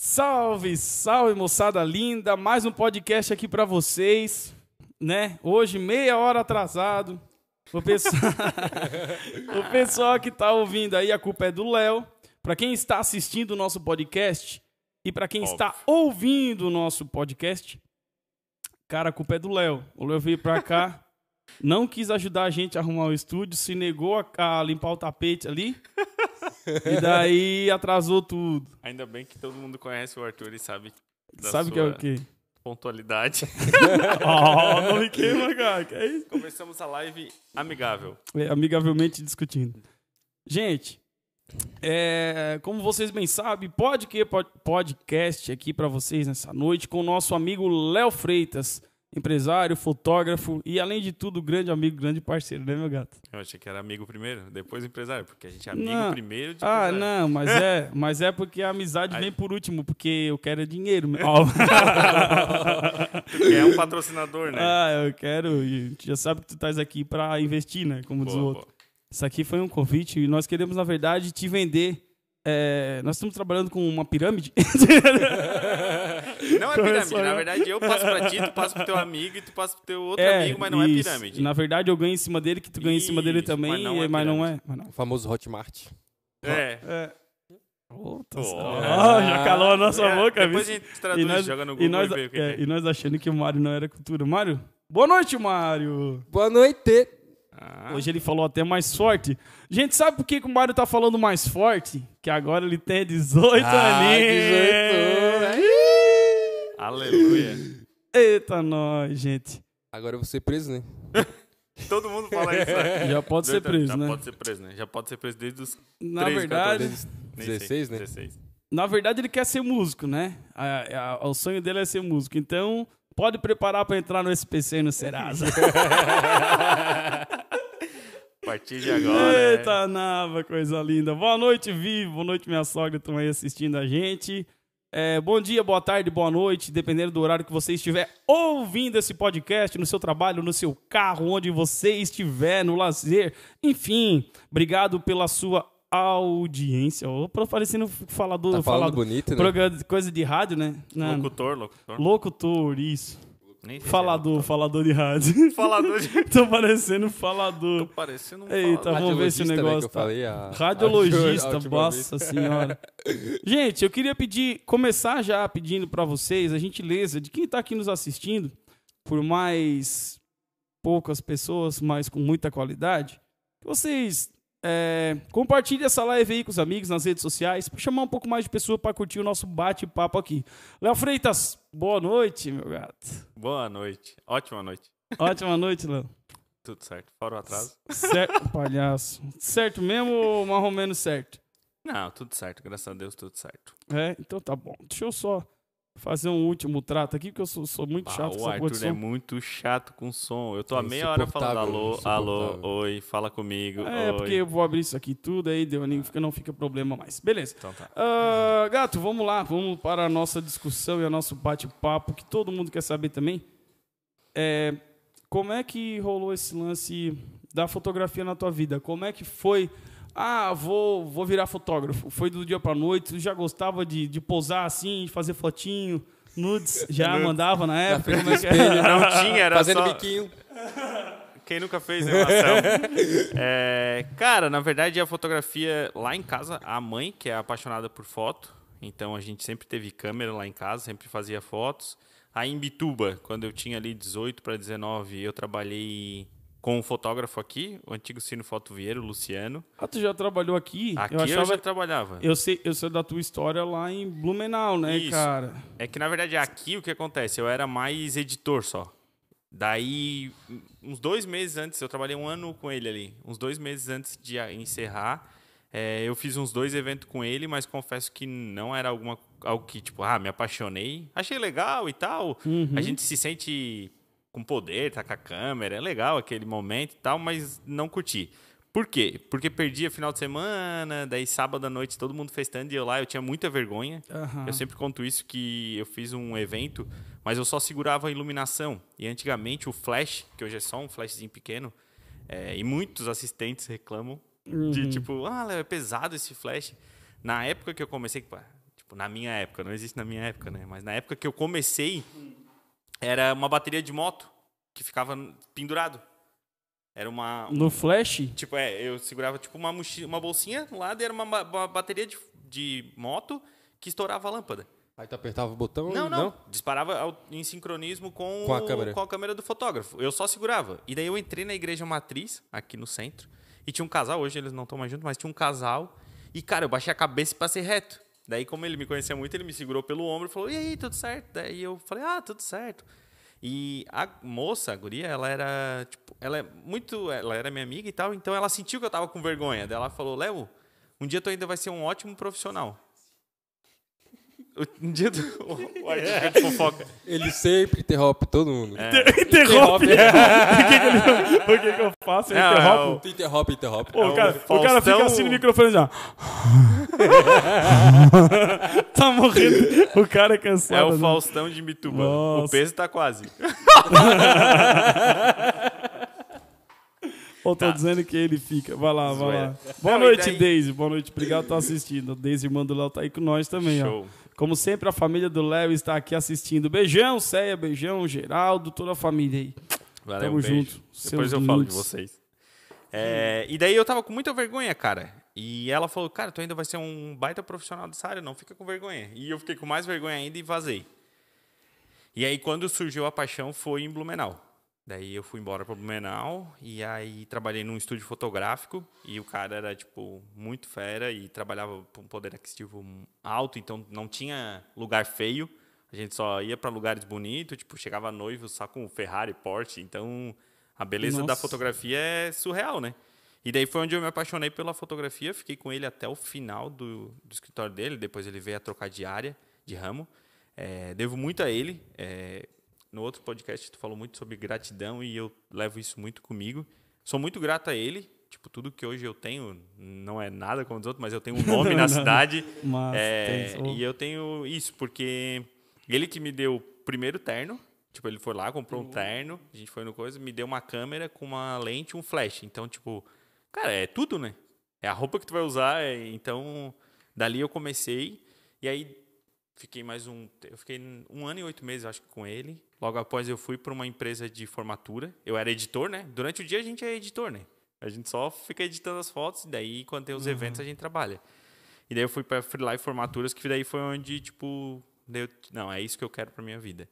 Salve, salve, moçada linda! Mais um podcast aqui pra vocês, né? Hoje, meia hora atrasado. O pessoal, o pessoal que tá ouvindo aí, a culpa é do Léo. Pra quem está assistindo o nosso podcast e pra quem está ouvindo o nosso podcast, cara, a culpa é do Léo. O Léo veio pra cá, não quis ajudar a gente a arrumar o estúdio, se negou a, a limpar o tapete ali. E daí atrasou tudo. Ainda bem que todo mundo conhece o Arthur e sabe da Sabe o que é sua o quê? pontualidade. Oh, não me queima, cara. Que é isso? Começamos a live amigável. É, amigavelmente discutindo. Gente, é, como vocês bem sabem, pode que pod- podcast aqui pra vocês nessa noite com o nosso amigo Léo Freitas, empresário, fotógrafo e além de tudo, grande amigo, grande parceiro, né, meu gato? Eu achei que era amigo primeiro, depois empresário, porque a gente é amigo Não. primeiro de Ah, empresário. não, mas é, mas é porque a amizade Aí- vem por último, porque eu quero é dinheiro. Ó. Quer um patrocinador, né? ah, eu quero, já sabe que tu estás aqui pra investir, né, como diz o Boa, outro. boa. Isso aqui foi um convite e nós queremos, na verdade, te vender. é, nós estamos trabalhando com uma pirâmide. Não é pirâmide, na verdade eu passo pra ti, tu passa pro teu amigo e tu passa pro teu outro É, amigo, mas não é isso. pirâmide. Na verdade, eu ganho em cima dele, que tu ganha em cima dele também, mas não é mas não é. Mas não. O famoso Hotmart. É. É. Puta Pô. só. já calou a nossa É, boca, Depois viu? a gente traduz, nós, joga no e, Google e, nós, vê o que, é, é. e nós achando que o Mário não era cultura. Mário, boa noite, Mário. Boa noite! Ah, Hoje ele falou até mais forte. Gente, sabe por que, que o Mário tá falando mais forte? Que agora ele tem 18 Ah, aninhos. 18. Aleluia. Eita, nós, gente. Agora eu vou ser preso, né? Todo mundo fala isso, né? Já pode ser preso, Já né? pode ser preso, né? Já pode ser preso desde os Na 13, verdade, 14, nem sei, 16, né? 16. na verdade, ele quer ser músico, né? A- a- o sonho dele é ser músico. Então, pode preparar pra entrar no SPC e no Serasa. A partir de agora. é- Eita, nava, coisa linda. Boa noite, Vivo. Boa noite, minha sogra, estão aí assistindo a gente. É, bom dia, boa tarde, boa noite, dependendo do horário que você estiver ouvindo esse podcast, no seu trabalho, no seu carro, onde você estiver, no lazer. Enfim, obrigado pela sua audiência. Opa, parecendo falador, Tá falando falador- bonito, né? programa- coisa de rádio, né? Não, Locutor, locutor. locutor, isso. Nem é Falador, falador de rádio. Falador de. Tô parecendo falador. Tô parecendo um Eita, falador. vamos ver se o Radiologista, né, negócio eu tá- falei, a- Radiologista, a nossa vez. senhora. Gente, eu queria pedir, começar já pedindo pra vocês a gentileza de quem tá aqui nos assistindo, por mais poucas pessoas, mas com muita qualidade, que vocês é, compartilhem essa live aí com os amigos nas redes sociais, pra chamar um pouco mais de pessoa pra curtir o nosso bate-papo aqui. Léo Freitas, boa noite, meu gato. Boa noite. Ótima noite. Ótima noite, Léo. Tudo certo. Fora o atraso. Certo, palhaço. Certo mesmo ou mais ou menos certo? Não, tudo certo. Graças a Deus, tudo certo. É, então tá bom. Deixa eu só fazer um último trato aqui, porque eu sou, sou muito Ah, chato com o essa coisa de Arthur é som. muito chato com som. Eu tô há É meia hora falando alô, alô, oi, fala comigo. É, oi. porque eu vou abrir isso aqui tudo, aí deu, nem fica, não fica problema mais. Beleza. Então tá. Ah, gato, vamos lá, vamos para a nossa discussão e o nosso bate-papo, que todo mundo quer saber também. É, como é que rolou esse lance da fotografia na tua vida? Como é que foi? Ah, vou, vou virar fotógrafo. Foi do dia pra noite? Tu já gostava de, de posar assim, de fazer fotinho, nudes? Já Nudes. mandava na época? Como é que era? Não tinha, era Fazendo só... biquinho. Quem nunca fez animação? É, cara, na verdade, a fotografia lá em casa, a mãe, que é apaixonada por foto, então a gente sempre teve câmera lá em casa, sempre fazia fotos. Aí em Bituba, quando eu tinha ali 18 para 19, eu trabalhei com um fotógrafo aqui, o antigo Cine Foto Vieiro, Luciano. Ah, tu já trabalhou aqui? Aqui eu eu, achava. já trabalhava. Eu sei, eu sei da tua história lá em Blumenau, né, Isso. cara? É que na verdade aqui o que acontece? Eu era mais editor só. Daí, uns dois meses antes, eu trabalhei um ano com ele ali. Uns dois meses antes de encerrar, é, eu fiz uns dois eventos com ele, mas confesso que não era alguma, algo que, tipo, ah, me apaixonei. Achei legal e tal. A gente se sente com poder, tá com a câmera, é legal aquele momento e tal, mas não curti. Por quê? Porque perdia final de semana, daí sábado à noite todo mundo festando e eu lá, eu tinha muita vergonha. Aham. Eu sempre conto isso que eu fiz um evento, mas eu só segurava a iluminação. E antigamente o flash, que hoje é só um flashzinho pequeno, é, e muitos assistentes reclamam de tipo, ah, Léo, é pesado esse flash. Na época que eu comecei, Tipo, na minha época, não existe na minha época, né? Mas na época que eu comecei, era uma bateria de moto que ficava pendurado. Era uma. No flash? Tipo, é, eu segurava tipo uma, mochi- uma bolsinha no lado e era uma, uma bateria de, de moto que estourava a lâmpada. Aí tu apertava o botão Não, e não. Disparava ao- em sincronismo com, Com a o- câmera. com a câmera do fotógrafo. Eu só segurava. E daí eu entrei na igreja matriz, aqui no centro, e tinha um casal, hoje eles não estão mais juntos, mas tinha um casal. E, cara, eu baixei a cabeça e passei reto. Daí, como ele me conhecia muito, ele me segurou pelo ombro e falou: E aí, tudo certo? Daí eu falei: Ah, tudo certo. E a moça, a guria, ela era, tipo, ela é muito. Ela era minha amiga e tal, então ela sentiu que eu tava com vergonha. Daí ela falou: Léo, um dia tu ainda vai ser um ótimo profissional. Um dia tu. O artista de fofoca. Ele sempre interrompe todo mundo. É. Interrompe. o que, que, ele- o que que eu faço? Eu Não, interrompo? é o- Tu interrompe, interrompe. Pô, É o, o cara, o cara fica Faustão- assim no microfone já. tá morrendo. O cara é cansado. É o né? Faustão de Mituba. Nossa. O peso tá quase. Ou tô dizendo que ele fica. Vai lá, vai lá. Boa Não, noite, daí- Deise. Boa noite. Obrigado por estar assistindo. Deise, irmã do Léo, tá aí com nós também, ó. Como sempre, a família do Léo está aqui assistindo. Beijão, Céia, beijão, Geraldo, toda a família aí. Valeu, Tamo beijo. junto. Depois eu falo de vocês. É, e daí eu tava com muita vergonha, cara. E ela falou, cara, tu ainda vai ser um baita profissional dessa área, não fica com vergonha. E eu fiquei com mais vergonha ainda e vazei. E aí quando surgiu a paixão foi em Blumenau. Daí eu fui embora para Blumenau e aí trabalhei num estúdio fotográfico e o cara era tipo muito fera e trabalhava com um poder aquisitivo alto, então não tinha lugar feio. A gente só ia para lugares bonitos, tipo, chegava noivo só com Ferrari, Porsche, então a beleza da Nossa. fotografia é surreal, né? E daí foi onde eu me apaixonei pela fotografia, fiquei com ele até o final do, do escritório dele, depois ele veio a trocar de área, de ramo. É, devo muito a ele. é, no outro podcast tu falou muito sobre gratidão e eu levo isso muito comigo. Sou muito grato a ele. Tipo, tudo que hoje eu tenho não é nada como os outros, mas eu tenho um nome na cidade. É, e eu tenho isso, porque ele que me deu o primeiro terno. Tipo, ele foi lá, comprou um terno, a gente foi no coisa, me deu uma câmera com uma lente e um flash. Então, tipo, cara, é tudo, né? É a roupa que tu vai usar. é- então, dali eu comecei. E aí, fiquei mais um. Eu fiquei um ano e oito meses, acho que, com ele. Logo após, eu fui para uma empresa de formatura. Eu era editor, né? Durante o dia a gente é editor, né? A gente só fica editando as fotos, e daí, quando tem os eventos, a gente trabalha. E daí eu fui para Free Life Formaturas, que daí foi onde, tipo, não, é isso que eu quero para minha vida.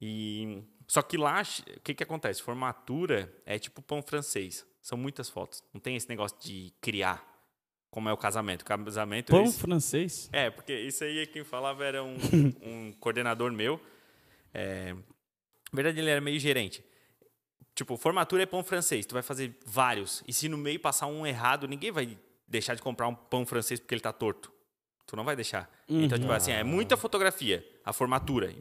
E só que lá, o que que acontece? Formatura é tipo pão francês. São muitas fotos. Não tem esse negócio de criar, como é o casamento. O casamento Pão eles- francês? é, porque isso aí quem falava era um, um coordenador meu. É, na verdade, ele era meio gerente. Tipo, formatura é pão francês. Tu vai fazer vários. E se no meio passar um errado, ninguém vai deixar de comprar um pão francês porque ele tá torto. Tu não vai deixar. Então, tipo assim, é muita fotografia, a formatura.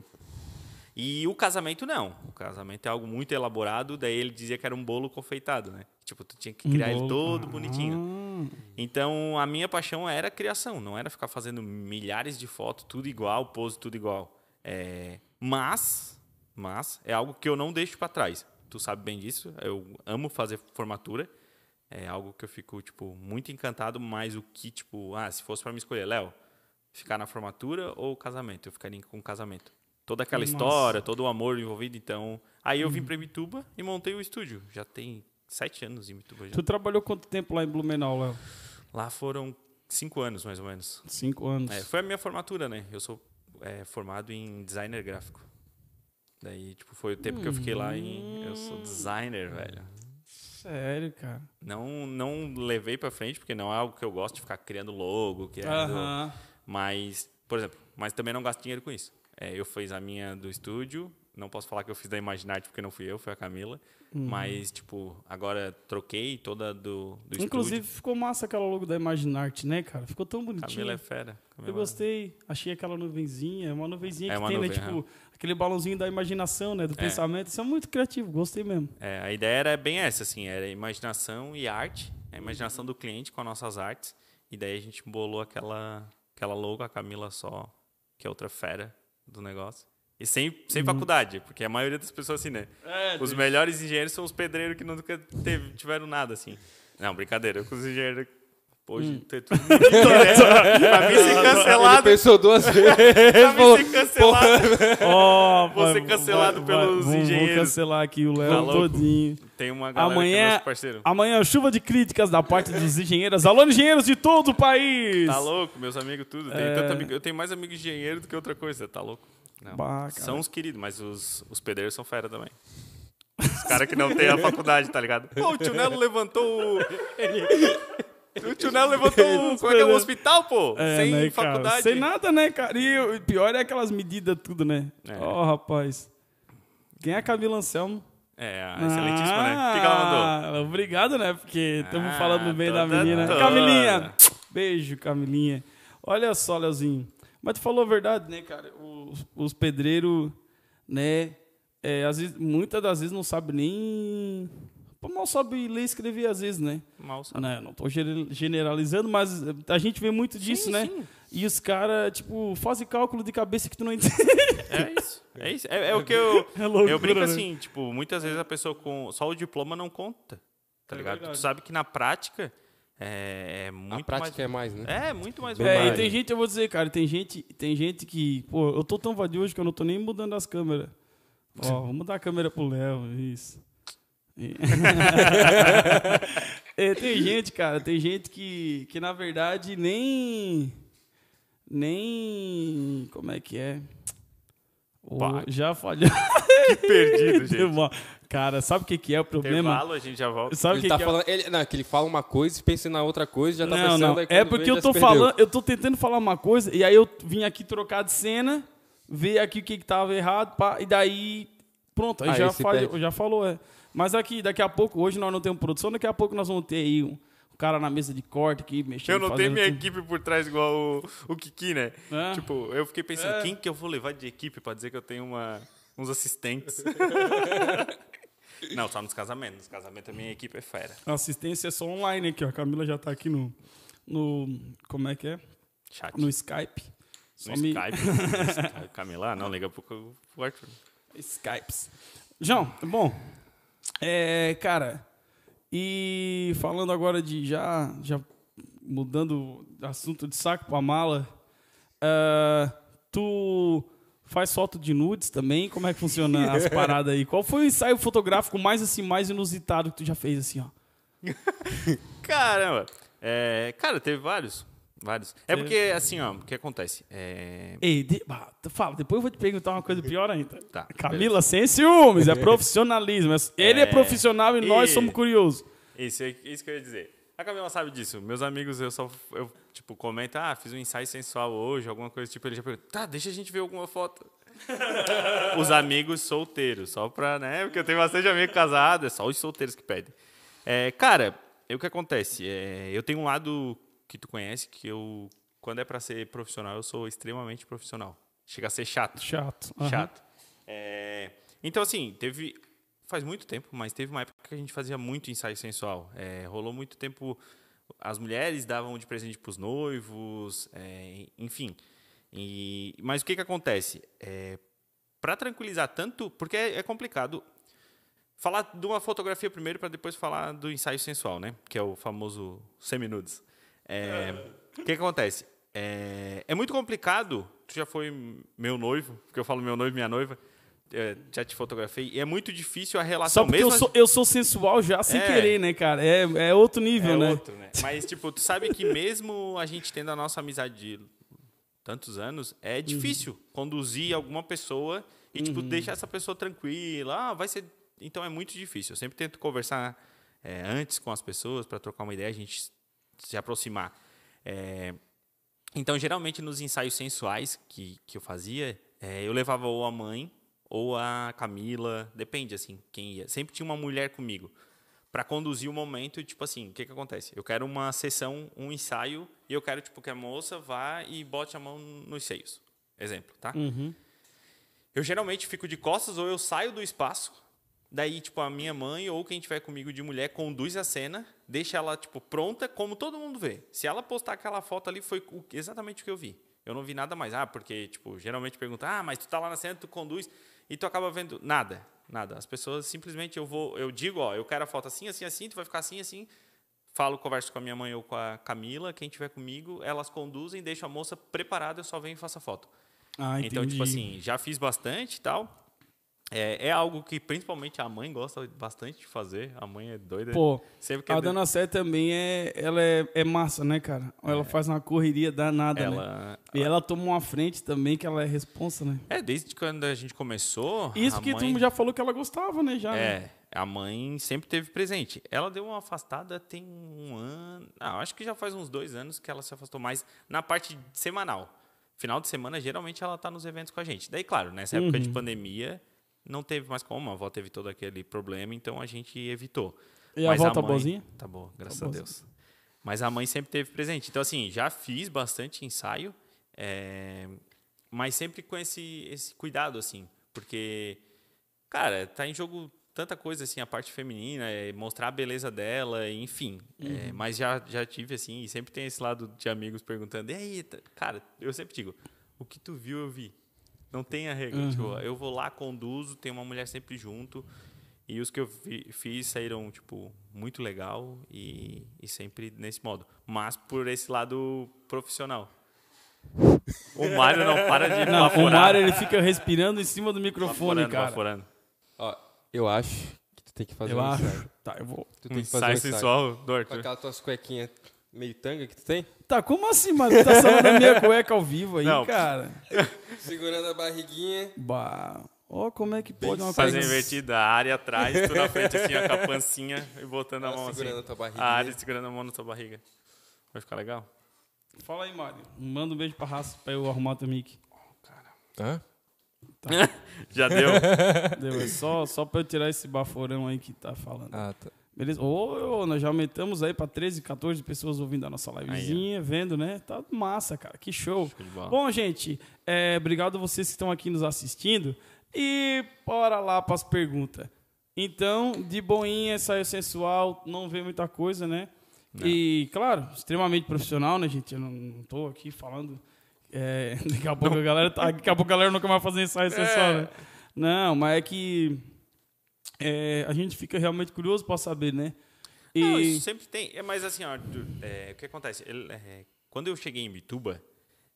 E o casamento, não. O casamento é algo muito elaborado. Daí ele dizia que era um bolo confeitado, né? Tipo, tu tinha que criar ele bolo. todo bonitinho. Ah, Então, a minha paixão era a criação, não era ficar fazendo milhares de fotos, tudo igual, pose tudo igual. É, mas, mas é algo que eu não deixo para trás. Tu sabe bem disso. Eu amo fazer formatura. É algo que eu fico tipo muito encantado, mas o que tipo, ah, se fosse para me escolher, Léo, ficar na formatura ou casamento, eu ficaria com casamento. Toda aquela Nossa. história, todo o amor envolvido, então. Aí eu vim para Mituba e montei o estúdio. Já tem sete anos em Mituba já. Tu trabalhou quanto tempo lá em Blumenau, Léo? Lá foram cinco anos, mais ou menos. Cinco anos. É, foi a minha formatura, né? Eu sou é, formado em designer gráfico. Daí, tipo, foi o tempo que eu fiquei lá em... Eu sou designer, velho. Sério, cara. Não, não levei pra frente, porque não é algo que eu gosto de ficar criando logo, criando... Aham. Mas, por exemplo, mas também não gasto dinheiro com isso. É, eu fiz a minha do estúdio, não posso falar que eu fiz da Imaginarte porque não fui eu, foi a Camila. Uhum. Mas, tipo, agora troquei toda do, do Inclusive, estúdio. ficou massa aquela logo da Imaginarte, né, cara? Ficou tão Camila bonitinha. é fera. Camila Eu gostei. Achei aquela nuvenzinha, uma nuvenzinha É que uma tem, né? nuvem, Tipo, aquele balãozinho da imaginação, né? Do É. pensamento. Isso é muito criativo, gostei mesmo. É, a ideia era bem essa, assim, era imaginação e arte, a imaginação do cliente com as nossas artes, e daí a gente bolou aquela, aquela logo, a Camila só, que é outra fera do negócio. E sem, sem faculdade, porque a maioria das pessoas assim, né? os melhores engenheiros são os pedreiros que nunca teve, tiveram nada, assim. Não, brincadeira, com os engenheiros Pô, Hum. ter tudo? Pra mim ser Ele cancelado. pensou duas vezes. Pra mim ser cancelado. Ó, Vou ser cancelado vai- pelos vai- engenheiros. Vamos cancelar aqui o Tá Léo louco? todinho. Tem uma galera que é Amanhã, parceiros. amanhã, chuva de críticas da parte dos engenheiros. Alô, engenheiros de todo o país! Tá louco, meus amigos, tudo. Tem É. tanto amigo- eu tenho mais amigo engenheiro do que outra coisa, tá louco? Não. Bah, cara. São os queridos, mas os, os pedreiros são fera também. Os caras que não têm a faculdade, tá ligado? Pô, o tio Nelo levantou o... O tio Nelo levantou o... Como é que é o hospital, pô? É, Sem né, cara? faculdade. Sem nada, né, cara? E o pior é aquelas medidas tudo, né? É. Ó, rapaz. Quem é a Camila Anselmo? É, a excelentíssima, né? O que, que ela mandou? Ah, Obrigado, né? Porque estamos Ah, falando bem da menina. toda. Camilinha, beijo, Camilinha. Olha só, Leozinho. Mas tu falou a verdade, né, cara? Os, os pedreiros, né? é, às vezes, muitas das vezes não sabe nem. Mal sabe ler e escrever, às vezes, né? Mal sabe. Não, não gene- generalizando, mas a gente vê muito disso, Sim, né? sim. E os caras, tipo, fazem cálculo de cabeça que tu não entende. É isso. É isso. É, é o que eu. É loucura, eu brinco né? assim, tipo, muitas vezes a pessoa com. Só o diploma não conta. Tá É ligado? tu sabe que na prática é, é muito A prática é mais, né? mais. É, muito mais Bem É, e mais. tem gente, eu vou dizer, cara, tem gente, tem gente que, pô, eu tô tão vadio hoje que eu não tô nem mudando as câmeras. Ó, vou mudar a câmera pro Léo, isso. E- É, tem gente, cara, tem gente que, que na verdade nem, nem, como é que é? Já falhou. perdido, gente. Cara, sabe o que, que é o problema? Intervalo, a gente já volta. Sabe o Ele que, tá que é? falando. Ele, não, que ele fala uma coisa e pensa na outra coisa já tá não, pensando. não. aí É porque eu tô falando, eu tô tentando falar uma coisa e aí eu vim aqui trocar de cena, ver aqui o que, que tava errado, pá, e daí pronto, aí Aí já, perde. já falou, é. Mas aqui, daqui a pouco, hoje nós não temos produção, daqui a pouco nós vamos ter aí um, um cara na mesa de corte aqui, mexendo, Eu não tenho minha tudo. equipe por trás igual o, o Kiki, né? É. Tipo, eu fiquei pensando, É. quem que eu vou levar de equipe pra dizer que eu tenho uma, uns assistentes? não, só nos casamentos. Nos casamentos a minha equipe é fera. A assistência é só online aqui, ó. A Camila já tá aqui no, no como é que é? Chat. No Skype. Só No me- Skype. Camila, não, liga pro, pro Arthur. Skypes. João, bom, é, cara, e falando agora de já, já mudando assunto de saco pra mala, ah, tu faz foto de nudes também? Como é que funciona as paradas aí? Qual foi o ensaio fotográfico mais assim, mais inusitado que tu já fez assim, ó? Caramba. É, cara, teve vários. Vários. É porque, assim, ó, o que acontece? É, Ei, de, bah, tu fala, depois eu vou te perguntar uma coisa pior ainda. Tá, Camila, sem ciúmes, é profissionalismo. Ele é, É, profissional e nós e- somos curiosos. Isso, é isso que eu ia dizer. A Camila sabe disso. Meus amigos, eu só, eu, tipo, comento, ah, fiz um ensaio sensual hoje, alguma coisa tipo, ele já pergunta, tá, deixa a gente ver alguma foto. os amigos solteiros, só pra, né, porque eu tenho bastante amigo casado, é só os solteiros que pedem. É, cara, é o que acontece, é, eu tenho um lado que tu conhece, que eu, quando é pra ser profissional, eu sou extremamente profissional. Chega a ser chato Chato. aham. chato. É, então, assim, teve. Faz muito tempo, mas teve uma época que a gente fazia muito ensaio sensual. É, rolou muito tempo. As mulheres davam de presente para os noivos, é, enfim. E, mas o que, que acontece? É, para tranquilizar tanto, porque é, é complicado falar de uma fotografia primeiro para depois falar do ensaio sensual, né? Que é o famoso seminudes. É, o que, que acontece? É, é muito complicado. Tu já foi meu noivo, porque eu falo meu noivo, minha noiva. É, já te fotografei. E é muito difícil a relação. Só porque eu mesmo sou, eu sou sensual já sem É. querer, né, cara? É, é outro nível, é né? outro, né? Mas, tipo, tu sabe que mesmo a gente tendo a nossa amizade de tantos anos, é difícil conduzir alguma pessoa e, tipo, deixar essa pessoa tranquila. Ah, vai ser... Então, é muito difícil. Eu sempre tento conversar é, antes com as pessoas para trocar uma ideia, a gente se aproximar. É, Então, geralmente, nos ensaios sensuais que, que eu fazia, é, eu levava ou a mãe ou a Camila, depende, assim, quem ia. Sempre tinha uma mulher comigo para conduzir o momento e, tipo assim, o que que acontece? Eu quero uma sessão, um ensaio, e eu quero, tipo, que a moça vá e bote a mão nos seios. Exemplo, tá? Uhum. Eu geralmente fico de costas ou eu saio do espaço, daí, tipo, a minha mãe ou quem tiver comigo de mulher conduz a cena, deixa ela, tipo, pronta, como todo mundo vê. Se ela postar aquela foto ali, foi exatamente o que eu vi. Eu não vi nada mais. Ah, porque, tipo, geralmente pergunta, ah, mas tu tá lá na cena, tu conduz, e tu acaba vendo nada, nada. As pessoas simplesmente, eu vou, eu digo, ó, eu quero a foto assim, assim, assim, tu vai ficar assim, assim, falo, converso com a minha mãe ou com a Camila, quem tiver comigo, elas conduzem, deixam a moça preparada, eu só venho e faço a foto. Ah, Então, tipo assim, já fiz bastante e tal. É, é algo que principalmente a mãe gosta bastante de fazer. A mãe é doida. Pô, Sempre a quer Dona Sé também é, ela é, é massa, né, cara? Ela faz uma correria danada, né? ela E ela toma uma frente também, que ela é responsa, né? É, desde quando a gente começou. Isso que mãe, tu já falou que ela gostava, né? Já, né? É, a mãe sempre teve presente. Ela deu uma afastada tem um ano. Ah, acho que já faz uns dois anos que ela se afastou mais na parte semanal. Final de semana, geralmente, ela tá nos eventos com a gente. Daí, claro, nessa época Uhum. de pandemia, não teve mais como. A avó teve todo aquele problema, então a gente evitou. E a Mas avó tá mãe- boazinha? Tá boa, graças Tá a boazinha. Deus. Mas a mãe sempre teve presente. Então, assim, já fiz bastante ensaio, é, mas sempre com esse, esse cuidado, assim. Porque, cara, tá em jogo tanta coisa, assim, a parte feminina, é mostrar a beleza dela, enfim. É, Uhum. mas já, já tive, assim, e sempre tem esse lado de amigos perguntando, e aí, tá- cara, eu sempre digo, o que tu viu, eu vi. Não tem a regra. Uhum. Tipo, eu vou lá, conduzo, tem uma mulher sempre junto. E os que eu fi- fiz saíram, tipo, muito legal e, e sempre nesse modo. Mas por esse lado profissional. O Mário não para de Não, o. Mário ele fica respirando em cima do microfone, Baforando, cara. baforando. Ó, eu acho que tu tem que fazer Eu um acho. ensaio. Tá, eu vou. Tu Um tem que fazer um ensaio ensaio. sensual do Com aquelas tuas cuequinhas meio tanga que tu tem? Tá, como assim, mano? Tu tá salvando a minha cueca ao vivo aí, Não. cara? Segurando a barriguinha. Bah. Ó, como é que pode uma Fazer coisa... invertida, a área atrás, tu na frente assim, ó, com a pancinha e botando a Ela mão assim. segurando a tua barriguinha. A área segurando a mão na tua barriga. Vai ficar legal? Fala aí, Mário. Manda um beijo pra raça pra eu arrumar teu mic. Hã? Já deu? Deu, é só, só pra eu tirar esse baforão aí que tá falando. Ah, tá. Beleza? Ô, ô, nós já aumentamos aí pra 13, 14 pessoas ouvindo a nossa livezinha, vendo, né? Tá massa, cara. Que show. Bom, gente, é, obrigado a vocês que estão aqui nos assistindo. E bora lá pras perguntas. Então, de boinha, saiu sensual, não vê muita coisa, né? E, claro, extremamente profissional, né, gente? Eu não, não tô aqui falando. é, daqui a pouco a galera tá, daqui a pouco a galera nunca vai fazer ensaio sensual, né? Não, mas é que é, a gente fica realmente curioso para saber, né? E Não, isso sempre tem. É, mas assim, ó, é, o que acontece? Ele, é, quando eu cheguei em Bituba,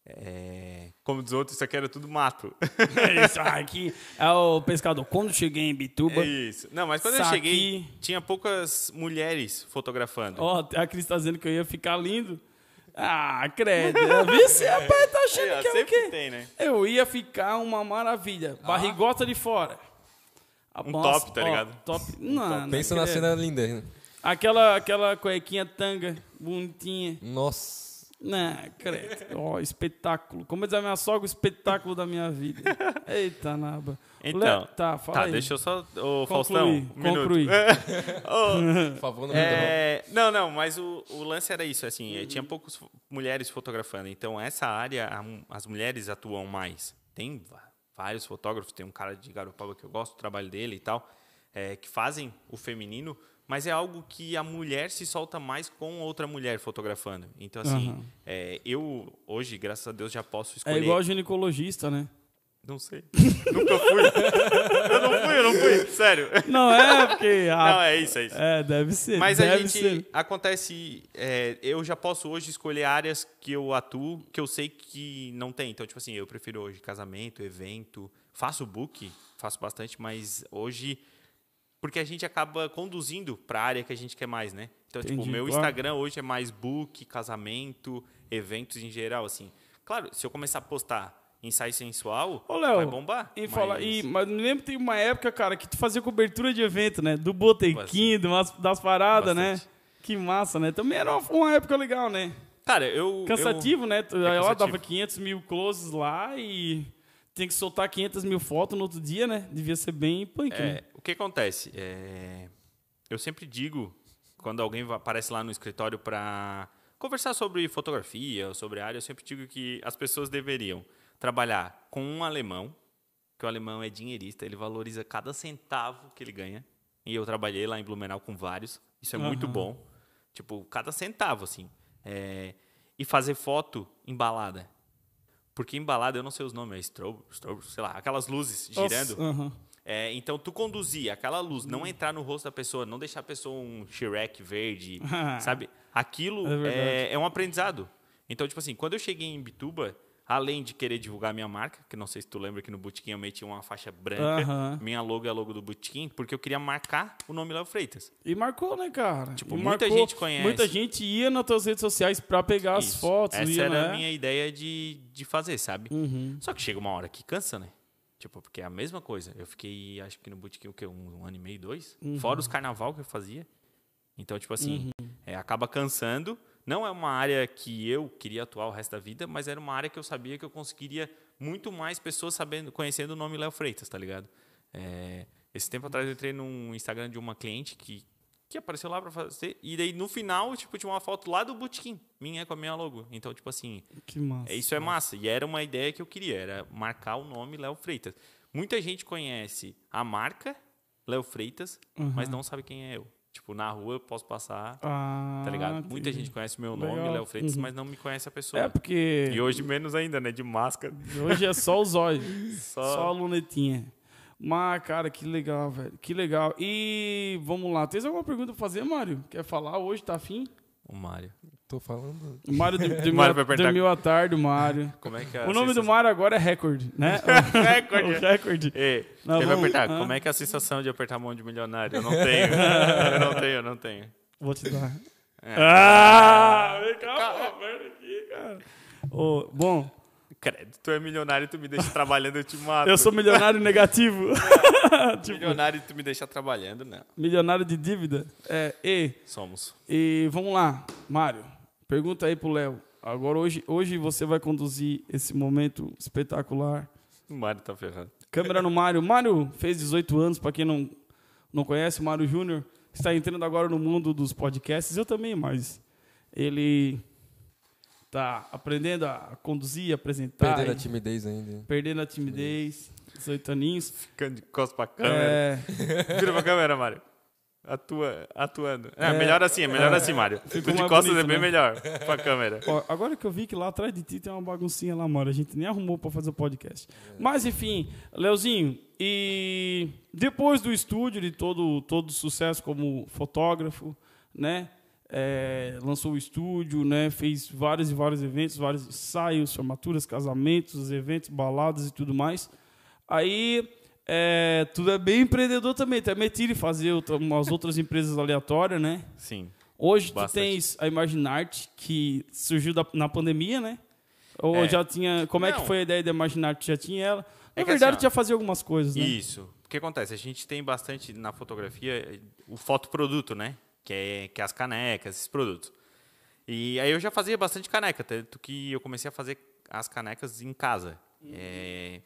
é, como diz outros, isso aqui era tudo mato. isso aqui é o pescador. Quando cheguei em Bituba, É isso. Não, mas quando eu cheguei, aqui- tinha poucas mulheres fotografando. ó, a Cris tá dizendo que eu ia ficar lindo. Ah, credo. Vice, rapaz, tá achando que é o quê? tem, né? Eu ia ficar uma maravilha. Barrigota de fora. Um nossa, top, tá ó, ligado? Top. Não, não Pensa na credo. cena linda. né? Aquela, aquela cuequinha tanga, bonitinha. Nossa. Não, credo. Ó, espetáculo. Como diz a minha sogra, o espetáculo da minha vida. Eita, naba. Então, Léo, tá, fala tá, aí. deixa eu só. Ô, Concluir, Faustão, um minuto. concluir. Ô, Por favor, não me. É, não, não, mas o, o lance era isso, assim, eh, tinha poucas mulheres fotografando, então essa área a- as mulheres atuam mais. Tem vários fotógrafos, tem um cara de Garopaba que eu gosto do trabalho dele e tal, eh, que fazem o feminino, mas é algo que a mulher se solta mais com outra mulher fotografando. Então, assim, Aham. eh, eu hoje, graças a Deus, já posso É escolher. igual ginecologista, né? Não sei. Nunca fui. eu não fui, eu não fui. Sério. Não é porque. ah, Não, é isso, é isso. é, deve ser. Mas a deve gente ser. acontece, é, eu já posso hoje escolher áreas que eu atuo que eu sei que não tem. Então, tipo assim, eu prefiro hoje casamento, evento, faço book, faço bastante, mas hoje porque a gente acaba conduzindo para a área que a gente quer mais, né? Então, tipo, o Entendi, meu claro. Instagram hoje é mais book, casamento, eventos em geral, assim. Claro, se eu começar a postar ensaio sensual, Ô, Léo, vai bombar. E mas- fala, e, mas me lembro que tem uma época, cara, que tu fazia cobertura de evento, né? Do botequim, das paradas, né? Que massa, né? Também era uma, uma época legal, né? Cara, eu... Cansativo, né? Tu- Ela cansativo. dava 500 mil closes lá e tem que soltar 500 mil fotos no outro dia, né? Devia ser bem punk, É, né? o que acontece? É, eu sempre digo, quando alguém aparece lá no escritório para conversar sobre fotografia sobre área, eu sempre digo que as pessoas deveriam trabalhar com um alemão, que o alemão é dinheirista, ele valoriza cada centavo que ele ganha. E eu trabalhei lá em Blumenau com vários, isso é muito Aham. bom. Tipo, cada centavo, assim. É, e fazer foto embalada. Porque embalada, eu não sei os nomes, é strobo, strobo, sei lá, aquelas luzes girando. Nossa, aham. É, então, tu conduzir aquela luz, não entrar no rosto da pessoa, não deixar a pessoa um Shrek verde, sabe? Aquilo É é, é um aprendizado. Então, tipo assim, quando eu cheguei em Bituba, além de querer divulgar minha marca, que não sei se tu lembra que no Botequim eu meti uma faixa branca, minha logo é a logo do Botequim, porque eu queria marcar o nome Léo Freitas. E marcou, né, cara? Tipo, E muita gente conhece. Muita gente ia nas tuas redes sociais pra pegar as Isso. fotos. Essa ia, era né? a minha ideia de, de fazer, sabe? Uhum. Só que chega uma hora que cansa, né? Tipo, porque é a mesma coisa. Eu fiquei, acho que no Botequim, o quê? Um, um ano e meio, dois? Uhum. Fora os carnaval que eu fazia. Então, tipo assim, é, acaba cansando. Não é uma área que eu queria atuar o resto da vida, mas era uma área que eu sabia que eu conseguiria muito mais pessoas sabendo, conhecendo o nome Léo Freitas, tá ligado? É, esse tempo atrás eu entrei num Instagram de uma cliente que, que apareceu lá pra fazer. E daí no final, tipo, tinha uma foto lá do Botequim, minha com a minha logo. Então, tipo assim, Que massa. Isso é massa. E era uma ideia que eu queria, era marcar o nome Léo Freitas. Muita gente conhece a marca Léo Freitas, mas não sabe quem é eu. Tipo, na rua eu posso passar, Ah, tá ligado? Muita gente conhece meu nome. Léo Freitas, Uhum. mas não me conhece a pessoa. É porque E hoje menos ainda, né? De máscara. hoje é só os olhos. Só- só a lunetinha. Mas, cara, que legal, velho. Que legal. E vamos lá. Tens alguma pergunta pra fazer, Mário? Quer falar hoje? Tá afim? O Mário. Tô falando. O Mário de- Mário apertar- dormiu à tarde, o Mário. Como é que é O nome do sensação- Mário agora é Record, né? Recorde. o Recorde. Ei, vamos- apertar. Hã? Como é que é a sensação de apertar a mão de milionário? Eu não tenho. eu não tenho, eu não tenho. Vou te dar. É. Ah! Vem cá, pô, aperta aqui, cara. Ô, bom, Credo, tu é milionário e tu me deixa trabalhando, eu te mato. eu sou milionário negativo. tipo, milionário e tu me deixa trabalhando, não. milionário de dívida. É, e, Somos. e vamos lá, Mário. Pergunta aí pro Léo. Agora, hoje, hoje você vai conduzir esse momento espetacular. O Mário tá ferrado. Câmera no Mário. Mário fez 18 anos, para quem não, não conhece, Mário Júnior está entrando agora no mundo dos podcasts. Eu também, mas ele tá aprendendo a conduzir, apresentar, Perdendo a e- timidez ainda. perdendo a timidez. 18 aninhos. Ficando de costas pra câmera. É, Vira pra câmera, Mário. Atua, atuando. É, É. melhor assim, é melhor assim, Mário. Tu de costas bonito, é bem né? melhor pra câmera. ó, agora que eu vi que lá atrás de ti tem uma baguncinha lá, Mário. A gente nem arrumou para fazer o podcast. Mas, enfim, Leozinho, e depois do estúdio, de todo, todo o sucesso como fotógrafo, né? É, lançou o estúdio, né? Fez vários e vários eventos, vários ensaios, formaturas, casamentos, eventos, baladas e tudo mais. Aí, é, tu é bem empreendedor também, tu é metido em fazer umas outras empresas aleatórias, né? Sim. Hoje tu Bastante. tens a Imaginarte, que surgiu da- na pandemia, né? Ou É. já tinha. Como é que Não. foi a ideia da Imaginarte? Já tinha ela? Na É verdade, assim, tu já fazia algumas coisas, né? Isso. O que acontece? A gente tem bastante na fotografia o fotoproduto, né? Que é, que é as canecas, esses produtos. E aí eu já fazia bastante caneca, tanto que eu comecei a fazer as canecas em casa. É,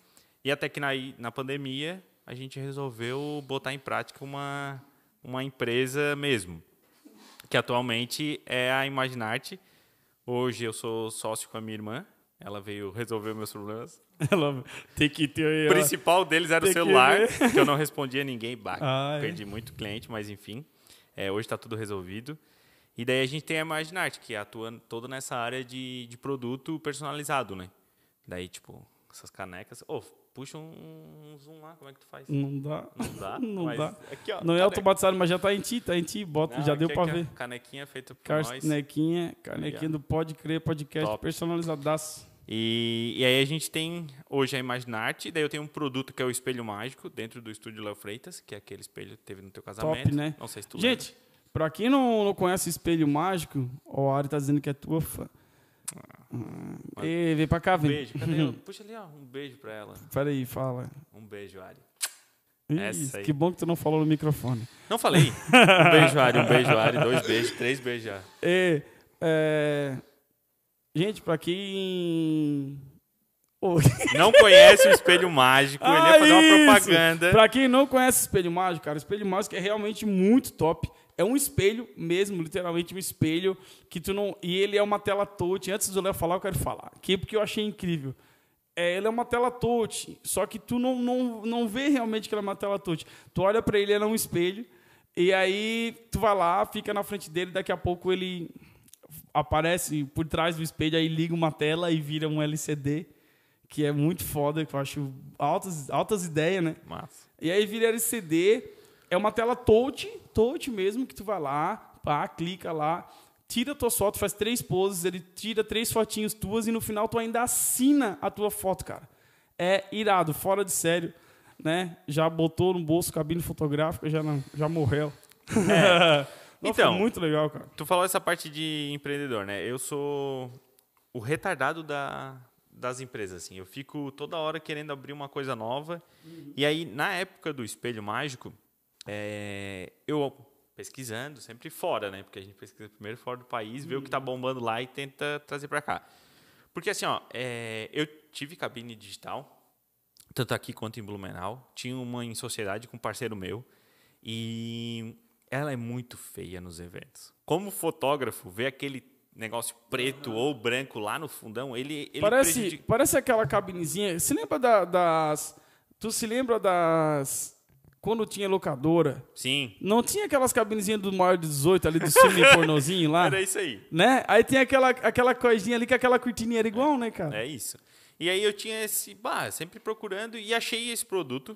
e até que na, na pandemia a gente resolveu botar em prática uma, uma empresa mesmo, que atualmente é a Imaginarte. Hoje eu sou sócio com a minha irmã, ela veio resolver meus problemas. Ela tem que ter. O principal deles era o que celular, ver. que eu não respondia a ninguém. Bah, Ah, é. perdi muito cliente, mas enfim. É, hoje está tudo resolvido. E daí a gente tem a Imaginarte, que atua toda nessa área de, de produto personalizado, né? Daí, tipo, essas canecas... Ô, puxa um, um zoom lá, como é que tu faz? Não dá. Não dá? Não mas dá. Aqui, ó, Não é caneca. automatizado, mas já tá em ti, tá em ti. Bota, Não, já deu pra ó, ver. Canequinha feita por nós. Canequinha, canequinha do Pode Crer Podcast Top. personalizadaço. E, e aí a gente tem hoje a Imaginarte, daí eu tenho um produto que é o espelho mágico dentro do estúdio Léo Freitas, que é aquele espelho que teve no teu casamento. né? Não sei se tu. Gente, pra quem não, não conhece Espelho Mágico, a Ari tá dizendo que é tua fã. Ah, Ei, vem pra cá, Um vem. beijo. Cadê? Puxa ali, ó. Um beijo pra ela. Pera aí, fala. Um beijo, Ari. Ih, que bom que tu não falou no microfone. Não falei. Um beijo, Ari. Um beijo, Ari. Dois beijos, três beijos já. E, é, Gente, pra quem. Ô, Não conhece o espelho mágico, ele ia Ah, fazer uma isso! propaganda. Pra quem não conhece Espelho Mágico, cara, o Espelho Mágico é realmente muito top. É um espelho mesmo, literalmente um espelho que tu não. E ele é uma tela touch. Antes do Léo falar, eu quero falar aqui porque eu achei incrível. É, ele é uma tela touch, só que tu não, não, não vê realmente que ele é uma tela touch. Tu olha pra ele, ele é um espelho, e aí tu vai lá, fica na frente dele, daqui a pouco ele aparece por trás do espelho, aí liga uma tela e vira um LCD, que é muito foda, que eu acho altas, altas ideias, né? Massa. E aí vira LCD, é uma tela touch, touch mesmo, que tu vai lá, pá, clica lá, tira a tua foto, faz três poses, ele tira três fotinhos tuas e no final tu ainda assina a tua foto, cara. É irado, fora de sério, né? Já botou no bolso cabine fotográfica, já, não, já morreu. É. Então, muito legal, cara. Tu falou essa parte de empreendedor, né? Eu sou o retardado da, das empresas, assim. Eu fico toda hora querendo abrir uma coisa nova. E aí, na época do Espelho Mágico, é, eu pesquisando, sempre fora, né? Porque a gente pesquisa primeiro fora do país, vê o que tá bombando lá e tenta trazer para cá. Porque assim, ó, é, eu tive cabine digital, tanto aqui quanto em Blumenau. Tinha uma em sociedade com um parceiro meu. E ela é muito feia nos eventos. Como fotógrafo, ver aquele negócio preto ou branco lá no fundão, ele, ele Parece, prejudica- parece aquela cabinezinha. Se lembra da- das. Tu se lembra das. Quando tinha locadora? Sim, Não tinha aquelas cabinezinhas do maior de 18 ali do filme pornozinho lá? era isso aí. Né? Aí tem aquela, aquela coisinha ali que aquela cortininha era igual, né, cara? É isso. E aí eu tinha esse, bah, sempre procurando e achei esse produto,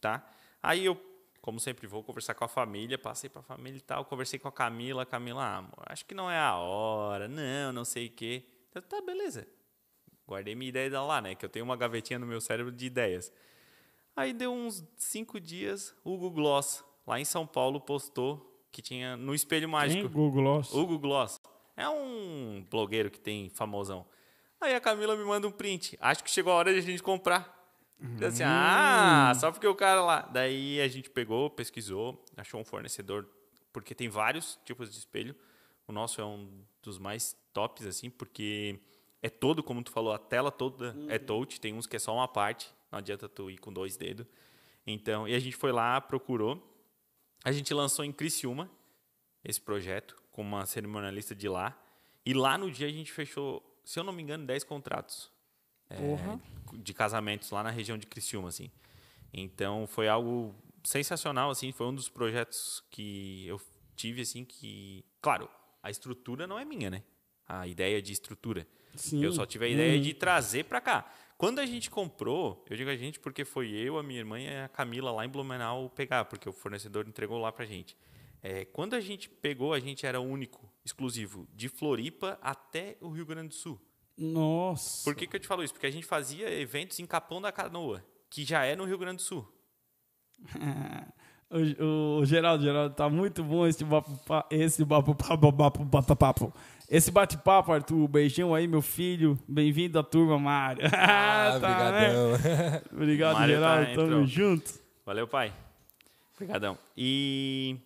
tá? Aí eu, como sempre vou conversar com a família, passei pra família e tal, conversei com a Camila, Camila, ah, amor, acho que não é a hora, não, não sei o quê. Eu, tá, beleza. Guardei minha ideia da lá, né? Que eu tenho uma gavetinha no meu cérebro de ideias. Aí deu uns cinco dias, o Hugo Gloss, lá em São Paulo, postou que tinha no Espelho Mágico. Tem Google Gloss. Hugo Gloss. É um blogueiro que tem famosão. Aí a Camila me manda um print. Acho que chegou a hora de a gente comprar. Eu Assim, ah, só porque o cara lá. Daí a gente pegou, pesquisou, achou um fornecedor, porque tem vários tipos de espelho. O nosso é um dos mais tops, assim, porque é todo, como tu falou, a tela toda é touch. Tem uns que é só uma parte. Não adianta tu ir com dois dedos. Então, e a gente foi lá, procurou. A gente lançou em Criciúma esse projeto com uma cerimonialista de lá. E lá no dia a gente fechou, se eu não me engano, 10 contratos é, de casamentos lá na região de Criciúma, assim. Então foi algo sensacional, assim. Foi um dos projetos que eu tive, assim, que... Claro, a estrutura não é minha, né? A ideia de estrutura. Sim. Eu só tive a ideia de trazer para cá. Quando a gente comprou, eu digo a gente porque foi eu, a minha irmã e a Camila lá em Blumenau pegar, porque o fornecedor entregou lá pra gente. É, quando a gente pegou, a gente era único, exclusivo, de Floripa até o Rio Grande do Sul. Nossa. Por que, que eu te falo isso? Porque a gente fazia eventos em Capão da Canoa, que já é no Rio Grande do Sul. O, o, o Geraldo, Geraldo, tá muito bom esse bate esse papo, papo, papo, papo, papo. Esse bate-papo, Arthur. Beijão aí, meu filho. Bem-vindo à turma, Mário. Ah, Tá, né? obrigadão. Obrigado, Mário tá- Geraldo. Tamo entrou. junto. Valeu, pai. Obrigadão. E,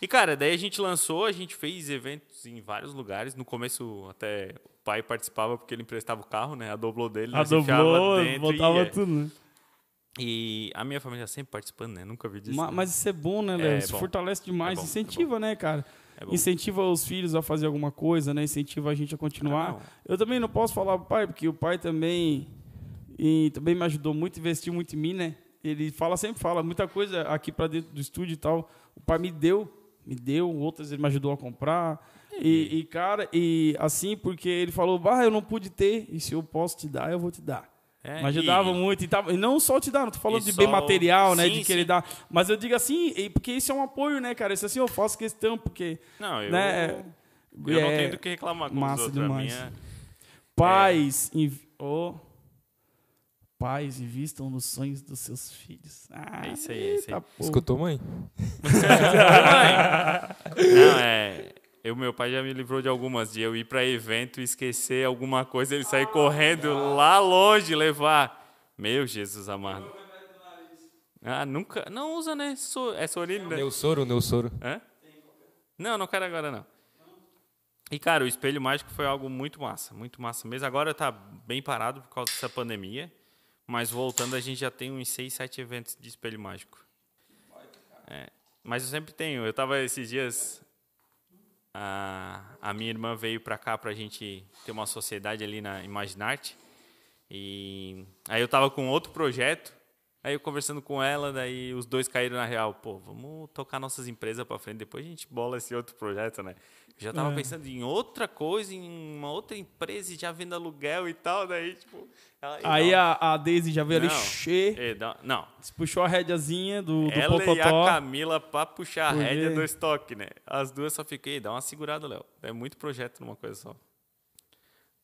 e, cara, daí a gente lançou, a gente fez eventos em vários lugares. No começo, até o pai participava porque ele emprestava o carro, né? A doblô dele. A nós enfiava dublou, dentro e botava ia. tudo, né? E a minha família sempre participando, né? Nunca vi disso. Ma- né? Mas isso é bom, né, Léo? É isso bom. fortalece demais. É bom, Incentiva, né, cara? É. Incentiva os filhos a fazer alguma coisa, né? Incentiva a gente a continuar. Não. eu também não posso falar pro pai, porque o pai também, e também me ajudou muito, investiu muito em mim, né? Ele fala, sempre fala, muita coisa aqui pra dentro do estúdio e tal. O pai me deu, me deu, outras ele me ajudou a comprar. E, e, cara, e assim, porque ele falou, bah, eu não pude ter, e se eu posso te dar, eu vou te dar. É, Me ajudava e- muito. E, tava, e não só te dar, não tô falando de bem material, né? Sim, de querer sim. dar. Mas eu digo assim, e- porque isso é um apoio, né, cara? Isso assim eu faço questão, porque. Não, eu, né, eu não é tenho do que reclamar com os massa outros. A demais. minha- Pais, inv- oh, pais, invistam nos sonhos dos seus filhos. Ah, É isso aí, é isso aí. pô. Escutou, mãe? Não, é. Eu, meu pai já me livrou de algumas, de eu ir pra evento e esquecer alguma coisa, ele sair correndo lá longe levar. Meu Jesus amado. Ah, nunca. Não usa, né? So- É Sorine, né? Neusoro, Neusoro. Hã? Não, não quero agora não. E, cara, o espelho mágico foi algo muito massa, muito massa mesmo. Agora tá bem parado por causa dessa pandemia, mas voltando a gente já tem uns 6, 7 eventos de espelho mágico. É, mas eu sempre tenho. Eu tava esses dias. A, a minha irmã veio pra cá pra gente ter uma sociedade ali na Imaginarte. E aí eu tava com outro projeto. Aí eu conversando com ela, daí os dois caíram na real. Pô, vamos tocar nossas empresas pra frente, depois a gente bola esse outro projeto, né? Já tava É. pensando em outra coisa, em uma outra empresa, e já vendo aluguel e tal, daí, tipo... ela- Aí não, a, a Daisy já veio ali, Não. che, é, dá- não, puxou a rédeazinha do, do ela e a Popotó. Camila pra puxar a rédea do estoque, né? As duas só fiquei, dá uma segurada, Léo. É muito projeto numa coisa só.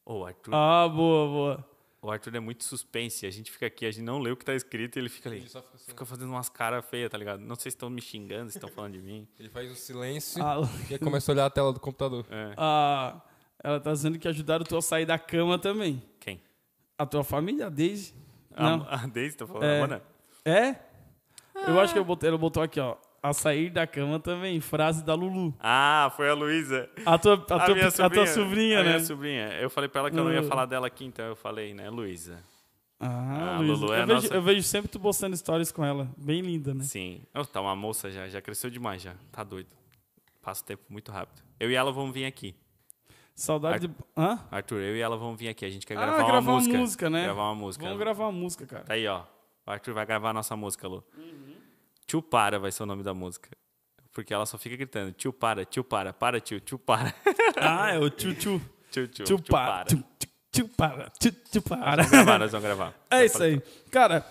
Ô, o Arthur, Ah, boa, boa. O Arthur é muito suspense. A gente fica aqui, a gente não lê o que tá escrito e ele fica ali. Ele só fica assim. Fica fazendo umas caras feias, tá ligado? Não sei se estão me xingando, se estão falando de mim. Ele faz um silêncio Ah, e começa a olhar a tela do computador. É. ah, ela tá dizendo que ajudaram tu a sair da cama também. Quem? A tua família, a Daisy. Não. A, a Deise tá falando, É. É? Eu acho que eu botei, ela botou aqui, ó. A sair da cama também, frase da Lulu. Ah, foi a Luísa. A tua, a tua, minha a tua sobrinha, a né? minha sobrinha. Eu falei pra ela que eu não ia falar dela aqui, então eu falei, né, Luísa. Ah, Ah. Lulu é eu, a vejo, nossa- eu vejo sempre tu postando stories com ela. Bem linda, né? Sim. Oh, tá uma moça já, já cresceu demais já. Tá doido. Passa o tempo muito rápido. Eu e ela vamos vir aqui. Saudade de. Hã? Arthur, eu e ela vamos vir aqui. A gente quer Ah, gravar, gravar uma uma música. música, né? Gravar uma música. Vamos gravar uma música, cara. Tá aí, ó. O Arthur vai gravar a nossa música, Lu. Uhum. Tio Para vai ser o nome da música. Porque ela só fica gritando, tio para, tio para, para tio, tio para. Ah, é o tio tio. tio, tio, Tio para. Tio, tio, tio para. Tio, tio para. Vamos gravar, nós vamos gravar. É isso aí. Cara,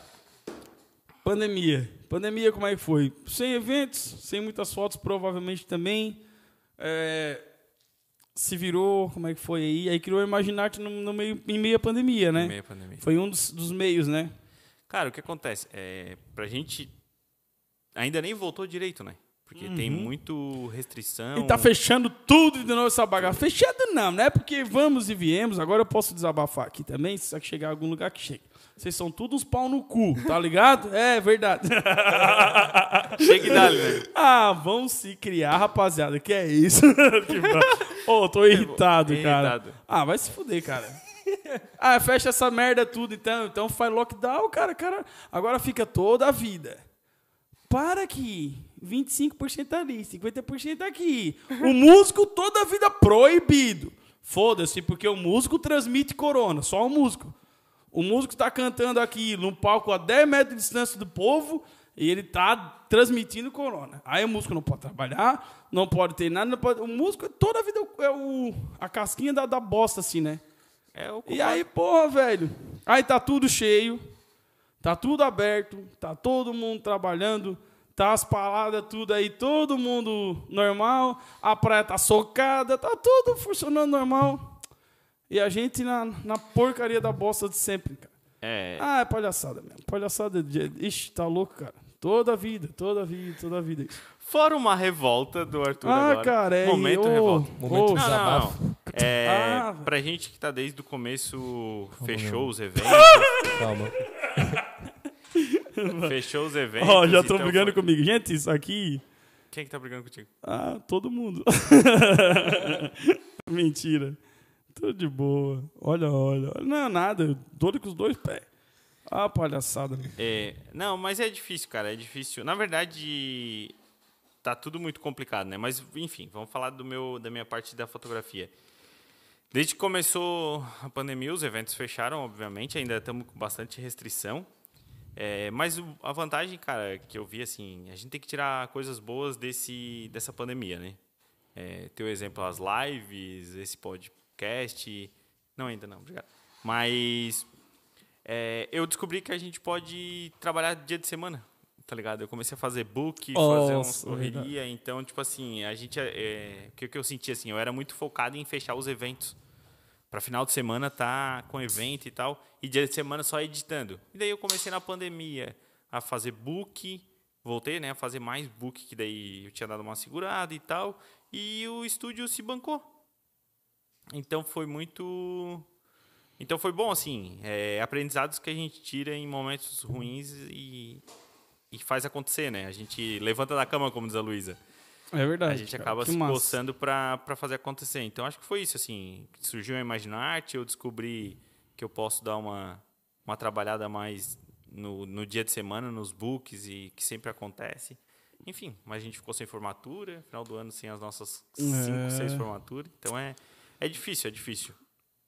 pandemia. Pandemia, como é que foi? Sem eventos, sem muitas fotos, provavelmente também. É, se virou, como é que foi aí? Aí criou o Imaginarte no, no meio, em meio à pandemia, né? Meia pandemia. Foi um dos, dos meios, né? Cara, o que acontece? É, pra gente. Ainda nem voltou direito, né? Porque tem muito restrição. Uhum. E tá fechando tudo de novo essa bagaça. Fechado não, né? Porque vamos e viemos. Agora eu posso desabafar aqui também. Se chegar a algum lugar que chegue. Vocês são todos uns pau no cu, tá ligado? É verdade. Chega e dá-lhe, né? ah, vão se criar, rapaziada. Que é isso? Ô, tô irritado, cara. Irritado. Ah, vai se fuder, cara. Ah, fecha essa merda tudo, então. Então faz lockdown, cara, cara. Agora fica toda a vida. Para aqui. 25% ali, 50% aqui. O músico toda a vida proibido. Foda-se, porque o músico transmite corona, só o músico. O músico está cantando aqui num palco a 10 metros de distância do povo e ele está transmitindo corona. Aí o músico não pode trabalhar, não pode ter nada. pode- O músico toda a vida é o, a casquinha da, da bosta, assim, né? É o E aí, porra, velho. Aí tá tudo cheio, tá tudo aberto, tá todo mundo trabalhando, tá as paradas tudo aí, todo mundo normal, a praia tá socada, tá tudo funcionando normal. E a gente na, na porcaria da bosta de sempre, cara. É, Ah, é palhaçada mesmo. Palhaçada de. Ixi, tá louco, cara. Toda a vida, toda a vida, toda a vida. isso. Fora uma revolta do Arthur Ah, agora. cara, é. Momento ô, revolta. Momento desabafo. não, não. É, Ah, pra gente que tá desde o começo, fechou os eventos. Calma. fechou os eventos. Ó, já tô então brigando foi- comigo. Gente, isso aqui. Quem que tá brigando contigo? Ah, todo mundo. Mentira. Tudo de boa. Olha, olha. Não, nada. Eu dou com os dois pés. Ah, palhaçada. É, não, mas é difícil, cara. É difícil. Na verdade, tá tudo muito complicado, né? Mas, enfim, vamos falar do meu, da minha parte da fotografia. Desde que começou a pandemia, os eventos fecharam, obviamente. Ainda estamos com bastante restrição. É, mas a vantagem, cara, que eu vi, assim, a gente tem que tirar coisas boas desse, dessa pandemia, né? É, teu exemplo, as lives, esse podcast. Não, ainda não, obrigado. Mas é, eu descobri que a gente pode trabalhar dia de semana, tá ligado? Eu comecei a fazer book, fazer umas Nossa, correria, então, tipo assim, a gente, é, o que eu senti, assim, eu era muito focado em fechar os eventos. Pra final de semana tá com evento e tal, e dia de semana só editando. E daí eu comecei na pandemia a fazer book, voltei, né, a fazer mais book, que daí eu tinha dado uma segurada e tal, e o estúdio se bancou. Então foi muito. Então foi bom, assim, é, aprendizados que a gente tira em momentos ruins e, e faz acontecer, né? A gente levanta da cama, como diz a Luísa. É verdade. A gente cara. acaba se massa. coçando pra fazer acontecer. Então acho que foi isso, assim. Surgiu a Imaginarte, eu descobri que eu posso dar uma, uma trabalhada mais no, no dia de semana, nos books, e que sempre acontece. Enfim, mas a gente ficou sem formatura, final do ano sem as nossas cinco, É. seis formaturas. Então é, é difícil, é difícil.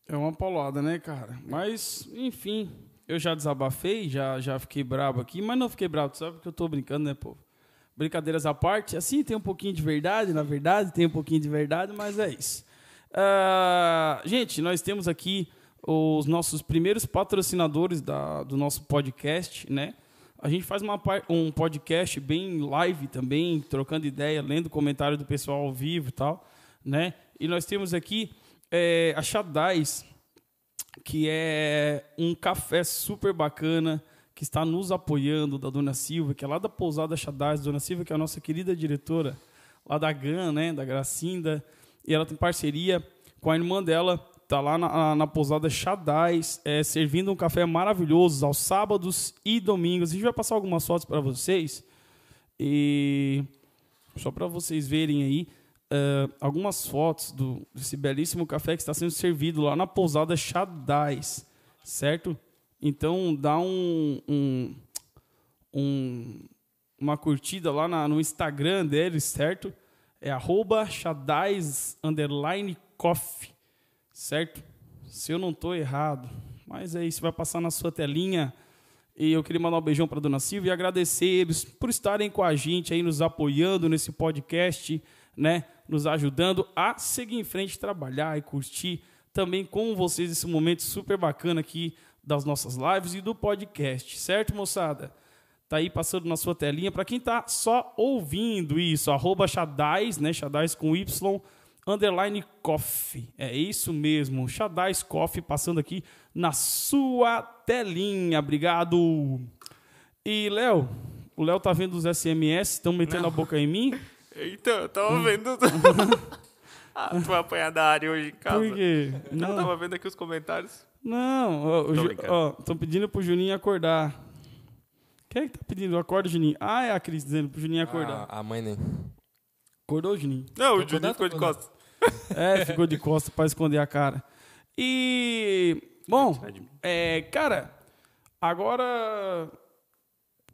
É uma paulada, né, cara? Mas, enfim, eu já desabafei, já, já fiquei brabo aqui, mas não fiquei brabo, tu sabe que eu tô brincando, né, povo? Brincadeiras à parte, assim tem um pouquinho de verdade, na verdade, tem um pouquinho de verdade, mas é isso. Ah, gente, nós temos aqui os nossos primeiros patrocinadores da, do nosso podcast, né? A gente faz uma, um podcast bem live também, trocando ideia, lendo comentário do pessoal ao vivo e tal, né? E nós temos aqui é, a Xadais, que é um café super bacana, que está nos apoiando, da Dona Silva, que é lá da Pousada Xadais. Dona Silva, que é a nossa querida diretora lá da GAN, né, da Gracinda. E ela tem parceria com a irmã dela, tá lá na, na Pousada Xadais, é, servindo um café maravilhoso aos sábados e domingos. A gente vai passar algumas fotos para vocês. E só para vocês verem aí eh, algumas fotos do, desse belíssimo café que está sendo servido lá na pousada Xadais, certo? Então dá um, um, um- uma curtida lá na- no Instagram deles, certo? É arroba coffee, certo? Se eu não estou errado, mas é isso, vai passar na sua telinha. E eu queria mandar um beijão para Dona Silvia e agradecer eles por estarem com a gente aí, nos apoiando nesse podcast, né? Nos ajudando a seguir em frente, trabalhar e curtir também com vocês esse momento super bacana aqui das nossas lives e do podcast, certo, moçada? Tá aí passando na sua telinha. Para quem tá só ouvindo isso, arroba Xadais, né? Xadais com Y, underline coffee. É isso mesmo. Xadais Coffee passando aqui na sua telinha. Obrigado. E, Léo, o Léo tá vendo os SMS, estão metendo a boca em mim? Então, eu tava vendo. ah, tu vai apanhar da área hoje em casa. Por quê? Eu Não, tava vendo aqui os comentários. Não. ó, o Tô Ju- brincando. ó, Estão pedindo pro Juninho acordar. Quem é que tá pedindo? Acorda, Juninho. Ah, é a Cris dizendo pro Juninho acordar. A, a mãe nem. Acordou, Juninho? Não, o Juninho ficou acordado, de costas. É, ficou de costas para esconder a cara. E, bom, é, cara, agora,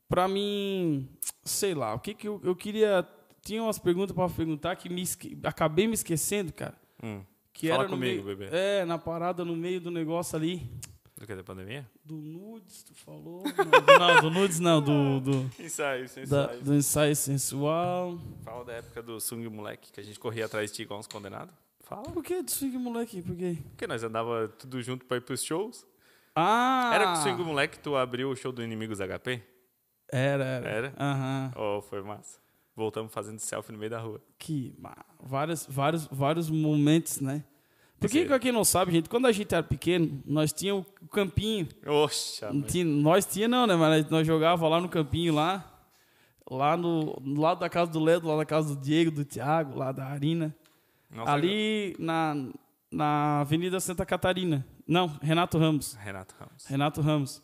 pra mim, sei lá, o que que eu, eu queria... Tinha umas perguntas para perguntar que me esque- acabei me esquecendo, cara. Hum. Que Fala era comigo, meio- bebê. É, na parada, no meio do negócio ali. Do que, da pandemia? Do nudes, tu falou? Não, do nudes não, do, do, Ensaio, da- do ensaio sensual. Fala da época do Sung Moleque, que a gente corria atrás de ti igual uns condenados. Fala. Por que do swing moleque? Por quê? Porque nós andava tudo junto pra ir pros shows. Ah! Era com o Swing Moleque que tu abriu o show do Inimigos HP? Era, era. Era? Aham. Oh, foi massa. Voltamos fazendo selfie no meio da rua. que vários, vários, vários momentos, né? Porque, pra quem não sabe, gente, quando a gente era pequeno, nós tínhamos o campinho. Oxa, tinha- nós tinha não, né? Mas nós jogava lá no campinho, lá. Lá no do lado da casa do Ledo, lá da casa do Diego, do Thiago, lá da Arina. Nossa, ali na, na Avenida Santa Catarina. Não, Renato Ramos. Renato Ramos. Renato Ramos.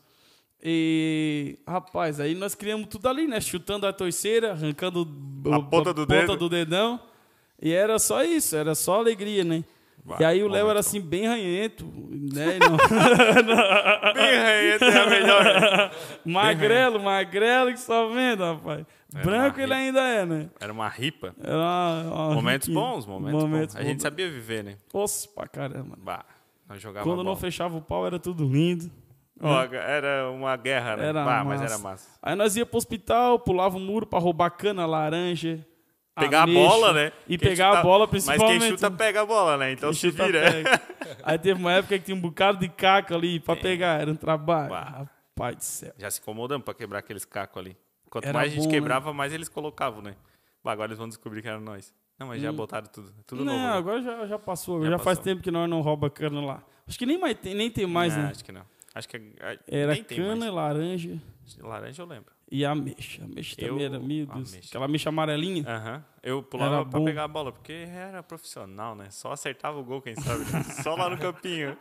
E, rapaz, aí nós criamos tudo ali, né? Chutando a torceira, arrancando o- A ponta do dedo. do dedão. E era só isso, era só alegria, né? Bah, e aí o Léo era bom. assim, bem ranhento, né? Não- Bem ranhento é a melhor. magrelo, magrelo que só vendo, rapaz. Era Branco ele ainda é, né? Era uma ripa. Era uma- uma Momentos riquinha. bons, momentos, Momentos bons. A gente bons. sabia viver, né? Nossa, pra caramba. Bah, nós Quando não bola. fechava o pau era tudo lindo. Ó, era uma guerra, né? Era mas era massa. Aí nós ia pro hospital, pulava o muro pra roubar cana, laranja. Pegar ameixa, a bola, né? E Quem pegar a chuta- bola Mas principalmente. quem chuta pega a bola, né? Então se vira. pega. Aí teve uma época que tinha um bocado de caco ali pra pegar, era um trabalho. Bah. Rapaz do céu. Já se incomodamos pra quebrar aqueles cacos ali. Quanto Era mais a gente bom, né? quebrava, mais eles colocavam, né? Bah, agora eles vão descobrir que era nós. Não, mas já botaram tudo. Tudo Hum. não, novo. né? agora já, já passou. Já Já, faz passou. tempo que nós não rouba cana lá. Acho que nem, mais tem, nem tem mais, Não, né? Acho que não. Acho que a- Era nem tem cana, mais. laranja Laranja eu lembro. e ameixa. Ameixa Eu- também era, meu Deus. ameixa. Aquela ameixa amarelinha. Aham. Eu pulava Era pra bom. pegar a bola, porque era profissional, né? Só acertava o gol, quem sabe. né? Só lá no campinho.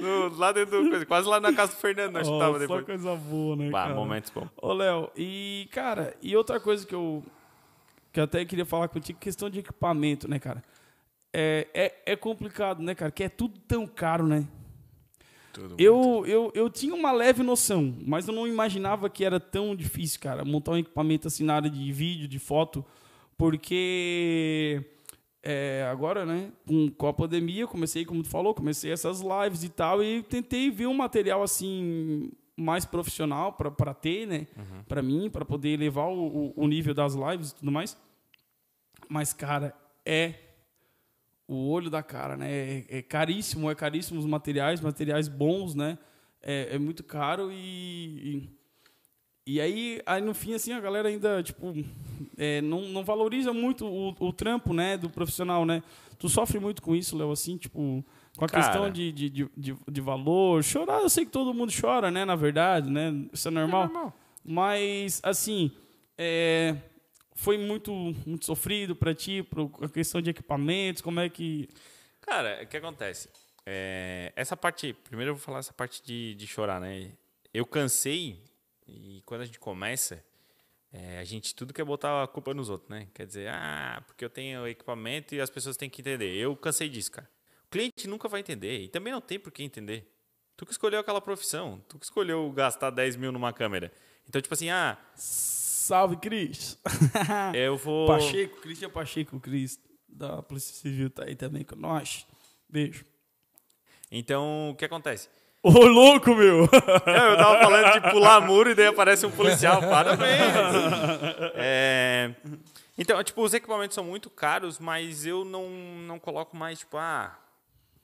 No- lá dentro do quase lá na casa do Fernando nós Oh, só depois. coisa boa, né, Bah, cara? momentos bons. Ô, Léo, e, cara, e outra coisa que eu, que eu até queria falar contigo, questão de equipamento, né, cara? É, é, é complicado, né, cara? Que é tudo tão caro, né? Tudo Eu, eu, eu tinha uma leve noção, mas eu não imaginava que era tão difícil, cara, montar um equipamento assim na área de vídeo, de foto, porque é, agora, né, com, com a pandemia, eu comecei, como tu falou, comecei essas lives e tal, e tentei ver um material assim, mais profissional para ter, né? Para mim, para poder elevar o, o- o nível das lives e tudo mais. Mas, cara, é o olho da cara, né? É, é caríssimo, é caríssimo os materiais, materiais bons, né? É, é muito caro e, e, e aí, aí, no fim, assim, a galera ainda, tipo, é, não, não valoriza muito o, o trampo, né, do profissional, né? Tu sofre muito com isso, Léo, assim, tipo, com a Cara. questão de, de, de, de, valor. Chorar, eu sei que todo mundo chora, né, na verdade, né? Isso é normal. Mas, assim, é, foi muito, muito sofrido pra ti, pro, a questão de equipamentos, como é que... Cara, o que acontece? É, essa parte, primeiro eu vou falar essa parte de, de chorar, né? Eu cansei e quando a gente começa, é, a gente tudo quer botar a culpa nos outros, né? Quer dizer, ah, porque eu tenho equipamento e as pessoas têm que entender. Eu cansei disso, cara. O cliente nunca vai entender e também não tem por que entender. Tu que escolheu aquela profissão, tu que escolheu gastar 10 mil numa câmera. Então, tipo assim, ah, Salve, Cris! eu vou. Pacheco, Cristian Pacheco, Cris, da Polícia Civil, tá aí também com nós. Beijo. Então, o que acontece? Ô, louco, meu! É, eu tava falando de pular muro e daí aparece um policial. Parabéns! É, Então, tipo, os equipamentos são muito caros, mas eu não, não coloco mais, tipo, ah,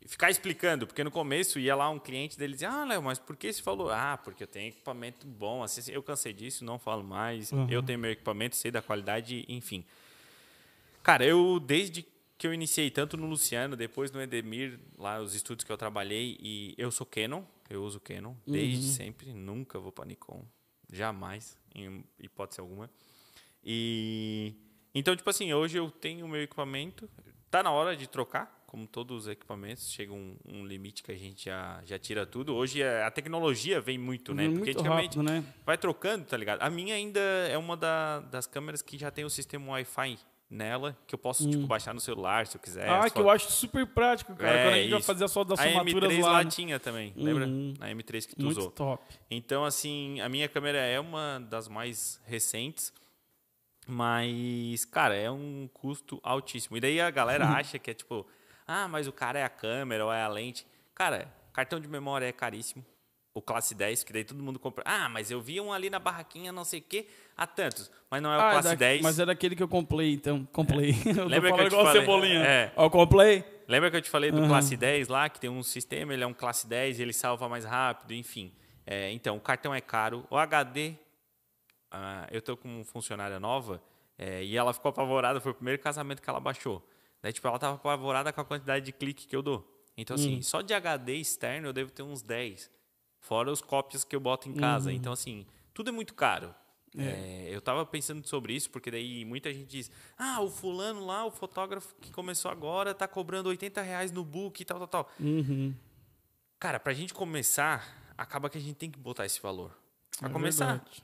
ficar explicando. Porque no começo ia lá um cliente dele dizia, ah, Léo, mas por que você falou? Ah, porque eu tenho equipamento bom. Assim, eu cansei disso, não falo mais. Eu tenho meu equipamento, sei da qualidade, enfim. Cara, eu desde que eu iniciei tanto no Luciano, depois no Edemir, lá os estúdios que eu trabalhei, e eu sou Canon, eu uso Canon desde sempre, nunca vou para Nikon, jamais, em hipótese alguma. E então, tipo assim, hoje eu tenho o meu equipamento, tá na hora de trocar, como todos os equipamentos, chega um, um limite que a gente já, já tira tudo. Hoje a a tecnologia vem muito, né? Porque Muito antigamente rápido, né? vai trocando, tá ligado? A minha ainda é uma da- das câmeras que já tem o sistema Wi-Fi nela, que eu posso, tipo, baixar no celular se eu quiser. Hum. ah, só- que eu acho super prático, cara. É, Quando a gente vai isso. fazer a solda das A somaturas M3 lá. lá né? tinha também, lembra? Uhum. Na M3 que tu Muito usou. top. Então, assim, a minha câmera é uma das mais recentes, mas, cara, é um custo altíssimo. E daí a galera acha que é tipo, ah, mas o cara é a câmera ou é a lente. Cara, cartão de memória é caríssimo. O classe 10, que daí todo mundo compra. Ah, mas eu vi um ali na barraquinha, não sei o quê, a tantos. Mas não é o Ah, classe da- 10. Mas era aquele que eu comprei, então. Comprei. eu Lembra que eu te igual falei? cebolinha. É. Eu comprei. Lembra que eu te falei do Aham. classe 10 lá, que tem um sistema, ele é um classe 10, ele salva mais rápido, enfim. É, então, o cartão é caro. O HD, ah, eu tô com uma funcionária nova é, e ela ficou apavorada, foi o primeiro casamento que ela baixou. Daí, tipo, ela tava apavorada com a quantidade de clique que eu dou. Então, assim, Hum. só de HD externo eu devo ter uns 10. Fora os cópias que eu boto em casa. Uhum. Então, assim, tudo é muito caro. É, eu tava pensando sobre isso, porque daí muita gente diz: Ah, o fulano lá, o fotógrafo que começou agora, tá cobrando 80 reais no book e tal, tal, tal. Uhum. Cara, pra gente começar, acaba que a gente tem que botar esse valor. Pra É começar, verdade.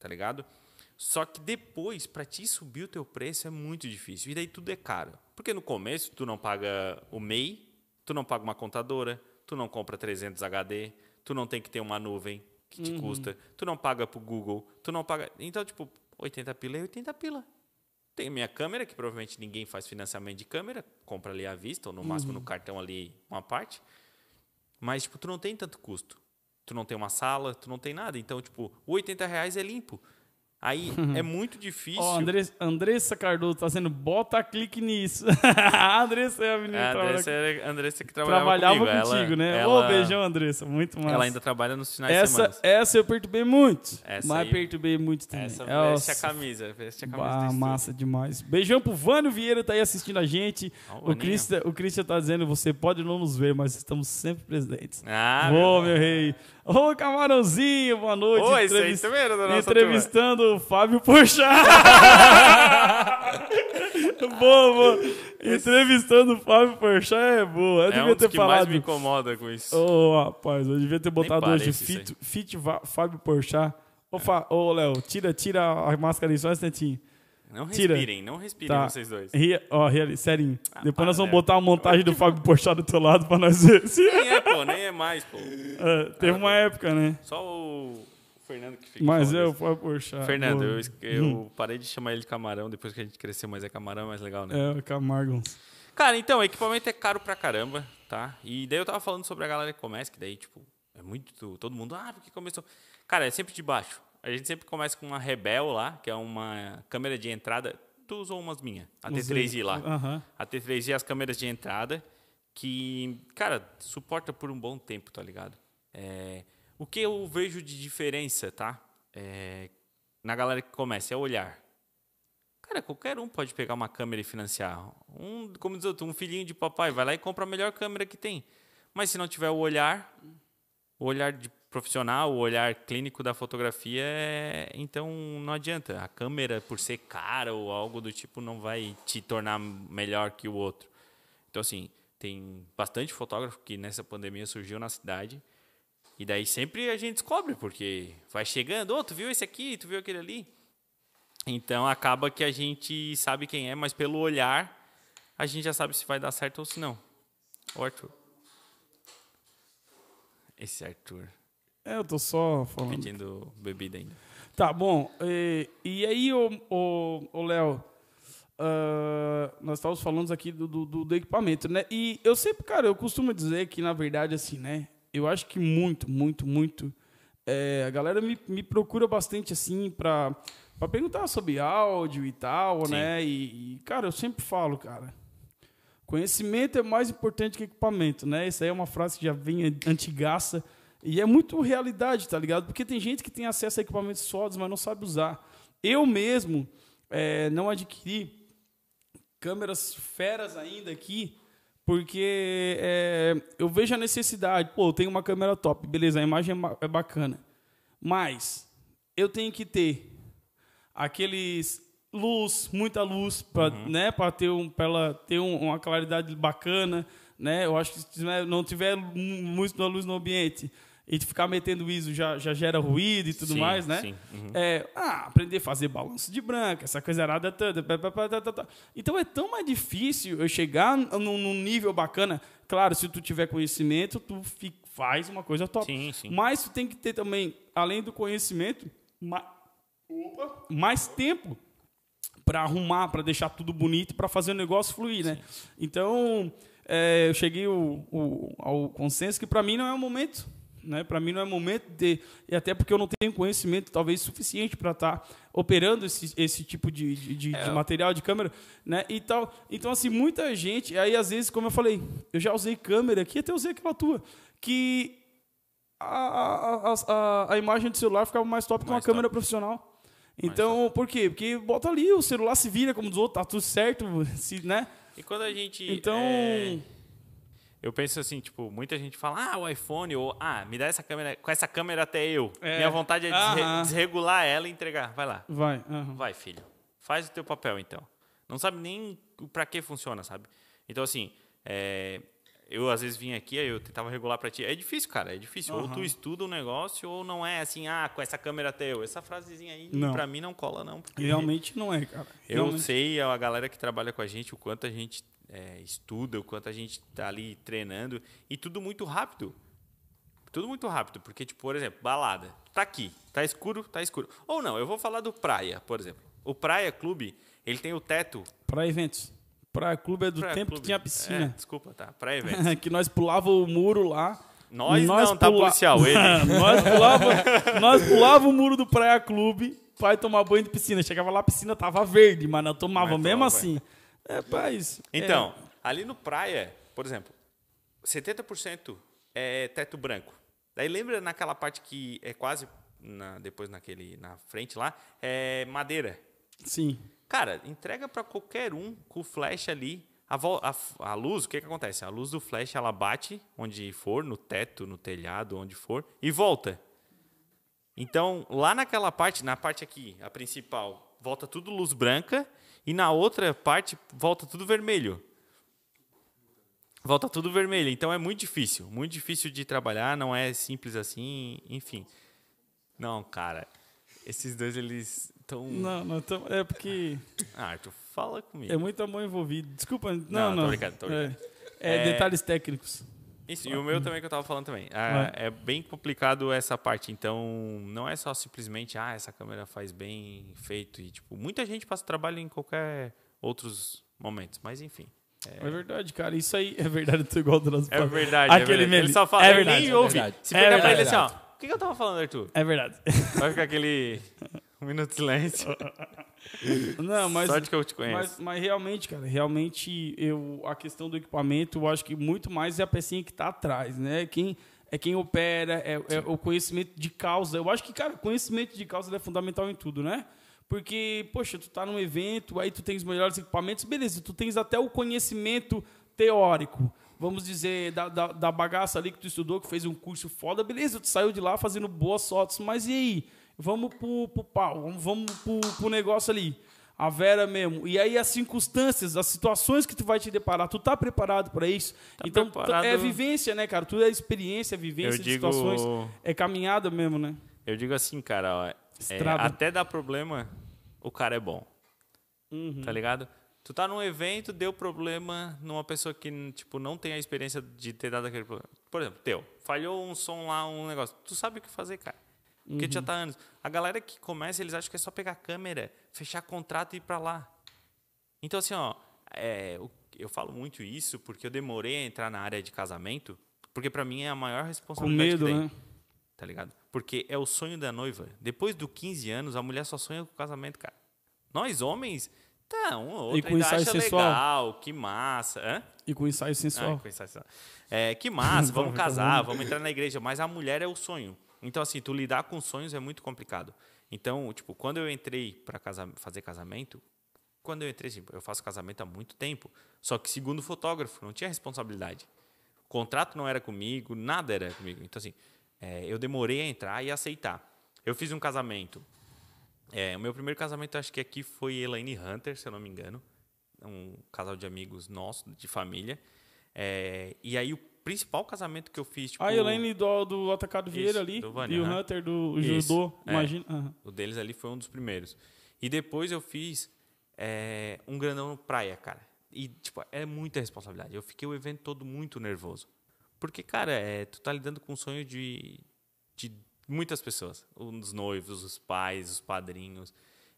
tá ligado? Só que depois, pra ti subir o teu preço é muito difícil. E daí tudo é caro. Porque no começo, tu não paga o MEI, tu não paga uma contadora, tu não compra 300 HD, tu não tem que ter uma nuvem que te custa, tu não paga pro Google, tu não paga... Então, tipo, 80 pila é 80 pila. Tem minha câmera, que provavelmente ninguém faz financiamento de câmera, compra ali à vista, ou no máximo no cartão ali uma parte. Mas, tipo, tu não tem tanto custo. Tu não tem uma sala, tu não tem nada. Então, tipo, o 80 reais é limpo. Aí é muito difícil. Ó, Andressa, Andressa Cardoso tá sendo bota clique nisso. a Andressa é a menina É, que a trabalha- Andressa, era- a Andressa que trabalhava, trabalhava comigo. contigo, ela, né? Ela, Ô, beijão, Andressa. Muito massa. Ela ainda trabalha nos finais de essa, semana. essa eu perturbei muito. Essa mas aí- perturbei muito também. Essa veste a camisa. Veste a camisa Bah, massa demais. Beijão pro Vânio Vieira, tá aí assistindo a gente. Ó, o. Christian, o Christian tá dizendo, você pode não nos ver, mas estamos sempre presentes. Ah, Ô, meu rei. Ô, Camarãozinho, boa noite. Ô, esse aí Entrevis- também era da nossa Entrevistando o Fábio Porchat. boa, boa. Entrevistando o Fábio Porchat é boa. Eu É devia um ter que mais falado. me incomoda com isso. Ô, rapaz, eu devia ter botado hoje fit, fit Fábio Porchat. Ô, ô, Léo, tira, tira a máscara aí só um instantinho. Não Tira. respirem, não respirem Tá. vocês dois. Ria, ó, ria, sério. Depois para, nós vamos né? botar uma montagem do Fábio Porchat do teu lado pra nós ver. Nem é, pô, nem é mais, pô. É, teve uma época, né? Só o Fernando que fica Mas é o. Fábio Porchat. Fernando, eu, eu parei de chamar ele de camarão depois que a gente cresceu, mas é camarão é mais legal, né? É, o Camargo. Cara, então, equipamento é caro pra caramba, tá? E daí eu tava falando sobre a galera que começa, que daí, tipo, É muito. Todo mundo, ah, porque começou. Cara, é sempre de baixo. A gente sempre começa com uma Rebel lá, que é uma câmera de entrada. Tu usou umas minhas, a T3i lá. Aham. A T3i e as câmeras de entrada, que, cara, suporta por um bom tempo, tá ligado? É, o que eu vejo de diferença, tá? É, na galera que começa é olhar. Cara, qualquer um pode pegar uma câmera e financiar. Um, como diz outro, um filhinho de papai, vai lá e compra a melhor câmera que tem. Mas se não tiver o olhar, o olhar de profissional, o olhar clínico da fotografia, é- então não adianta. A câmera, por ser cara ou algo do tipo, não vai te tornar melhor que o outro. Então, assim, tem bastante fotógrafo que nessa pandemia surgiu na cidade. E daí sempre a gente descobre, porque vai chegando, ô, tu viu esse aqui, tu viu aquele ali. Então acaba que a gente sabe quem é, mas pelo olhar a gente já sabe se vai dar certo ou se não. Ô, Arthur. Esse Arthur É, eu tô só falando. pedindo bebida ainda. Tá, bom. E, e aí, ô Léo, ah, nós estávamos falando aqui do, do, do- do equipamento, né? E eu sempre, cara, eu costumo dizer que, na verdade, assim, né? Eu acho que muito, muito, muito. é, a galera me, me procura bastante, assim, pra, pra perguntar sobre áudio e tal, Sim. né? E, e, cara, eu sempre falo, cara. Conhecimento é mais importante que equipamento, né? Isso aí é uma frase que já vem antigaça. E é muito realidade, tá ligado? Porque tem gente que tem acesso a equipamentos sólidos, mas não sabe usar. Eu mesmo eh, não adquiri câmeras feras ainda aqui, porque eh, eu vejo a necessidade. Pô, eu tenho uma câmera top, beleza, a imagem é é bacana. Mas eu tenho que ter aqueles luz, muita luz para, né, para ter um para ela ter um- uma claridade bacana, né? Eu acho que se não tiver mu- muita luz no ambiente e ficar metendo ISO já, já gera ruído e tudo Sim, mais, né? sim, uhum. É, ah, aprender a fazer balanço de branca, essa coisa arada toda. tá, tá, tá. Então é tão mais difícil eu chegar num, num nível bacana. Claro, se tu tiver conhecimento, tu fi- faz uma coisa top. Sim, sim. Mas tu tem que ter também, além do conhecimento, ma- Opa, mais tempo para arrumar, para deixar tudo bonito, para fazer o negócio fluir, né? Então, é, eu cheguei o- o- ao consenso que para mim não é o momento, né? Para mim não é momento de e até porque eu não tenho conhecimento talvez suficiente para estar operando esse, esse tipo de, de, de- de material de câmera, né? E tal. Então assim, muita gente, aí às vezes, como eu falei, eu já usei câmera aqui, até usei aquela tua, que a, a, a, a imagem do celular ficava mais top que uma Mais câmera top. profissional. Então, por quê? Porque bota ali, o celular se vira como dos outros, tá tudo certo, se, né? E quando a gente. Então, é, eu penso assim, tipo, muita gente fala, ah, o iPhone, ou ah, me dá essa câmera, com essa câmera até eu. É. Minha vontade é desre- desregular ela e entregar. Vai lá. vai. aham. Vai, filho. Faz o teu papel, então. Não sabe nem pra que funciona, sabe? Então, assim, é, eu às vezes vinha aqui, aí eu tentava regular pra ti. É difícil, cara, é difícil. Ou tu estuda um negócio, ou não é assim, ah, com essa câmera até eu. Essa frasezinha aí, pra mim, não cola, não. Realmente não é, cara. eu Realmente. sei, a galera que trabalha com a gente, o quanto a gente é, estuda, o quanto a gente tá ali treinando. E tudo muito rápido. Tudo muito rápido. Porque, tipo, por exemplo, balada. Tá aqui. Tá escuro, tá escuro. Ou não, eu vou falar do Praia, por exemplo. O Praia Clube, ele tem o teto. Pra eventos. Praia Clube é do Praia tempo Clube. que tinha É, piscina. desculpa, tá. Praia Eventos. que nós pulava o muro lá. Nós não, tá policial, ele. nós, pulava, nós pulava o muro do Praia Clube pra ir tomar banho de piscina. Chegava lá, a piscina tava verde, mas nós tomava Mas mesmo assim. É, paz. Então, ali no praia, por exemplo, 70% é teto branco. Daí lembra naquela parte que é quase na- depois naquele na frente lá, é madeira. É, sim. Cara, entrega para qualquer um com o flash ali. A, a a luz, o que, que acontece? A luz do flash ela bate onde for, no teto, no telhado, onde for, e volta. Então, lá naquela parte, na parte aqui, a principal, volta tudo luz branca, e na outra parte volta tudo vermelho. Volta tudo vermelho. Então é muito difícil. Muito difícil de trabalhar, não é simples assim, enfim. Não, cara. Esses dois, eles estão. Não, não, tamo- é porque Ah, Arthur, fala comigo. é muito amor envolvido. Desculpa, não, Não, não. tô brincando, tô brincando. É, é É, detalhes técnicos. Isso, e o meu também que eu tava falando também. Ah, é bem complicado essa parte. Então, não é só simplesmente, ah, essa câmera faz bem feito. E, tipo, muita gente passa trabalho em qualquer outros momentos. Mas, enfim. É verdade, cara. Isso aí é verdade, eu tô igual do nosso É verdade. é Aquele verdade. meme. Ele só fala, É verdade, nem é ouve. verdade. Se É pegar pra ele verdade. assim, ó. O que, que eu tava falando, Arthur? É verdade. Vai ficar aquele. Um minuto de silêncio. Não, mas, Sorte que eu te conheço. mas, mas realmente, cara, realmente eu, a questão do equipamento, eu acho que muito mais é a pecinha que tá atrás, né? Quem, é quem opera, é, é o conhecimento de causa. Eu acho que, cara, conhecimento de causa é fundamental em tudo, né? Porque, poxa, tu tá num evento, aí tu tens os melhores equipamentos, beleza, tu tens até o conhecimento teórico. Vamos dizer, da, da, da bagaça ali que tu estudou, que fez um curso foda, beleza, tu saiu de lá fazendo boas fotos, mas e aí? Vamos pro, pro pau, vamos, vamos pro, pro negócio ali. A Vera mesmo. E aí as circunstâncias, as situações que tu vai te deparar, tu tá preparado para isso? então, tu- preparado. é vivência, né, cara? Tudo é experiência, vivência Eu de digo- situações. É caminhada mesmo, né? Eu digo assim, cara, ó, é, até dar problema, o cara é bom. Uhum. Tá ligado? Tu tá num evento, deu problema numa pessoa que, tipo, não tem a experiência de ter dado aquele problema. Por exemplo, teu, falhou um som lá, um negócio. Tu sabe o que fazer, cara. Porque Uhum. já tá anos. A galera que começa, eles acham que é só pegar a câmera, fechar contrato e ir pra lá. Então, assim, ó, é, eu falo muito isso porque eu demorei a entrar na área de casamento, porque pra mim é a maior Com responsabilidade medo, que tem né? tá ligado? Porque é o sonho da noiva. Depois dos 15 anos, a mulher só sonha com o casamento, cara. Nós, homens, tá, um ou outro com ainda ensaio acha sensual? legal, que massa. Hã? E com ensaio Ah, sensual. com ensaio sensual. É, que massa, vamos casar, vamos entrar na igreja. Mas a mulher é o sonho. Então, assim, tu lidar com sonhos é muito complicado. Então, tipo, quando eu entrei para fazer casamento, quando eu entrei, tipo, eu faço casamento há muito tempo, só que segundo fotógrafo, não tinha responsabilidade. O contrato não era comigo, nada era comigo. Então, assim, é, eu demorei a entrar e aceitar. Eu fiz um casamento. É, o meu primeiro casamento, acho que aqui foi Elaine Hunter, se eu não me engano. Um casal de amigos nossos, de família. É, e aí, o principal casamento que eu fiz, tipo, A Elaine do, do Atacado Vieira Isso, ali. do Vânia, e o aham. Hunter do Isso, Judô. é. Imagina. aham. O deles ali foi um dos primeiros. E depois eu fiz é, um grandão no praia, cara. E, tipo, é muita responsabilidade. Eu fiquei o evento todo muito nervoso. Porque, cara, é, tu tá lidando com o sonho de, de muitas pessoas. Os noivos, os pais, os padrinhos.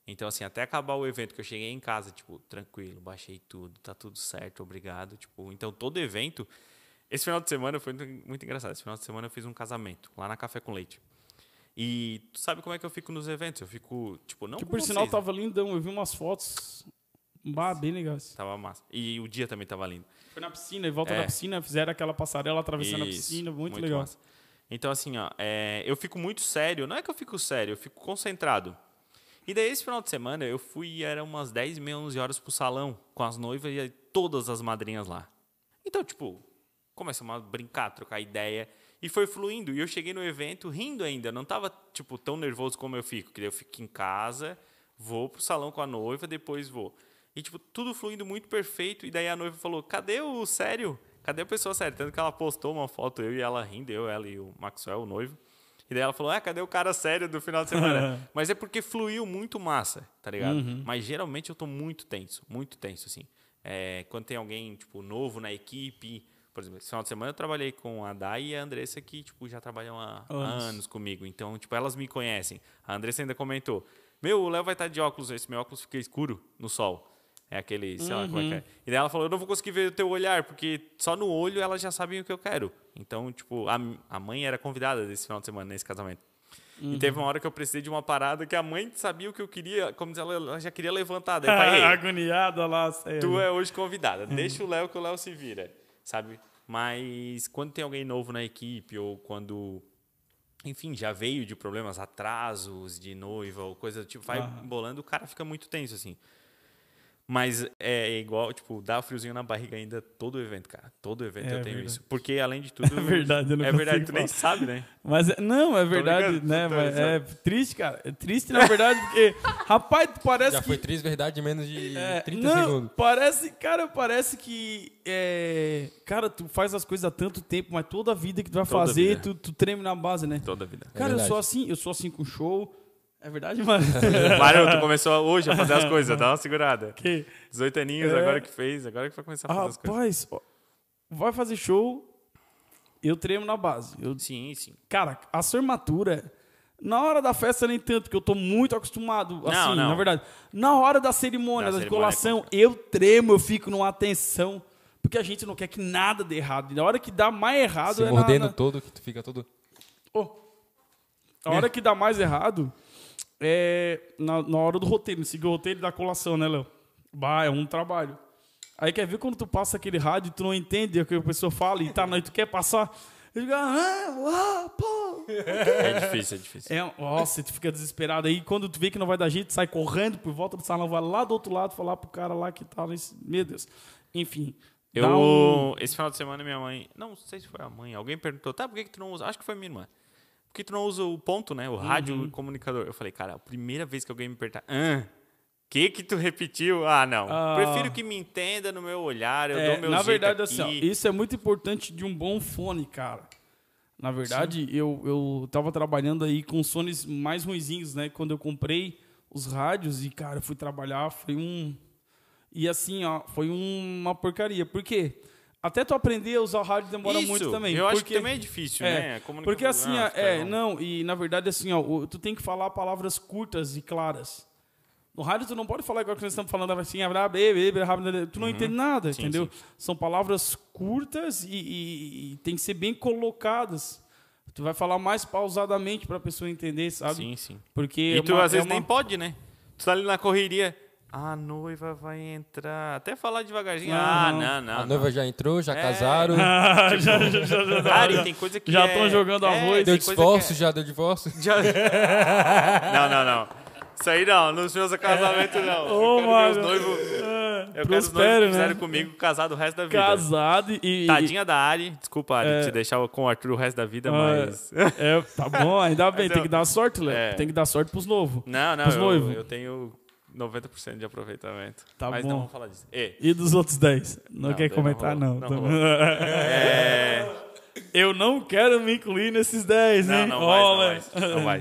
Então, assim, até acabar o evento, que eu cheguei em casa, tipo, tranquilo, baixei tudo, tá tudo certo, obrigado. Tipo, então, todo evento... Esse final de semana foi muito, muito engraçado. Esse final de semana eu fiz um casamento, lá na Café com Leite. E tu sabe como é que eu fico nos eventos? Eu fico, tipo, não Que por sinal vocês, né? tava lindão. Eu vi umas fotos. Bah, bem legais. Tava massa. E o dia também tava lindo. Foi na piscina, em volta É. da piscina, fizeram aquela passarela atravessando a Isso, piscina, muito, legal. massa. Então, assim, ó, é, eu fico muito sério. Não é que eu fico sério, eu fico concentrado. E daí, esse final de semana, eu fui, era umas 10, meia, 11 horas pro salão, com as noivas e todas as madrinhas lá. Então, tipo, começamos a brincar, trocar ideia. E foi fluindo. E eu cheguei no evento rindo ainda. Não tava, tipo, tão nervoso como eu fico. Que daí eu fico em casa, vou pro salão com a noiva, depois vou. E, tipo, tudo fluindo muito perfeito. E daí a noiva falou, cadê o sério? Cadê a pessoa séria? Tanto que ela postou uma foto, eu e ela rindo, eu, ela e o Maxwell, o noivo. E daí ela falou, ah, cadê o cara sério do final de semana? Mas é porque fluiu muito massa, tá ligado? Mas geralmente eu tô muito tenso, muito tenso, assim. É, quando tem alguém, tipo, novo na equipe... Por exemplo, esse final de semana eu trabalhei com a Dai e a Andressa, que, tipo, já trabalham há Anos. anos comigo. Então, tipo, elas me conhecem. A Andressa ainda comentou, meu, o Léo vai estar de óculos, esse meu óculos fica escuro no sol. É aquele, sei lá como é que é. E daí ela falou, eu não vou conseguir ver o teu olhar, porque só no olho elas já sabem o que eu quero. Então, tipo, a, a mãe era convidada desse final de semana, nesse casamento. E teve uma hora que eu precisei de uma parada que a mãe sabia o que eu queria, como diz ela, ela já queria levantar. Daí eu falei, "Ei, Agoniada lá, sério. Tu é hoje convidada. Deixa o Léo que o Léo se vira, sabe? Mas quando tem alguém novo na equipe ou quando, enfim, já veio de problemas, atrasos de noiva ou coisa do tipo, vai Aham. embolando, o cara fica muito tenso, assim. Mas é igual, tipo, dá friozinho na barriga ainda todo evento, cara. Todo evento É eu tenho verdade. isso. Porque, além de tudo... É verdade, eu não É verdade, tu nem falar. sabe, né? Mas é- não, é verdade, né? Mas é triste, cara. É triste, na verdade, porque, rapaz, parece Já que. foi triste verdade em menos de é, 30 não, segundos. parece, cara, parece que. é, cara, tu faz as coisas há tanto tempo, mas toda a vida que tu vai Toda fazer, tu, tu treme na base, né? Toda a vida. Cara, eu sou assim, eu sou assim com show. É verdade, mano? Mário, tu começou hoje a fazer as coisas, dá uma segurada. Que- 18 aninhos, É. agora que fez, agora que vai começar a fazer as coisas. Rapaz, vai fazer show, eu tremo na base. Eu, Sim, sim. cara, a formatura, na hora da festa nem tanto, que eu tô muito acostumado, assim, não. na verdade. Na hora da cerimônia, Da da, cerimônia, decolação, eu tremo, eu fico numa tensão. Porque a gente não quer que nada dê errado. E na hora que dá mais errado Se é mordendo na, na... todo, que tu fica todo. Ô, a hora que dá mais errado é na, na hora do roteiro. Seguir o roteiro da colação, né, Léo? Bah, é um trabalho. Aí quer ver quando tu passa aquele rádio e tu não entende o que a pessoa fala e tá, e tu quer passar. E fica, ah, ah, pô. É difícil, é difícil. É, nossa, tu fica desesperado. Aí quando tu vê que não vai dar jeito, tu sai correndo por volta do salão, vai lá do outro lado falar pro cara lá que tá nesse. Meu Deus. Enfim. Eu, um- esse final de semana, minha mãe. Não sei se foi a mãe. Alguém perguntou, tá, por que, que tu não usa? Acho que foi minha irmã. Por que tu não usa o ponto, né? O rádio Uhum. e o comunicador? Eu falei, cara, a primeira vez que alguém me perguntar, ah, que que tu repetiu? Ah, não. Ah. Prefiro que me entenda no meu olhar, eu É, dou meu na verdade, aqui. assim, isso é muito importante de um bom fone, cara. Na verdade, eu, eu tava trabalhando aí com fones mais ruizinhos, né? Quando eu comprei os rádios e, cara, eu fui trabalhar, foi um. E assim, ó, foi um- uma porcaria. Por quê? Até tu aprender a usar o rádio demora Isso, muito também. Eu acho porque... que também é difícil, É, né? Porque assim, Ah, é, não, e na verdade assim, ó, tu tem que falar palavras curtas e claras. No rádio tu não pode falar igual que nós estamos falando assim, tu não entende nada, Uhum. Sim, entendeu? São palavras curtas e, e- e tem que ser bem colocadas. Tu vai falar mais pausadamente para a pessoa entender, sabe? Sim, sim. Porque E é tu uma- às vezes é uma- nem pode, né? Tu tá ali na correria. A noiva vai entrar. Até falar devagarzinho. Ah, Aham. não, não. a não. noiva já entrou, já É. casaram. já, já, já, já, já, Cara, já. tem coisa que Já é- tão jogando é, arroz. Deu coisa divórcio, que já deu divórcio. é- já- não, não, não. Isso aí não. Nos meus casamentos, não. Ô, eu quero mano. meus noivos... É, Eu quero os noivos prospero, que fizeram né? comigo casado o resto da vida. Casado e... Tadinha da Ari. Desculpa, Ari, É. te deixar com o Arthur o resto da vida, Ah, mas... É, tá bom, ainda bem, Mas tem eu- que dar sorte, Léo. É. Tem que dar sorte pros novos. Não, não, Pros eu, noivos. eu tenho 90% de aproveitamento. Tá mas bom. não vamos falar disso. E, E dos outros 10? Não, Não, quer comentar, não não. Tá não bom. é... Eu não quero me incluir nesses 10, Não, hein? não não Olha. vai. Não vai.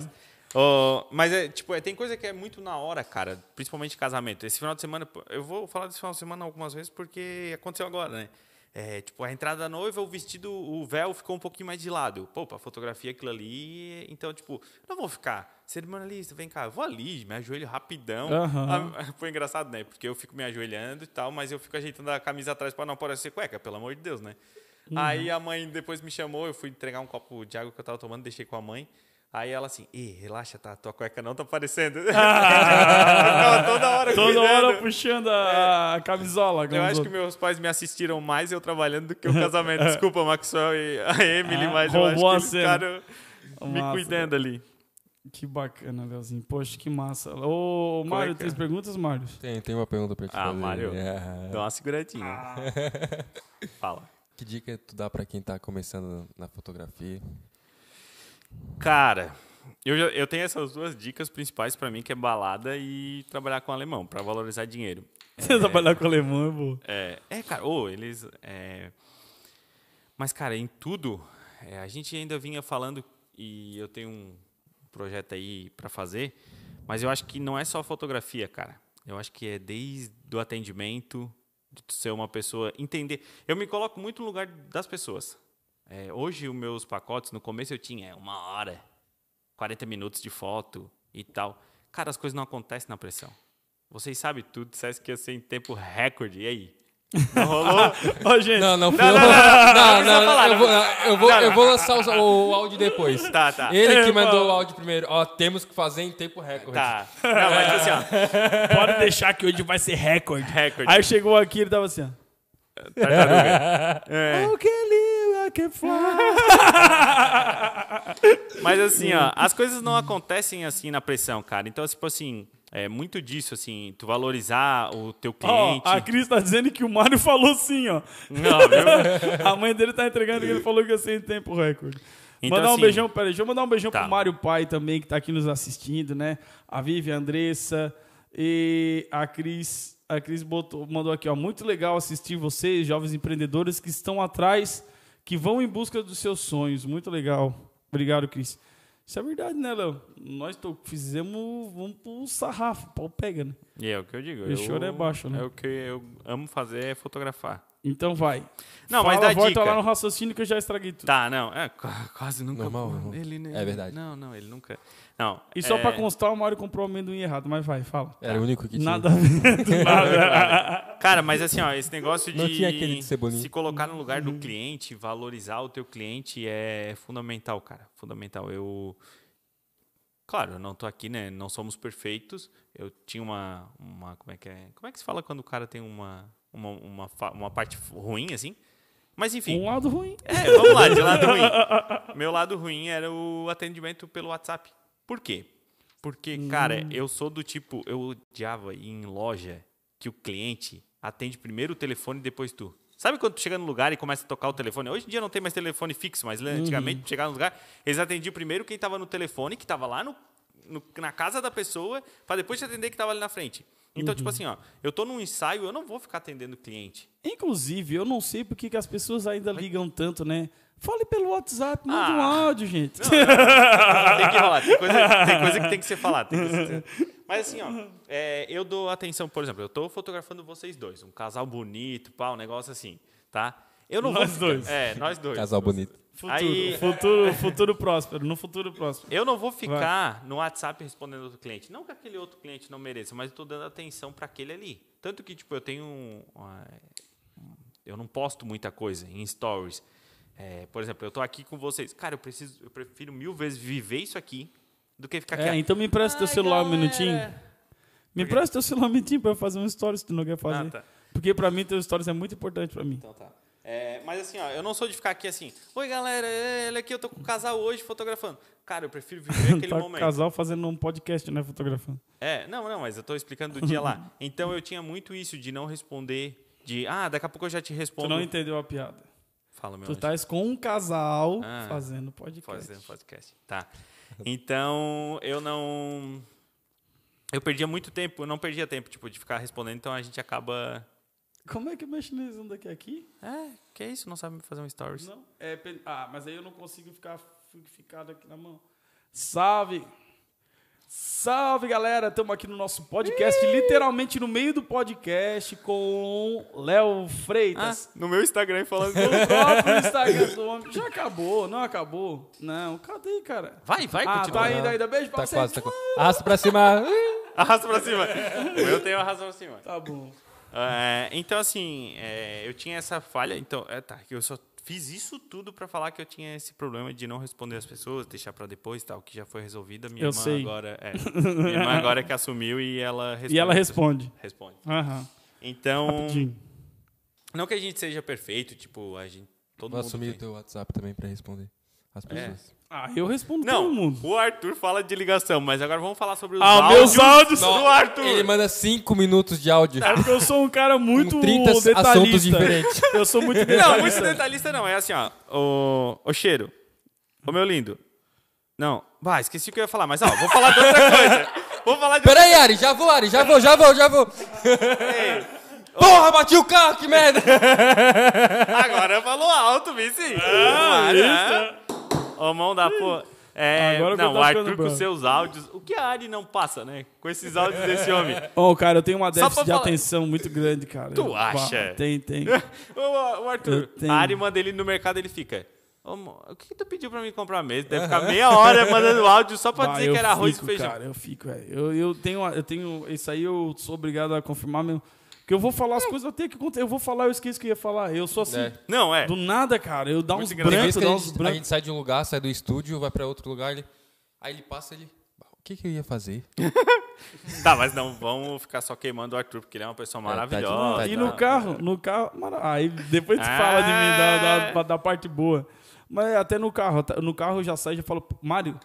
Ô, mas é, tipo, é, tem coisa que é muito na hora, cara. Principalmente casamento. Esse final de semana, eu vou falar desse final de semana algumas vezes porque aconteceu agora, né? É, tipo, a entrada da noiva, o vestido, o véu ficou um pouquinho mais de lado. Pô, pra fotografia aquilo ali. Então, tipo, não vou ficar. Cerimonialista, vem cá, eu vou ali, me ajoelho rapidão. Aham. Ah, Foi engraçado, né? Porque eu fico me ajoelhando e tal, mas eu fico ajeitando a camisa atrás pra não aparecer cueca, pelo amor de Deus, né? Aí a mãe depois me chamou, eu fui entregar um copo de água que eu tava tomando, deixei com a mãe. Aí ela assim, Ih, relaxa, tá, tua cueca não tá aparecendo. Eu ficava toda hora Toda cuidando. hora puxando a, a camisola. Eu acho que meus pais me assistiram mais eu trabalhando do que o casamento. Desculpa, Maxwell e a Emily, Ah, mas eu acho que eles ficaram me Massa, cuidando ali. Que bacana, Leozinho. Poxa, que massa. Ô, Mário, é tem é? perguntas, Mário? Tem, tem uma pergunta pra te Ah, fazer. Mário. É. Dá uma seguradinha. Fala. Que dica tu dá pra quem tá começando na fotografia? Cara, eu, eu tenho essas duas dicas principais pra mim, que é balada e trabalhar com alemão, pra valorizar dinheiro. Você trabalhar com alemão é bom. É, é cara, ô, eles. é, Mas, cara, em tudo, é, a gente ainda vinha falando, e eu tenho um projeto aí pra fazer, mas eu acho que não é só fotografia, cara. Eu acho que é desde o atendimento, de ser uma pessoa. Entender. Eu me coloco muito no lugar das pessoas. É, hoje, os meus pacotes, no começo eu tinha uma hora, 40 minutos de foto e tal. Cara, as coisas não acontecem na pressão. Vocês sabem tudo, dissesse que ia ser em tempo recorde, e aí? Não rolou? Ó, gente, Não, não fui Não, não, não, Não, não precisa não, falar, eu não. vou, eu lançar o, o áudio depois. tá, tá. Ele que É, mandou o áudio primeiro. Ó, temos que fazer em tempo recorde. Tá. Não, mas assim, ó. pode deixar que hoje vai ser recorde. Recorde. Aí chegou aqui ele tava assim, ó. Tartaruga. É. Oh, que lindo, I can fly. Mas assim, ó, as coisas não acontecem assim na pressão, cara. Então, tipo assim, é muito disso, assim, tu valorizar o teu cliente. a Cris tá dizendo que o Mário falou sim, ó. Não, viu? A mãe dele tá entregando que ele falou que ia ser em tempo recorde. Então, mandar um assim- beijão, peraí, deixa eu mandar um beijão Tá. pro Mário Pai também, que tá aqui nos assistindo, né? A Vivi, a Andressa e a Cris. A Cris botou, mandou aqui, ó. Muito legal assistir vocês, jovens empreendedores que estão atrás, que vão em busca dos seus sonhos. Muito legal. Obrigado, Cris. Isso é verdade, né, Léo? Nós tô, fizemos, vamos pro sarrafo, pau pega, né? E é o que eu digo. E eu, choro é baixo, né? É o que eu amo fazer, é fotografar. Então vai. Não, mas Fala, dá volta dica. lá no raciocínio que eu já estraguei tudo. Tá, não, é, qu- quase nunca. Normal, normal. Ele, né, É verdade. Não, não, ele nunca. Não. E só é, pra constar, o Mário comprou o amendoim errado, mas vai, fala. Era o único que tinha. Nada a ver, nada. Cara, mas assim, ó, esse negócio de Não tinha aquele de ser bonito. se colocar no lugar do cliente, valorizar o teu cliente é fundamental, cara. Fundamental. Eu Claro, eu não tô aqui, né? Não somos perfeitos. Eu tinha uma uma como é que é? Como é que se fala quando o cara tem uma uma, uma, uma parte ruim assim? Mas enfim. Um lado ruim. É, vamos lá, de lado ruim. Meu lado ruim era o atendimento pelo WhatsApp. Por quê? Porque, cara, eu sou do tipo, eu odiava ir em loja que o cliente atende primeiro o telefone e depois tu. Sabe quando tu chega no lugar e começa a tocar o telefone? Hoje em dia não tem mais telefone fixo, mas antigamente, chegar no lugar, eles atendiam primeiro quem estava no telefone, que estava lá no, no- na casa da pessoa, para depois te atender que estava ali na frente. Então, tipo assim, ó, eu tô num ensaio, eu não vou ficar atendendo o cliente. Inclusive, eu não sei por que as pessoas ainda ligam tanto, né? Fale pelo WhatsApp, manda um Ah. áudio, gente. tem que rolar. Tem coisa, tem coisa que tem que ser falada. ser- Mas assim, ó, é, eu dou atenção, por exemplo, eu tô fotografando vocês dois, um casal bonito, pá, um negócio assim, tá? Eu não Nós vou dois. É, nós dois. Casal bonito. Futuro, Aí- futuro, futuro próspero, no futuro próspero. Eu não vou ficar no WhatsApp respondendo outro cliente. Não que aquele outro cliente não mereça, mas eu tô dando atenção para aquele ali. Tanto que, tipo, eu tenho. um, uma- eu não posto muita coisa em stories. É, por exemplo, eu tô aqui com vocês. Cara, eu preciso, eu prefiro mil vezes viver isso aqui do que ficar aqui. É, então me empresta teu celular um galera. minutinho. Me empresta teu celular um minutinho pra eu fazer um story se tu não quer fazer. Ah, tá. Porque pra mim, teu stories é muito importante pra mim. Então tá. É, mas assim, ó, eu não sou de ficar aqui assim, oi galera, é, olha aqui, eu tô com o casal hoje fotografando. Cara, eu prefiro viver aquele tá momento. casal fazendo um podcast, né? Fotografando. É, não, não, mas eu tô explicando do dia lá. Então eu tinha muito isso de não responder, de, ah, daqui a pouco eu já te Tu respondo. não entendeu a piada. Fala, meu Tu anjo. com um casal Ah. fazendo podcast. Fazendo podcast. Tá. Então, eu não. Eu perdia muito tempo, eu não perdia tempo, tipo, de ficar respondendo, então a gente acaba. Como é que mexe nesse um daqui aqui? É, que isso, não sabe fazer um stories. Não. É, ah, mas aí eu não consigo ficar fi- ficado aqui na mão. Salve! Salve, galera! Estamos aqui no nosso podcast, literalmente no meio do podcast, com Léo Ah, Freitas. no meu Instagram falando. O próprio Instagram do homem. Já acabou, não acabou? Não, cadê, cara? Vai, vai, ah, continua. tá ainda, ainda. Beijo pra Tá você. quase, tá quase. Arrasta pra cima. Arrasta pra cima. o meu tem arrasta pra cima. Tá bom. É, então, assim, é, eu tinha essa falha. Então, é, tá, que eu só fiz isso tudo pra falar que eu tinha esse problema de não responder as pessoas, deixar pra depois, tal, que já foi resolvido. Minha Eu irmã sei. agora, é, minha irmã agora é que assumiu e ela responde. E ela responde. Responde. Aham. Então, Rapidinho. não que a gente seja perfeito, tipo, a gente todo Vou mundo assumir o teu WhatsApp também pra responder as pessoas. Ah, eu respondo Não, todo mundo. o Arthur fala de ligação, mas agora vamos falar sobre os Ah, áudios meus áudios do Arthur. Ele manda 5 minutos de áudio. É porque eu sou um cara muito Com 30 detalhista. assuntos diferentes. Eu sou muito Não, detalhista. muito detalhista não. É assim, ó. O, o cheiro. Ô, meu lindo. Não. Bah, esqueci o que eu ia falar, mas ó, vou falar de outra coisa. Vou falar de Pera aí, Ari, já vou, Ari, já vou, já vou, já vou. Porra, bati o carro, que merda. Agora falou alto, vice. Ah, Ô, mão da porra. É, Agora que não, o Arthur com seus áudios. O que a Ari não passa, né? Com esses áudios desse homem. Ô, cara, eu tenho uma déficit de falar- atenção muito grande, cara. Tu Eu- acha? Tem, tem. Ô, o Arthur, a Ari manda ele no mercado ele fica. Ô, o que, que tu pediu pra mim comprar mesmo? Deve ficar meia hora mandando áudio só pra Bah, dizer que era arroz fico, e feijão. Cara, eu fico, velho. Eu, eu, tenho, eu tenho. Isso aí eu sou obrigado a confirmar mesmo. Porque eu vou falar as coisas, eu tenho que contar. Eu vou falar, eu esqueço o que eu ia falar. Eu sou assim. É. Não, é. Do nada, cara. Eu dá uns brancos, dá a uns gente, a brancos. gente sai de um lugar, sai do estúdio, vai pra outro lugar, ele, aí ele passa ele. "Bah, O que, que eu ia fazer? Tá, mas não vamos ficar só queimando o Arthur, porque ele é uma pessoa É, tá maravilhosa. tá E no carro, no carro. mara- Aí depois tu fala de mim da, da, da parte boa. Mas até no carro, no carro eu já saio e já falo, Mário,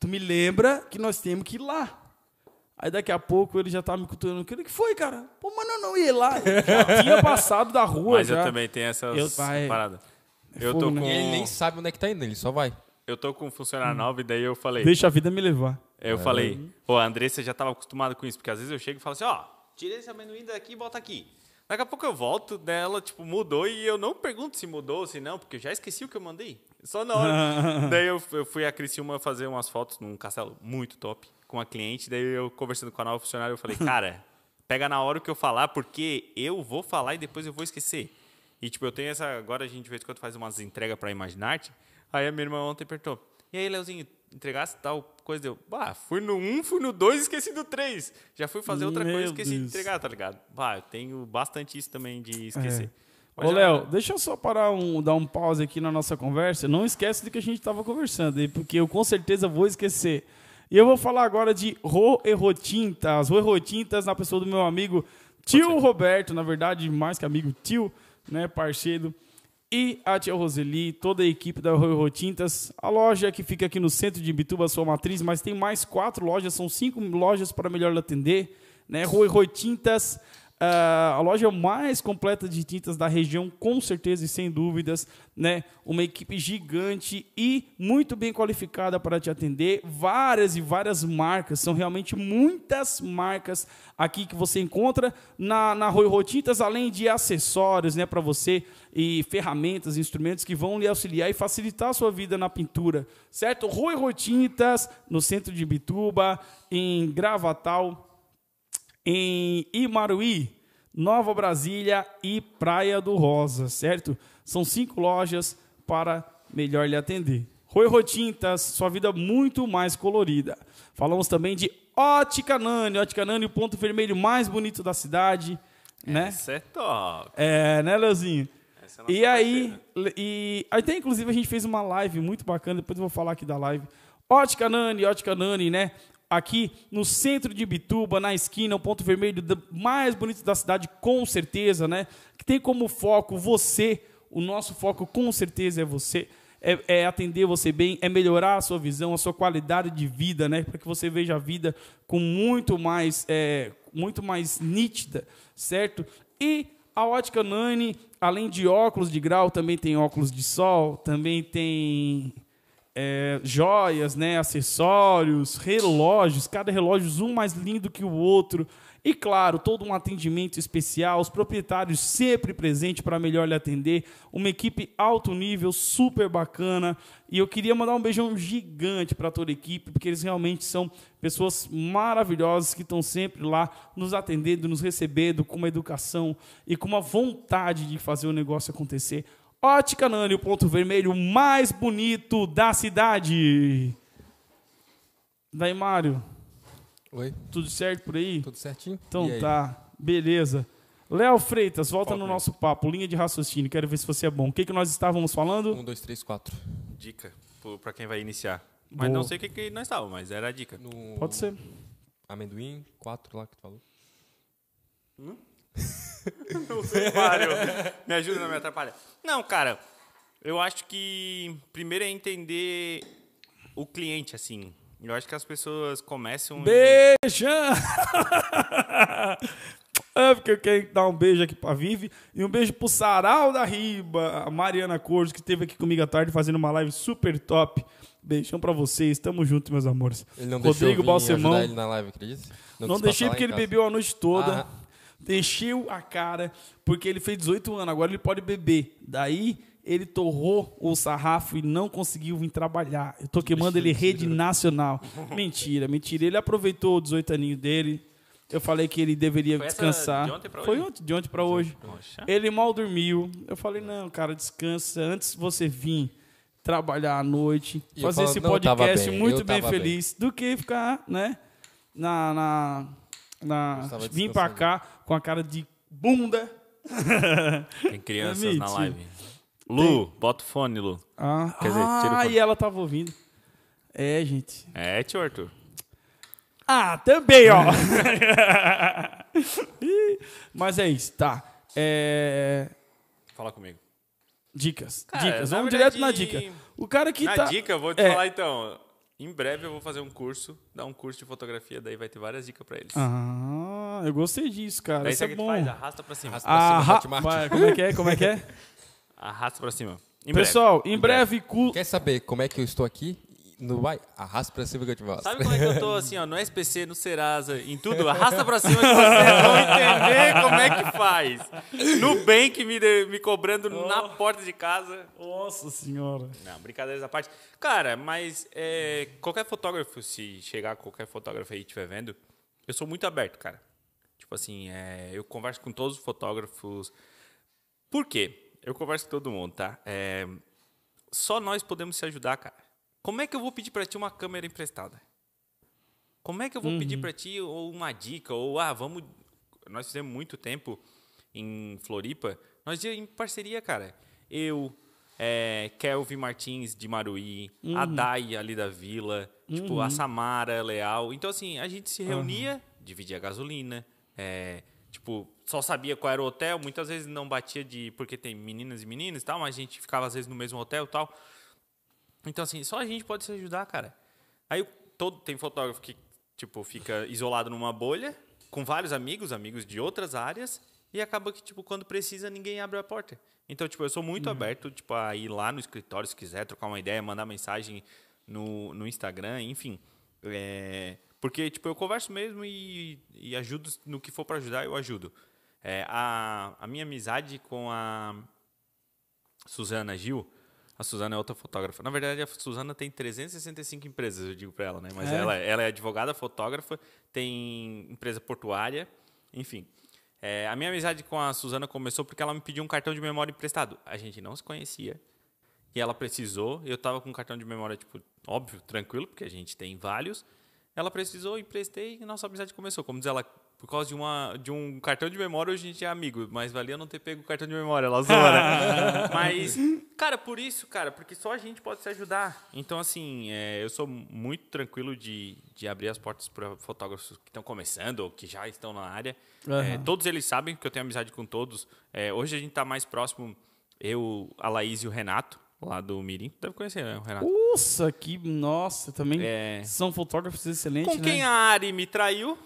tu me lembra que nós temos que ir lá. Aí daqui a pouco ele já tá me cutuando. O que foi, cara? Pô, mas eu não ia lá. Eu Já tinha passado da rua. Mas já. eu também tenho essas Eu- vai. paradas. Eu fogo, tô, né? com, E ele nem sabe onde é que tá indo, ele só vai. eu tô com um funcionário novo e daí eu falei. Deixa a vida me levar. Eu falei, pô, a Andressa já tava acostumada com isso, porque às vezes eu chego e falo assim, ó, tira esse amendoim daqui e bota aqui. Daqui a pouco eu volto dela, tipo, mudou e eu não pergunto se mudou ou se não, porque eu já esqueci o que eu mandei. Só na hora. daí eu, eu fui a Criciúma fazer umas fotos num castelo muito top com a cliente, daí eu conversando com a nova funcionária, eu falei, cara, pega na hora o que eu falar, porque eu vou falar e depois eu vou esquecer. E tipo, eu tenho essa. Agora a gente de vez em quando faz umas entregas pra Imaginarte. Aí a minha irmã ontem perguntou: E aí, Leozinho, entregasse tal coisa. Eu, bah, fui no 1, fui no 2 esqueci do 3. Já fui fazer outra Meu coisa esqueci de Deus. entregar, tá ligado? Bah, eu tenho bastante isso também de esquecer. Mas É. Ô, Léo, deixa eu só parar um, dar um pause aqui na nossa conversa. Não esquece do que a gente estava conversando, aí, porque eu com certeza vou esquecer. E eu vou falar agora de Roerrotintas. Roerrotintas na pessoa do meu amigo tio Roberto, na verdade, mais que amigo, tio, né, parceiro. E a tia Roseli, toda a equipe da Roerrotintas. A loja que fica aqui no centro de Ibituba, sua matriz, mas tem mais quatro lojas, são cinco lojas para melhor atender. Né? Roerrotintas, ah, a loja mais completa de tintas da região, com certeza e sem dúvidas, né? Uma equipe gigante e muito bem qualificada para te atender. Várias e várias marcas, são realmente muitas marcas aqui que você encontra na, na Rui Rotintas, além de acessórios, né, para você e ferramentas, instrumentos que vão lhe auxiliar e facilitar a sua vida na pintura, certo? Rui Rotintas, no centro de Bituba, em Gravatal, em Imaruí, Nova Brasília e Praia do Rosa, certo? São cinco lojas para melhor lhe atender. Rui Rotintas, sua vida muito mais colorida. Falamos também de Ótica Nani, Ótica Nani, o ponto vermelho mais bonito da cidade, né? Essa é top. É, né, Leozinho? Essa é E aí, e até inclusive a gente fez uma live muito bacana, depois eu vou falar aqui da live. Ótica Nani, Ótica Nani, né? Aqui no centro de Bituba, na esquina, o ponto vermelho mais bonito da cidade, com certeza, né? Que tem como foco você, o nosso foco com certeza é você. É, é atender você bem, é melhorar a sua visão, a sua qualidade de vida, né? Para que você veja a vida com muito mais, é, muito mais nítida, certo? E a ótica Nani, além de óculos de grau, também tem óculos de sol, também tem é, joias, né, acessórios, relógios, cada relógio um mais lindo que o outro. E claro, todo um atendimento especial, os proprietários sempre presentes para melhor lhe atender, uma equipe alto nível, super bacana. E eu queria mandar um beijão gigante para toda a equipe, porque eles realmente são pessoas maravilhosas que estão sempre lá nos atendendo, nos recebendo com uma educação e com uma vontade de fazer o negócio acontecer. Ótica Nani, o ponto vermelho mais bonito da cidade. Daí, Mário, Oi, tudo certo por aí? tudo certinho? Então E aí? tá, beleza. Léo Freitas, volta Fala no comigo. nosso papo, linha de raciocínio, quero ver se você é bom. O que, que nós estávamos falando? Um, dois, três, quatro. Dica pra quem vai iniciar. Mas Boa. não sei o que, que nós estávamos, mas era a dica. No Pode ser. Amendoim, quatro lá que tu falou. Não sei, Mário. Me ajuda, não me atrapalha. Não, cara, eu acho que primeiro é entender o cliente, assim. Eu acho que as pessoas começam. Beijão! É porque eu quero dar um beijo aqui pra Vivi e um beijo pro Sarau da Riba, a Mariana Corso, que esteve aqui comigo à tarde fazendo uma live super top. Beijão pra vocês, tamo junto, meus amores. Ele não deixou Rodrigo eu vir Balsemão. ajudar ele na live, acredita? Não, quis deixei porque ele casa. bebeu a noite toda. Ah. Deixei a cara, porque ele fez 18 anos, agora ele pode beber. Daí ele torrou o sarrafo e não conseguiu vir trabalhar. Eu tô queimando ele rede nacional. Mentira, mentira. Ele aproveitou os 18 aninhos dele. Eu falei que ele deveria Foi descansar. de ontem pra Foi hoje? ontem, de ontem pra hoje. Poxa. Ele mal dormiu. Eu falei, não, cara, descansa. Antes você vir trabalhar à noite, E fazer falo, esse podcast bem, muito bem tava bem. feliz, do que ficar, né, na... na, na vir pra descansando. cá com a cara de bunda. Tem crianças na Mentira. live. Lu, bota o fone, Lu. Ah, Quer dizer, tira o ah fone. e ela tava ouvindo. É, gente. É, tio Arthur. Ah, também, ó. Mas é isso, tá. É... Fala comigo. Dicas, Cara, dicas. na Vamos verdade, direto na dica. O cara que Na tá... dica, vou te É. falar então. Em breve eu vou fazer um curso, dar um curso de fotografia, daí vai ter várias dicas pra eles. Ah, eu gostei disso, cara. daí Isso é que bom. faz? Arrasta pra cima. Arrasta pra cima, Arra... Hotmart. Vai, Como é que é? Como é que é? Arrasta pra cima. Em Pessoal, em breve, cu... Quer saber como é que eu estou aqui? No vai, arrasta pra cima que eu te mostro. Sabe como é que eu tô assim, ó, no SPC, no Serasa, em tudo? Arrasta pra cima que vocês vão entender como é que faz. Nubank me, de- me cobrando na porta de casa. Nossa senhora. Não, brincadeiras à parte. Cara, mas é, qualquer fotógrafo, se chegar qualquer fotógrafo aí e estiver vendo, eu sou muito aberto, cara. Tipo assim, é, eu converso com todos os fotógrafos. Por quê? Eu converso com todo mundo, tá? É, só nós podemos se ajudar, cara. Como é que eu vou pedir pra ti uma câmera emprestada? Como é que eu vou pedir para ti ou uma dica? Ou, ah, vamos. Nós fizemos muito tempo em Floripa. Nós em parceria, cara. Eu, é, Kelvin Martins de Maruí, a Dai ali da Vila, tipo, a Samara Leal. Então, assim, a gente se reunia, dividia a gasolina, é, tipo, só sabia qual era o hotel. Muitas vezes não batia de. Porque tem meninas e meninas e tal, mas a gente ficava às vezes no mesmo hotel e tal. Então, assim, só a gente pode se ajudar, cara. Aí todo, tem fotógrafo que, tipo, fica isolado numa bolha, com vários amigos, amigos de outras áreas, e acaba que, tipo, quando precisa, ninguém abre a porta. Então, tipo, eu sou muito aberto, tipo, a ir lá no escritório se quiser, trocar uma ideia, mandar mensagem no, no Instagram, enfim. É, porque, tipo, eu converso mesmo e, e ajudo no que for para ajudar, eu ajudo. É, a, a minha amizade com a Suzana Gil, a Suzana é outra fotógrafa. Na verdade, a Suzana tem 365 empresas, eu digo para ela, né? Mas É? ela, ela é advogada, fotógrafa, tem empresa portuária, enfim. É, a minha amizade com a Suzana começou porque ela me pediu um cartão de memória emprestado. A gente não se conhecia. E ela precisou, eu tava com um cartão de memória, tipo, óbvio, tranquilo, porque a gente tem vários. Ela precisou, emprestei e nossa amizade começou. Como diz ela, por causa de, uma, de um cartão de memória, hoje a gente é amigo. Mas valia não ter pego o cartão de memória, ela zoa, né? Mas, cara, por isso, cara, porque só a gente pode se ajudar. Então, assim, é, eu sou muito tranquilo de, de abrir as portas para fotógrafos que estão começando ou que já estão na área. É, Aham. todos eles sabem que eu tenho amizade com todos. É, hoje a gente tá mais próximo, eu, a Laís e o Renato, lá do Mirim. Deve conhecer, né, o Renato? Nossa, que. Nossa, também É. são fotógrafos excelentes. Com quem né? a Ari me traiu.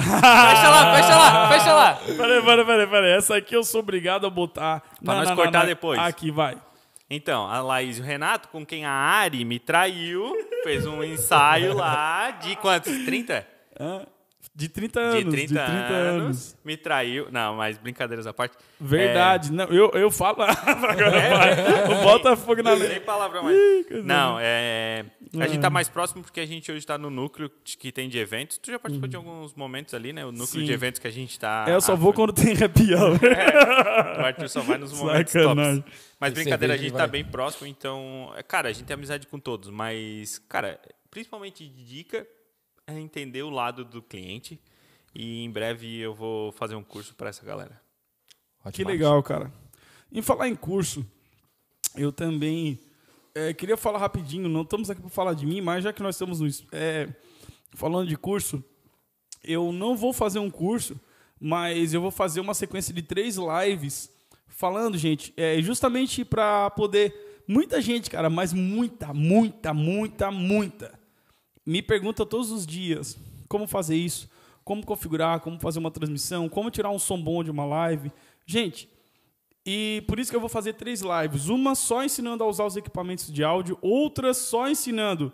Fecha lá, fecha lá, fecha lá. Peraí, peraí, peraí, peraí. Essa aqui eu sou obrigado a botar. Pra nós cortar depois. Aqui, vai. Então, a Laís e o Renato, com quem a Ari me traiu, fez um ensaio lá de quantos? 30? Hã? De 30 anos. De 30, anos, Me traiu. Não, mas brincadeiras à parte. Verdade. Não, eu, eu falo. Agora vai. O Botafogo na É, nem lei. palavra mais. coisa Não, é. A Ah. gente tá mais próximo porque a gente hoje tá no núcleo de- que tem de eventos. Tu já participou de alguns momentos ali, né? O núcleo Sim. de eventos que a gente tá. É, eu só vou quando tem happy hour. O Arthur só vai nos momentos Sacanagem. tops. Mas Tem brincadeira, a gente vai. tá bem próximo, então. é, Cara, a gente tem amizade com todos, mas, cara, principalmente de dica é entender o lado do cliente. E em breve eu vou fazer um curso para essa galera. Que legal, cara. Em falar em curso, eu também é, queria falar rapidinho. Não estamos aqui para falar de mim, mas já que nós estamos no, é, falando de curso, eu não vou fazer um curso, mas eu vou fazer uma sequência de três lives falando, gente, é, justamente para poder. Muita gente, cara, mas muita, muita, muita, muita me pergunta todos os dias como fazer isso, como configurar, como fazer uma transmissão, como tirar um som bom de uma live. Gente, e por isso que eu vou fazer três lives. Uma só ensinando a usar os equipamentos de áudio, outra só ensinando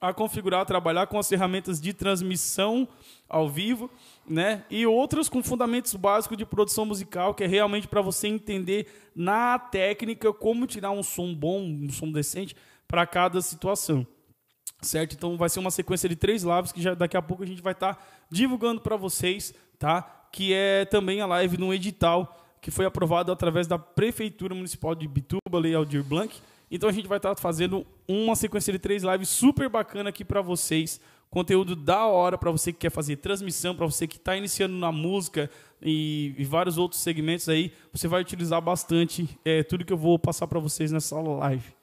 a configurar, trabalhar com as ferramentas de transmissão ao vivo, né? E outras com fundamentos básicos de produção musical, que é realmente para você entender na técnica como tirar um som bom, um som decente para cada situação. Certo? Então vai ser uma sequência de três lives que já daqui a pouco a gente vai estar divulgando para vocês, tá? Que é também a live no edital que foi aprovado através da Prefeitura Municipal de Bituba, Lei Aldir Blanc. Então a gente vai estar fazendo uma sequência de três lives super bacana aqui para vocês. Conteúdo da hora para você que quer fazer transmissão, para você que está iniciando na música e, e vários outros segmentos aí. Você vai utilizar bastante é, tudo que eu vou passar para vocês nessa live.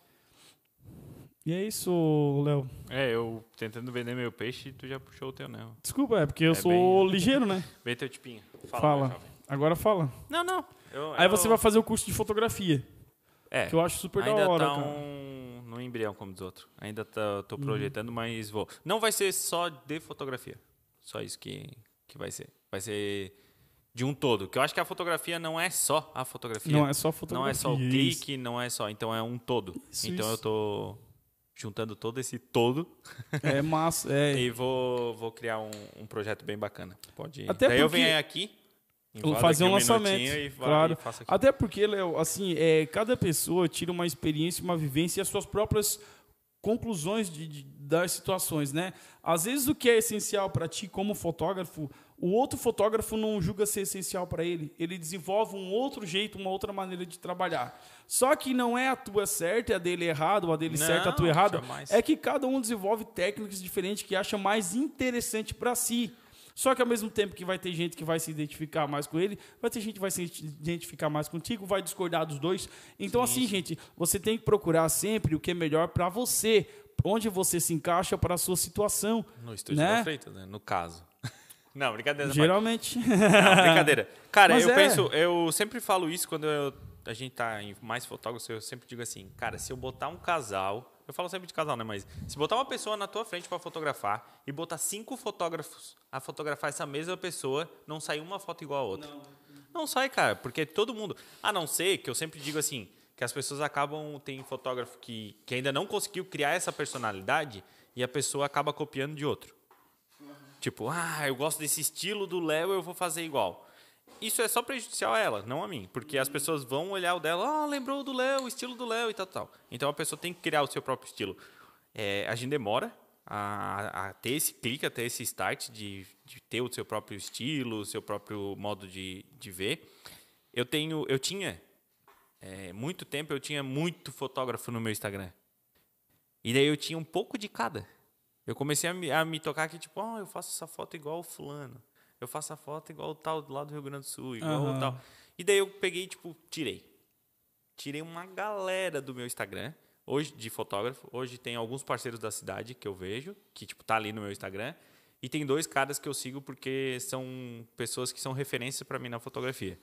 E é isso, Léo. É, eu tentando vender meu peixe, tu já puxou o teu, né? Desculpa, é porque eu É sou bem- ligeiro, né? Vê teu tipinho. Fala. Fala. Agora fala. Não, não. Eu- Aí eu- você vai fazer o curso de fotografia, É, que eu acho super ainda da hora, tá cara. um, no embrião como dos outros. Ainda tá, tô Uhum. projetando, mas vou. Não vai ser só de fotografia. Só isso que, que vai ser. Vai ser de um todo. Que eu acho que a fotografia não é só a fotografia. Não é só fotografia. Não é só o isso. clique, não é só. Então é um todo. Isso, então isso. eu tô juntando todo esse todo É massa. É. e vou, vou criar um, um projeto bem bacana. Pode. Até Daí eu venho aqui. fazer aqui um lançamento. E, claro. e. Até porque, Léo, assim, é, cada pessoa tira uma experiência, uma vivência e as suas próprias conclusões de, de- das situações, né? Às vezes o que é essencial para ti como fotógrafo o outro fotógrafo não julga ser essencial para ele. Ele desenvolve um outro jeito, uma outra maneira de trabalhar. Só que não é a tua certa, é a dele errado, ou a dele Não, certa, a tua errada. jamais. É que cada um desenvolve técnicas diferentes que acha mais interessante para si. Só que ao mesmo tempo que vai ter gente que vai se identificar mais com ele, vai ter gente que vai se identificar mais contigo, vai discordar dos dois. Então, assim, gente, você tem que procurar sempre o que é melhor para você, onde você se encaixa para a sua situação. No estúdio né? da Freitas, né? No caso. Não, brincadeira. Geralmente. Não, brincadeira. Cara, Mas eu é. penso, eu sempre falo isso quando eu- a gente tá em mais fotógrafos, eu sempre digo assim, cara, se eu botar um casal, eu falo sempre de casal, né? Mas se botar uma pessoa na tua frente para fotografar e botar cinco fotógrafos a fotografar essa mesma pessoa, não sai uma foto igual a outra. Não, sai, cara, porque todo mundo. A não ser que eu sempre digo assim, que as pessoas acabam. Tem fotógrafo que, que ainda não conseguiu criar essa personalidade e a pessoa acaba copiando de outro. Tipo, ah, eu gosto desse estilo do Léo, eu vou fazer igual. Isso é só prejudicial a ela, não a mim. Porque as pessoas vão olhar o dela, ah, lembrou do Léo, o estilo do Léo e tal, tal. Então a pessoa tem que criar o seu próprio estilo. É, a gente demora a, a ter esse clique, a ter esse start de, de ter o seu próprio estilo, o seu próprio modo de, de ver. Eu tenho, eu tinha, é, muito tempo eu tinha muito fotógrafo no meu Instagram. E daí eu tinha um pouco de cada. Eu comecei a me, a me tocar que, tipo, oh, eu faço essa foto igual o fulano. Eu faço a foto igual o tal do lado do Rio Grande do Sul, igual o Aham. tal. E daí eu peguei, tipo, tirei. Tirei uma galera do meu Instagram, hoje de fotógrafo. Hoje tem alguns parceiros da cidade que eu vejo, que, tipo, tá ali no meu Instagram. E tem dois caras que eu sigo porque são pessoas que são referências para mim na fotografia.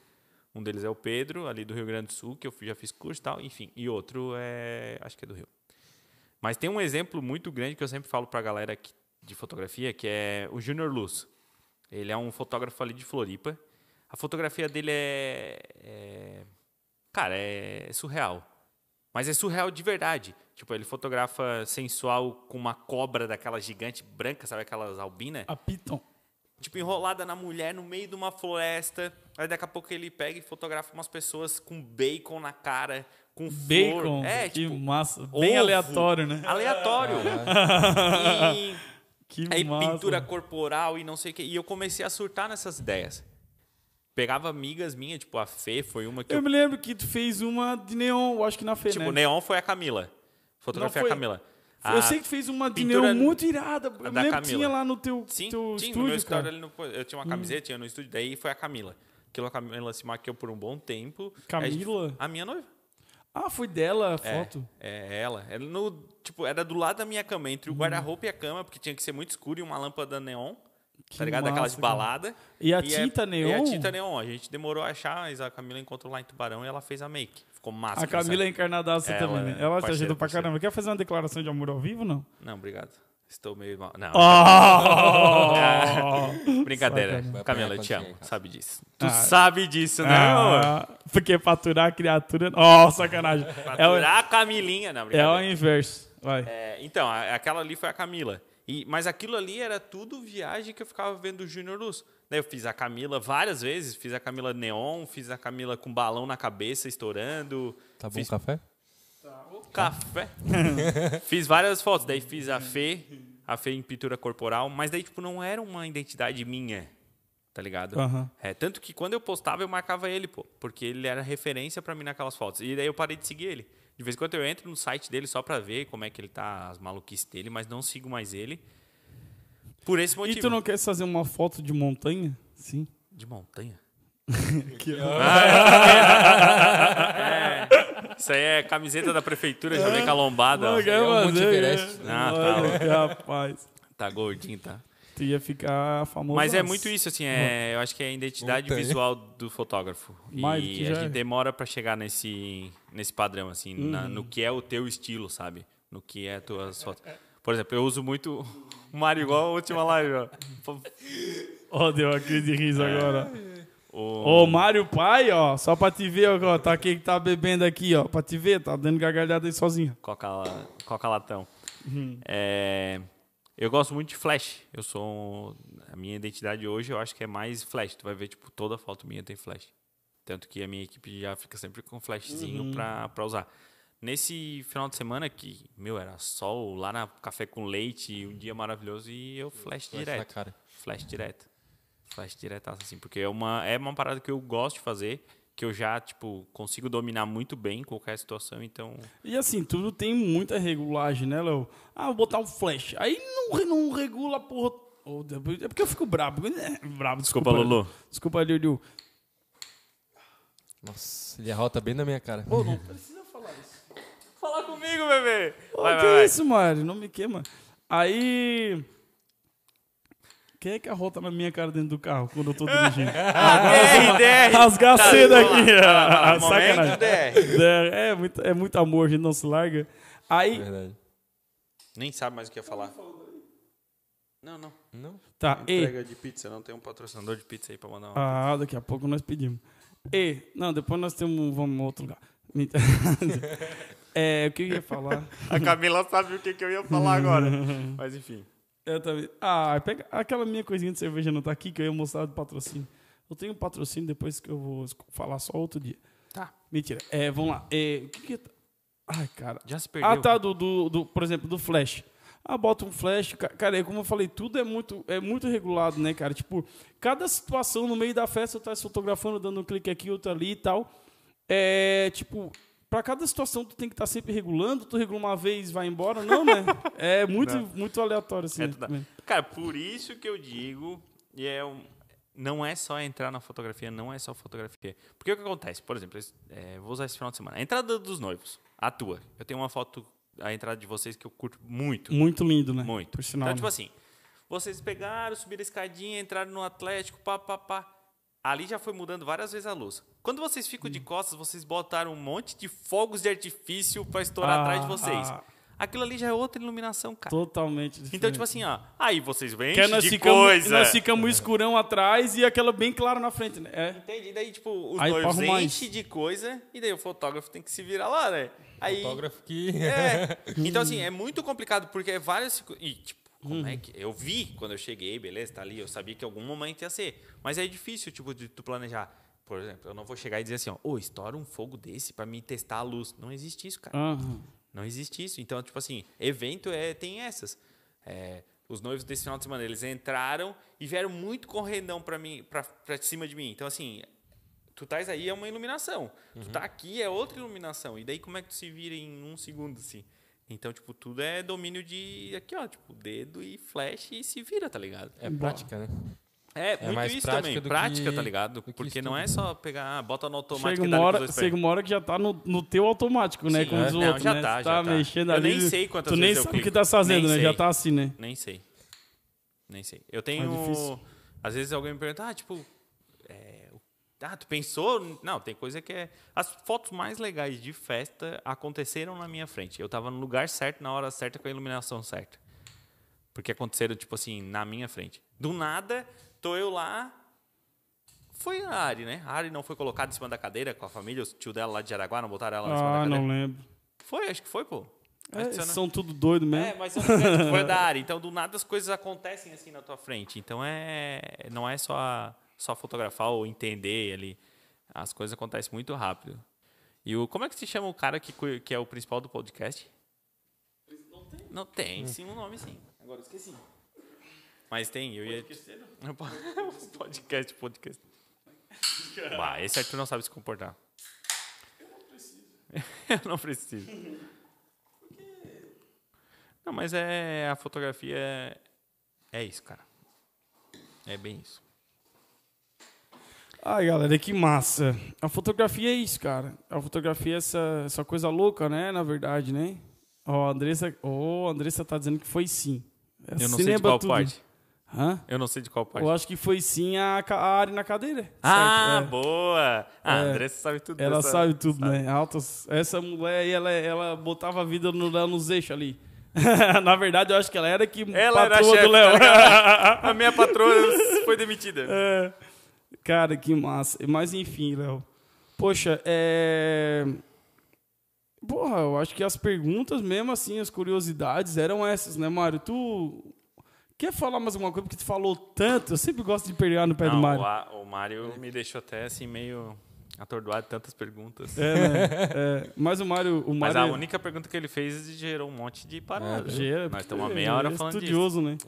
Um deles é o Pedro, ali do Rio Grande do Sul, que eu já fiz curso e tal, enfim. E outro é, acho que é do Rio. Mas tem um exemplo muito grande que eu sempre falo pra galera que- de fotografia, que é o Júnior Luz. Ele é um fotógrafo ali de Floripa. A fotografia dele é, é- Cara, é surreal. Mas é surreal de verdade. Tipo, ele fotografa sensual com uma cobra daquela gigante branca, sabe aquelas albinas? A Piton. tipo, enrolada na mulher no meio de uma floresta. Aí daqui a pouco ele pega e fotografa umas pessoas com bacon na cara, com Bacon. flor. É, que tipo, massa. Bem ovo. aleatório, né? aleatório. E Que aí massa. pintura corporal e não sei o que. E eu comecei a surtar nessas ideias. Pegava amigas minhas, tipo a Fê foi uma que Eu eu, me lembro que tu fez uma de neon, eu acho que na Fê, tipo, né? neon foi a Camila. Fotografia Não a foi- Camila. Eu A- sei que fez uma de neon muito irada. Eu me lembro que Camila. tinha lá no teu, Sim, teu sim, estúdio, no meu. Hum. no- eu tinha uma camiseta, tinha no estúdio, daí foi a Camila. Aquilo a Camila se maquiou por um bom tempo. Aí a gente- Camila? A minha noiva. Ah, foi dela a É, foto. É, ela. Ela no, tipo, era do lado da minha cama, entre o guarda-roupa e a cama, porque tinha que ser muito escuro e uma lâmpada neon. Que tá ligado? Aquelas massa, balada. E a é- tinta neon? E a tinta neon. A gente demorou a achar, mas a Camila encontrou lá em Tubarão e ela fez a make. Ficou massa. A Camila é encarnadaça também, é né? Ela te ajuda pra parceira. caramba. Quer fazer uma declaração de amor ao vivo, não? Não, obrigado. Estou meio mal. Não, Oh! brincadeira. Sacanagem. Vai Camila, eu te amo. Sabe disso. Tu Ah. sabe disso, né, amor? Ah, porque faturar a criatura... Oh, sacanagem. É o, Faturar a Camilinha. Não, é o inverso. Vai. É, então, aquela ali foi a Camila. E, mas aquilo ali era tudo viagem que eu ficava vendo o Júnior Luz. Daí eu fiz a Camila várias vezes. Fiz a Camila neon, fiz a Camila com balão na cabeça, estourando. Tá bom Fiz o café? Café. fiz várias fotos. Daí fiz a Fê, a Fê em pintura corporal. Mas daí, tipo, não era uma identidade minha. Tá ligado? Aham. É, tanto que quando eu postava, eu marcava ele, pô. Porque ele era referência pra mim naquelas fotos. E daí eu parei de seguir ele. De vez em quando eu entro no site dele só pra ver como é que ele tá, as maluquices dele, mas não sigo mais ele. Por esse E motivo. tu não quer fazer uma foto de montanha? Sim. De montanha? Que É, isso aí é camiseta da prefeitura, já vem com a lombada. ó. É o Monte Everest. Ah, tá. Rapaz. Tá gordinho, tá? Tu ia ficar famoso. Mas é muito isso, assim, é, eu acho que é a identidade Montanha. visual do fotógrafo. Mais do e a já gente é. demora pra chegar nesse, nesse padrão, assim, na- Uhum. no que é o teu estilo, sabe? No que é tuas fotos. Por exemplo, eu uso muito o Mário igual a última live, ó. Ó, deu uma crise de riso É. agora. O, Ô, Mário Pai, ó, só pra te ver, ó, tá aqui que tá bebendo aqui, ó, pra te ver, tá dando gargalhada aí sozinho. Coca, Coca Latão. Uhum. É, eu gosto muito de flash. Eu sou. A minha identidade hoje eu acho que é mais flash. Tu vai ver, tipo, toda foto minha tem flash. Tanto que a minha equipe já fica sempre com flashzinho Uhum. pra, pra usar. Nesse final de semana que, meu, era sol lá na café com leite, um dia maravilhoso e eu flash, Flash direto. cara. Flash direto. Flash diretaço, assim. Porque é uma, é uma parada que eu gosto de fazer, que eu já, tipo, consigo dominar muito bem em qualquer situação, então... E assim, tudo tem muita regulagem, né, Léo? Ah, vou botar um flash. Aí não, não regula, porra. É porque eu fico brabo. É, brabo, desculpa. Desculpa, Lulu. Desculpa, Lulu. Nossa, ele arrota bem na minha cara. Ô, não precisa falar isso. Fala comigo, bebê! Ô, Vai, que vai, vai. isso, Mário? Não me queima. Aí. Quem é que arrota na minha cara dentro do carro quando eu tô dirigindo? DR, DR! Rasgar a Tá, seda vamos lá, aqui. Ah, Sacanagem. DR. É, muito, é muito amor, a gente não se larga. Aí. Verdade. Nem sabe mais o que ia falar. Não, não. Não? Tá, e. Entrega de pizza, não tem um patrocinador de pizza aí pra mandar uma. Ah, daqui a pouco nós pedimos. E. Não, depois nós temos. Vamos em outro lugar. É, o que eu ia falar? A Camila sabe o que, que eu ia falar agora. Mas enfim. Eu também. Ah, pega aquela minha coisinha de cerveja não tá aqui que eu ia mostrar do patrocínio. Eu tenho um patrocínio depois que eu vou falar só outro dia. Tá. Mentira. É, vamos lá. É, o que que tá- Ai, cara. Já se perdeu. Ah, tá, do, do, do- por exemplo, do flash. Ah, bota um flash. ca- Cara, é como eu falei, tudo é muito, é muito regulado, né, cara? Tipo, cada situação no meio da festa, tu tá se fotografando, dando um clique aqui, outro ali e tal. É, tipo, pra cada situação tu tem que estar sempre regulando, tu regula uma vez vai embora, não, né? É muito, muito aleatório, assim. É né, tudo- também. Cara, por isso que eu digo, e é um, não é só entrar na fotografia, não é só fotografia. Porque o que acontece? Por exemplo, é, vou usar esse final de semana. A entrada dos noivos, a tua. Eu tenho uma foto, a entrada de vocês que eu curto muito. Muito lindo, né? Muito. Por sinal. então, tipo né? assim, vocês pegaram, subiram a escadinha, entraram no Atlético, pá, pá, pá. Ali já foi mudando várias vezes a luz. Quando vocês ficam Hum. de costas, vocês botaram um monte de fogos de artifício pra estourar Ah, atrás de vocês. ah. Aquilo ali já é outra iluminação, cara. Totalmente diferente. Então, tipo assim, ó, aí vocês vêm de ficamos, coisa. nós ficamos escurão atrás e aquela bem clara na frente, né? É. Entende? E daí, tipo, os Aí, arrumar enchem de coisa e daí o fotógrafo tem que se virar lá, né? Aí, Fotógrafo que. é. Então, assim, é muito complicado porque é várias... E, tipo, como Uhum. é que... Eu vi quando eu cheguei, beleza, tá ali, eu sabia que em algum momento ia ser. Mas é difícil, tipo, de tu planejar. Por exemplo, eu não vou chegar e dizer assim, ó, ô, estoura um fogo desse pra me testar a luz. Não existe isso, cara. Aham. Não existe isso. Então, tipo assim, evento é, tem essas. É, os noivos desse final de semana, eles entraram e vieram muito correndão pra mim, pra cima de mim. Então, assim, tu tais aí é uma iluminação. Tu tá aqui é outra iluminação. E daí como é que tu se vira em um segundo, assim? Então, tipo, tudo é domínio de aqui, ó, tipo, dedo e flash e se vira, tá ligado? É prática, né? É, muito mais isso prática também. Prática, que- tá ligado? do que Porque estudo. não é só pegar, ah, bota no automático Chega e uma, com os hora, chega uma hora que já tá no, no teu automático, né? Sim, Como é. diz o Não, outro, já né? tá, Tu já tá. mexendo Eu ali. nem sei quantas Tu nem vezes eu sabe o que tá fazendo, Nem né? Já tá assim, né? Nem sei. Nem sei. Eu tenho. difícil. às vezes alguém me pergunta, ah, tipo. Ah, tu pensou? Não, tem coisa que é. As fotos mais legais de festa aconteceram na minha frente. Eu tava no lugar certo, na hora certa, com a iluminação certa. Porque aconteceram, tipo assim, na minha frente. Do nada, tô eu lá. Foi a Ari, né? A Ari não foi colocada em cima da cadeira com a família, o tio dela lá de Jaraguá, não botaram ela em cima da Ah, cadeira? não lembro. Foi, acho que foi, pô. É, você não- são tudo doido mesmo. é, mas lembro, foi da área. Então, do nada, as coisas acontecem assim na tua frente. Então, é, não é só, só fotografar ou entender ali. As coisas acontecem muito rápido. E o, como é que se chama o cara que, que é o principal do podcast? Não tem. Não tem, sim, um nome sim. Agora eu esqueci. Mas tem, eu ia... podcast, podcast. Bah, esse Arthur não sabe se comportar. Eu não preciso. Não, mas é a fotografia é, é isso, cara. É bem isso. Ai, galera, que massa. A fotografia é isso, cara. A fotografia é essa, essa coisa louca, né? Na verdade, né? Ó, a Andressa, oh, Andressa tá dizendo que foi sim. Eu não Se sei de qual tudo. parte. Hã? Eu não sei de qual parte. Eu acho que foi sim a, a Ari na cadeira. Ah, certo? É. boa! Ah, É. a Andressa sabe tudo. Ela dessa- sabe tudo, né? Altas. Essa mulher aí, ela, ela botava a vida no Léo nos eixos ali. Na verdade, eu acho que ela era que Ela era a patroa chefe, do Léo. tá A minha patroa foi demitida. É. Cara, que massa. Mas enfim, Léo. Poxa, é. Porra, eu acho que as perguntas mesmo, assim, as curiosidades eram essas, né, Mário? Tu quer falar mais alguma coisa? Porque tu falou tanto. Eu sempre gosto de pegar no pé do Não, Mário. o, o Mário me deixou até assim meio atordoado de tantas perguntas. É, né? É, mas o Mário. O Mas Mário a única pergunta que ele fez gerou um monte de paradas. Gera, Nós estamos porque meia hora ele é falando disso. estudioso, né?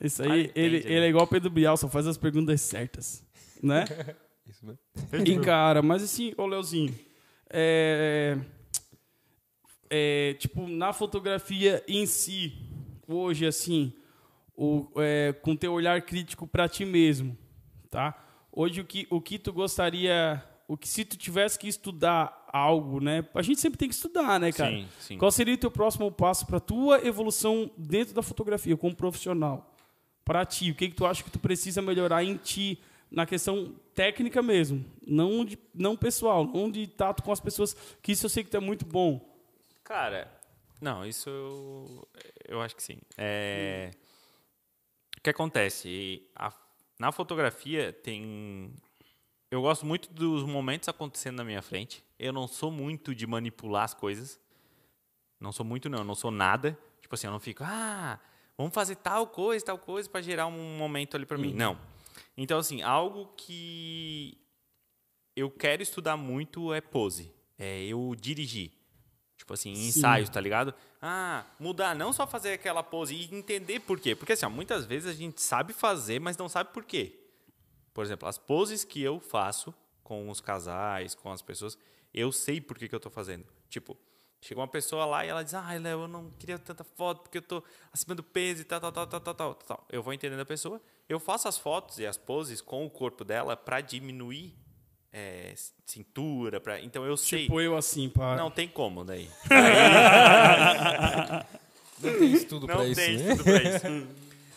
Isso Ah, aí, ele ele, entende, né? ele é igual o Pedro Bial, só faz as perguntas certas, né? Isso mesmo. E, cara, mas assim, ô Leozinho, é, é, tipo, na fotografia em si, hoje, assim, o, é, com teu olhar crítico pra ti mesmo, tá? Hoje, o que, o que tu gostaria, o que se tu tivesse que estudar algo, né? A gente sempre tem que estudar, né, cara? Sim, sim. Qual seria o teu próximo passo pra tua evolução dentro da fotografia, como profissional? Pra ti, o que, que tu acha que tu precisa melhorar em ti, na questão técnica mesmo, não, de, não pessoal, não de tato com as pessoas, que isso eu sei que tu é muito bom. Cara, não, isso eu, eu acho que sim. É, O que acontece? A- na fotografia tem. Eu gosto muito dos momentos acontecendo na minha frente. Eu não sou muito de manipular as coisas. Não sou muito, não. Eu não sou nada. Tipo assim, eu não fico, ah, vamos fazer tal coisa, tal coisa para gerar um momento ali para mim. Não. Então, assim, algo que eu quero estudar muito é pose. É eu dirigir. Tipo assim, Sim. ensaios, tá ligado? Ah, mudar, não só fazer aquela pose e entender por quê. Porque assim, ó, muitas vezes a gente sabe fazer, mas não sabe por quê. Por exemplo, as poses que eu faço com os casais, com as pessoas, eu sei por que, que eu tô fazendo. Tipo, chega uma pessoa lá e ela diz, ai, Léo, eu não queria tanta foto porque eu tô acima do peso e tal, tal, tal, tal, tal, tal, tal. Eu vou entendendo a pessoa, eu faço as fotos e as poses com o corpo dela para diminuir é, cintura, pra... então eu sei. Tipo eu assim, pá. Não tem como daí. Não tem estudo Não pra isso, tem né? estudo pra isso.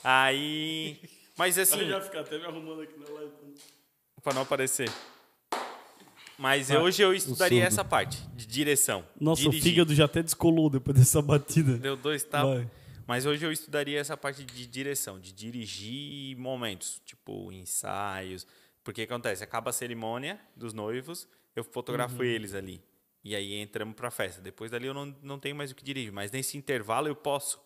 Aí. Mas assim, ficar até me arrumando aqui na live. pra não aparecer. Mas hoje eu estudaria essa parte direção. Nossa, o dirigir. fígado já até descolou depois dessa batida. Deu dois tapas. Mas hoje eu estudaria essa parte de direção, de dirigir momentos, tipo ensaios. Porque acontece? Acaba a cerimônia dos noivos, eu fotografo eles ali. E aí entramos pra festa. Depois dali eu não, não tenho mais o que dirigir. Mas nesse intervalo eu posso.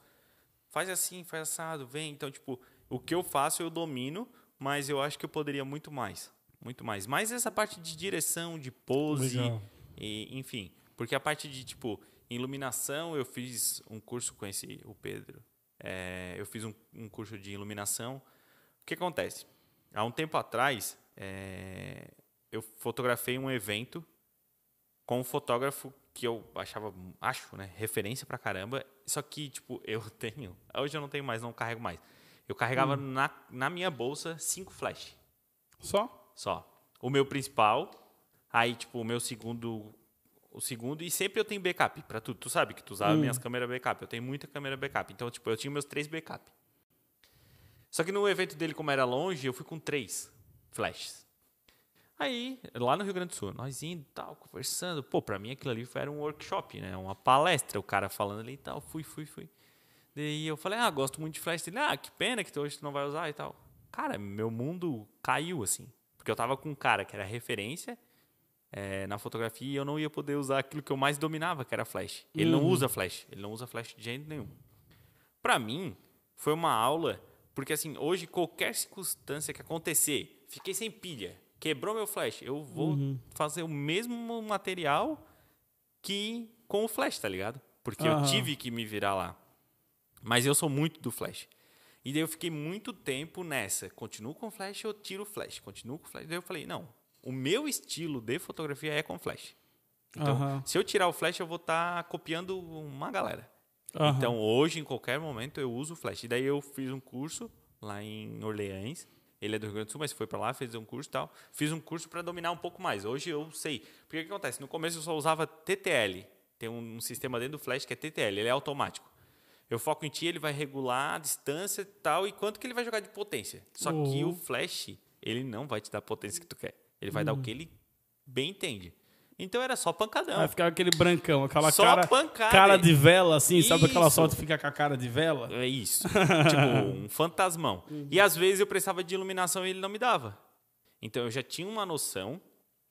Faz assim, faz assado, vem. Então, tipo, o que eu faço eu domino, mas eu acho que eu poderia muito mais. Muito mais. Mas essa parte de direção, de pose, Legal. E, enfim. Porque a parte de, tipo, iluminação, eu fiz um curso com esse, o Pedro. É, eu fiz um, um curso de iluminação. O que acontece? Há um tempo atrás, é, eu fotografei um evento com um fotógrafo que eu achava, acho, né, referência pra caramba. Só que, tipo, eu tenho. Hoje eu não tenho mais, não carrego mais. Eu carregava na, na minha bolsa cinco flash Só? só. O meu principal, aí, tipo, o meu segundo. O segundo, e sempre eu tenho backup pra tudo. Tu sabe que tu usava minhas câmeras backup. Eu tenho muita câmera backup. Então, tipo, eu tinha meus três backup. Só que no evento dele, como era longe, eu fui com três flashes. Aí, lá no Rio Grande do Sul, nós indo e tal, conversando. Pô, pra mim aquilo ali foi- era um workshop, né? Uma palestra, o cara falando ali e tal. Fui, fui, fui. Daí eu falei, ah, gosto muito de flash. Ele, ah, que pena que hoje tu não vai usar e tal. Cara, meu mundo caiu, assim. Porque eu tava com um cara que era referência é, na fotografia eu não ia poder usar aquilo que eu mais dominava, que era flash. Ele não usa flash. Ele não usa flash de jeito nenhum. Pra mim, foi uma aula, porque assim, hoje qualquer circunstância que acontecer, fiquei sem pilha, quebrou meu flash, eu vou fazer o mesmo material que com o flash, tá ligado? Porque eu Aham. tive que me virar lá. Mas eu sou muito do flash. E daí eu fiquei muito tempo nessa. Continuo com flash, eu tiro o flash. Continuo com flash. Daí eu falei, não, o meu estilo de fotografia é com flash. Então, se eu tirar o flash, eu vou estar copiando uma galera. Então, hoje, em qualquer momento, eu uso o flash. E daí eu fiz um curso lá em Orleans. Ele é do Rio Grande do Sul, mas foi para lá, fez um curso e tal. Fiz um curso para dominar um pouco mais. Hoje eu sei. Porque o que acontece? No começo eu só usava TTL. Tem um, um sistema dentro do flash que é TTL, ele é automático. Eu foco em ti, ele vai regular a distância e tal, e quanto que ele vai jogar de potência. Só que Uhum. o flash, ele não vai te dar a potência que tu quer. Ele vai dar o que ele bem entende. Então era só pancadão. Vai ficar aquele brancão, aquela Só cara, pancada. cara de vela, assim, sabe aquela Isso. foto que fica com a cara de vela? É isso. tipo, um fantasmão. E às vezes eu precisava de iluminação e ele não me dava. Então eu já tinha uma noção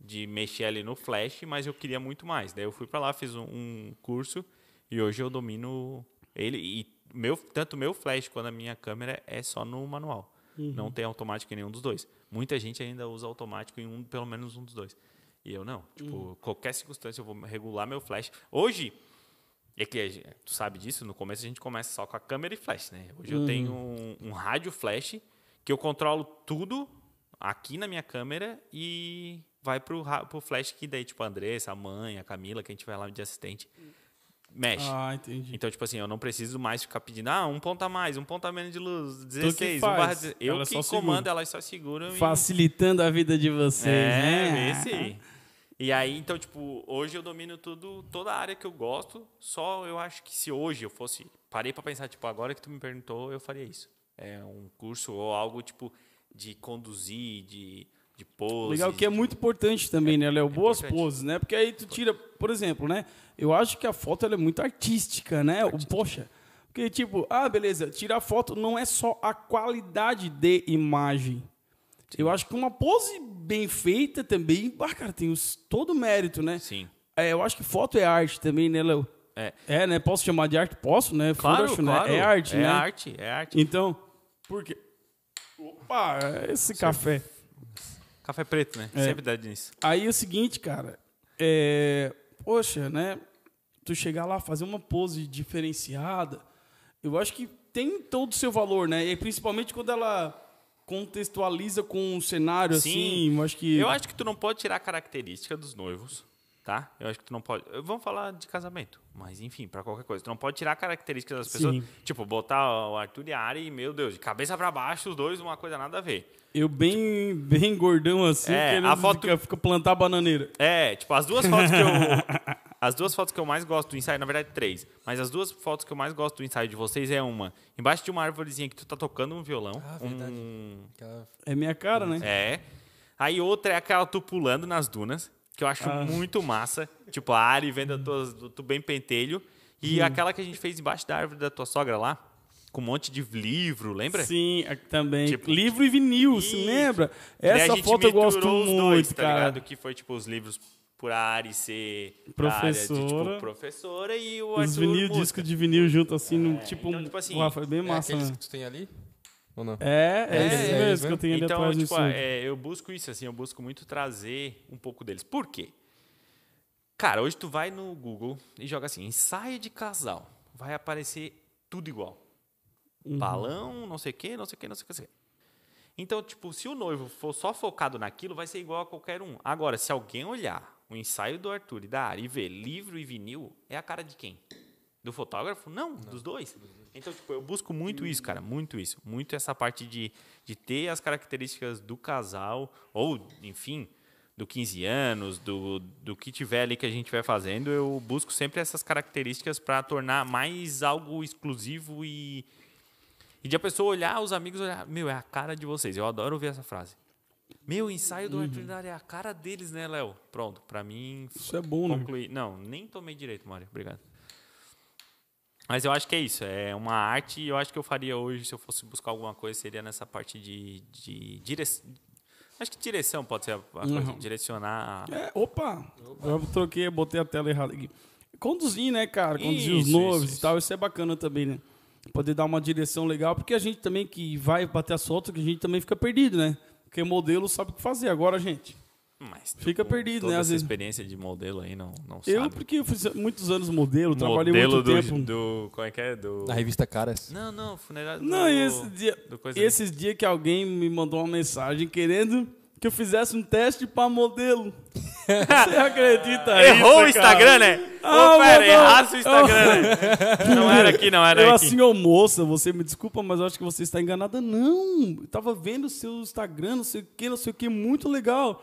de mexer ali no flash, mas eu queria muito mais. Daí eu fui pra lá, fiz um, um curso e hoje eu domino ele. E meu, tanto meu flash quanto a minha câmera é só no manual. Não tem automático em nenhum dos dois. Muita gente ainda usa automático em um, pelo menos um dos dois. E eu não. Tipo, qualquer circunstância eu vou regular meu flash. Hoje, É que a gente- tu sabe disso, no começo a gente começa só com a câmera e flash, né? Hoje Uhum. eu tenho um, um rádio flash que eu controlo tudo aqui na minha câmera e vai pro, pro flash que daí, tipo, a Andressa, a mãe, a Camila, quem tiver lá de assistente, mexe. Ah, entendi. Então, tipo assim, eu não preciso mais ficar pedindo, ah, um ponto a mais, um ponto a menos de luz, 16, um barra 16. Eu Ela que só segura. comando, elas só seguram e... Facilitando a vida de vocês, É, né? esse. E aí, então, tipo, hoje eu domino tudo, toda a área que eu gosto, só eu acho que se hoje eu fosse, parei pra pensar, tipo, agora que tu me perguntou, eu faria isso. É um curso ou algo, tipo, de conduzir, de, de pose. Legal, que é muito importante também, né, Léo? Boas importante. poses, né? Porque aí tu tira, por exemplo, né? Eu acho que a foto é muito artística, né? O- Poxa, porque tipo, ah, beleza, tirar foto não é só a qualidade de imagem. Eu acho que uma pose bem feita também, ah, cara, tem os, todo o mérito, né? Sim. É, eu acho que foto é arte também, né, Léo? É. É, né? Posso chamar de arte? Posso, né? Claro, Foda-se, né? claro. É arte, é né? arte, é arte. Então, por quê? Opa, esse café. Café preto, né? É. Sempre dá nisso. Aí é o seguinte, cara. É, poxa, né? Tu chegar lá, fazer uma pose diferenciada, eu acho que tem todo o seu valor, né? E principalmente quando ela contextualiza com um cenário Sim. assim, eu acho que. Eu acho que tu não pode tirar a característica dos noivos, tá? Eu acho que tu não pode. Vamos falar de casamento, mas enfim, pra qualquer coisa. Tu não pode tirar a característica das pessoas. Sim. Tipo, botar o Arthur e a Ari, meu Deus, de cabeça pra baixo, os dois, uma coisa nada a ver. Eu bem, bem gordão assim, É, a foto- ficar plantar bananeira. É, tipo, as duas fotos que eu. As duas fotos que eu mais gosto do ensaio, na verdade, três. Mas as duas fotos que eu mais gosto do ensaio de vocês é uma embaixo de uma árvorezinha que tu tá tocando um violão. Ah, verdade. um, É minha cara, né? É. Aí outra é aquela tu pulando nas dunas, que eu acho Ah. muito massa. Tipo, a Ari vendo a tua, tu bem pentelho. E aquela que a gente fez embaixo da árvore da tua sogra lá, com um monte de livro, lembra? Sim, aqui também. Tipo, Livro e vinil, se lembra? Essa foto eu gosto muito, dois, tá cara. ligado? Que foi, tipo, os livros por a Ari ser de, Professora. tipo, professora e o Os Arthur vinil, música. disco de vinil junto assim, no, tipo, então, tipo assim, foi bem É massa, aqueles né? que tu tem ali? Ou não? É, é, É, esse é, mesmo que eu tenho ali Então, atrás tipo, é, eu busco isso, assim, eu busco muito trazer um pouco deles. Por quê? Cara, hoje tu vai no Google e joga assim, ensaio de casal. Vai aparecer tudo igual. Uhum. Balão, não sei o quê, não sei o quê, não sei o quê. não sei o quê. Então, tipo, se o noivo for só focado naquilo, vai ser igual a qualquer um. Agora, se alguém olhar o ensaio do Arthur e da Ari ver livro e vinil, é a cara de quem? Do fotógrafo? Não, dos dois. Então, tipo, eu busco muito isso, cara, muito isso. Muito essa parte de, de ter as características do casal, ou, enfim, do 15 anos, do, do que tiver ali que a gente vai fazendo, eu busco sempre essas características para tornar mais algo exclusivo e, e de a pessoa olhar, os amigos olhar, meu, é a cara de vocês. Eu adoro ouvir essa frase. Meu, o ensaio do Arthur da Ari é a cara deles, né, Léo? Pronto, pra mim Isso é bom, né? concluir. Não, nem tomei direito, Mário. Obrigado. Mas eu acho que é isso. É uma arte e eu acho que eu faria hoje, se eu fosse buscar alguma coisa, seria nessa parte de, de direção. Acho que direção pode ser a, a coisa. Uhum. Direcionar. a- É, opa, eu troquei, botei a tela errada aqui. Conduzir, né, cara? Conduzir os Isso, noivos isso, e tal, isso é bacana também, né? Poder dar uma direção legal, porque a gente também que vai bater a solta, que a gente também fica perdido, né? Porque modelo sabe o que fazer. Agora, gente, Mas Fica com perdido, toda né, às essa vezes. experiência de modelo aí não, não eu, sabe. porque eu fiz muitos anos modelo, trabalhei modelo muito do, tempo. do. Como é que é? Do. Na revista Caras. Não, não, funerário Não, do, e esse dia, do coisa esses dias que alguém me mandou uma mensagem querendo que eu fizesse um teste pra modelo. Você acredita Errou isso, o Instagram, cara? né? Ah, Ô, pera, errasse o Instagram, né? Não era aqui, não era eu aqui. assim, ô moça, você me desculpa, mas eu acho que você está enganada. Não, eu tava vendo o seu Instagram, não sei o que, não sei o que, muito legal.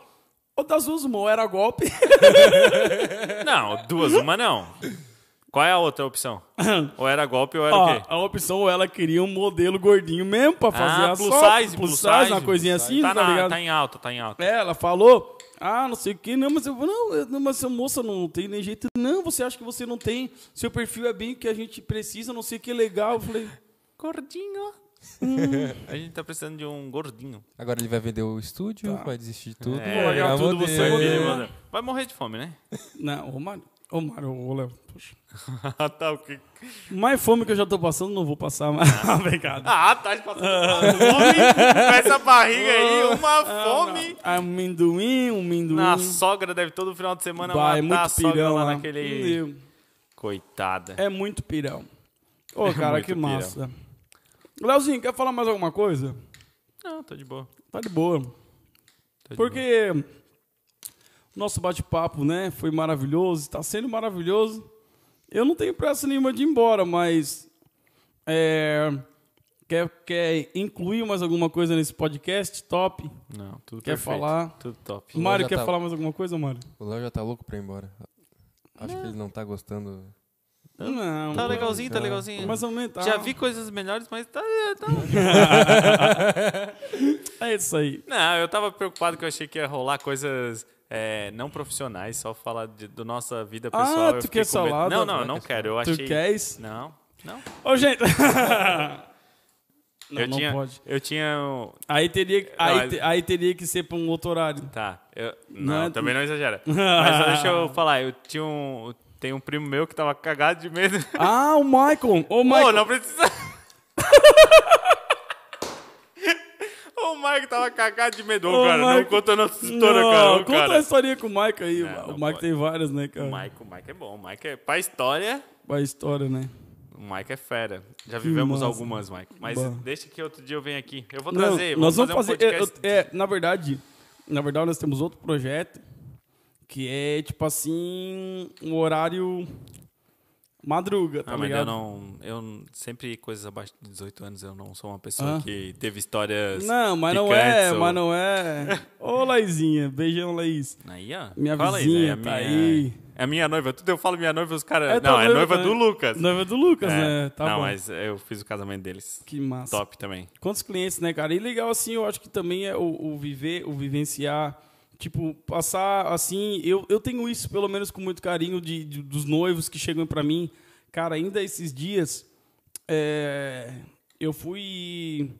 Ô, das duas, uma, ou era golpe. Não, duas, uma não. Qual é a outra opção? Ou era golpe ou era o quê? a opção, ou ela queria um modelo gordinho mesmo pra fazer ah, a plus size, plus size, size. uma coisinha assim, tá, tá, na- ligado? tá em alta, tá em alta. É, ela falou, ah, não sei o que, não, mas eu não, mas essa moça não tem nem jeito. Não, você acha que você não tem, seu perfil é bem o que a gente precisa, não sei o que legal. Eu falei, Gordinho. a gente tá precisando de um gordinho. Agora ele vai vender o estúdio, Tá. vai desistir de tudo. É, vai tudo, modelo. você Vai, mano. Morrer de fome, né? não, ô Mário, ô Mário, ô Léo, tá, o quê? Mais fome que eu já tô passando, não vou passar mais. Obrigado. Ah, tá passando fome com essa barriga aí, uma fome. Amendoim, um amendoim. Na sogra deve todo final de semana Vai, matar a muito sogra pirão lá lá. naquele... Coitada. É muito pirão. Ô, cara, muito que pirão. massa. Leozinho, quer falar mais alguma coisa? Não, tô de boa. Tá de boa. Tô de Porque nosso bate-papo, né, foi maravilhoso, está sendo maravilhoso. Eu não tenho pressa nenhuma de ir embora, mas é, quer, quer incluir mais alguma coisa nesse podcast? Top. Não, tudo Quer perfeito. falar? Tudo top. Mário, já quer tá- falar mais alguma coisa, Mário? O Léo já tá louco pra ir embora. Acho que ele não tá gostando. Não. Tá não- legalzinho, tá legalzinho. Mas aumentar. Já vi coisas melhores, mas tá, tá. É isso aí. Não, eu tava preocupado que eu achei que ia rolar coisas é, não profissionais, só falar de, da nossa vida Ah, pessoal. eu tu quer salada? Não, não, eu não quero. Eu achei. Tu queres? Não, não. Ô, gente. não, eu não tinha, pode. Eu tinha. Aí teria, aí, te- aí teria que ser pra um outro horário. Tá. Eu, Não não, é- também não exagera. Mas deixa eu falar. Eu tinha um. Tem um primo meu que tava cagado de medo. Ah, o Michael. Ô, Pô, Michael. não precisa. o Mike tava cagado de medo, Ô, cara. Não Mike- conta nossa história, Não, cara. Ô, conta cara. a historinha com o Mike aí. Não, o não Mike pode. tem várias, né, cara? O Mike, o Mike é bom. O Mike é. Pra história, A história, né? o Mike é fera. Já vivemos algumas, Mike. Mas Bom. deixa que outro dia eu venho aqui. Eu vou Não, trazer. nós vamos um fazer. é, podcast. eu- é, na verdade, na verdade, nós temos outro projeto que é tipo assim, um horário madruga, tá Ah, mas eu ligado? não. Eu sempre coisas abaixo de 18 anos, eu não sou uma pessoa Ah. que teve histórias. Não, mas não é, ou- mas não é. Ô, Laizinha, beijão, Laís. Aí, ó. Minha Fala aí, vizinha né? É tá minha- aí. É minha noiva. Tudo eu falo minha noiva, os caras. É tua não, é noiva do Lucas. Noiva do Lucas, É. né? Tá não, bom. mas eu fiz o casamento deles. Que massa. Top também. Quantos clientes, né, cara? E legal, assim, eu acho que também é o, o viver, o vivenciar, tipo, passar, assim, eu, eu tenho isso, pelo menos, com muito carinho de, de- dos noivos que chegam pra mim. Cara, ainda esses dias, é, eu fui,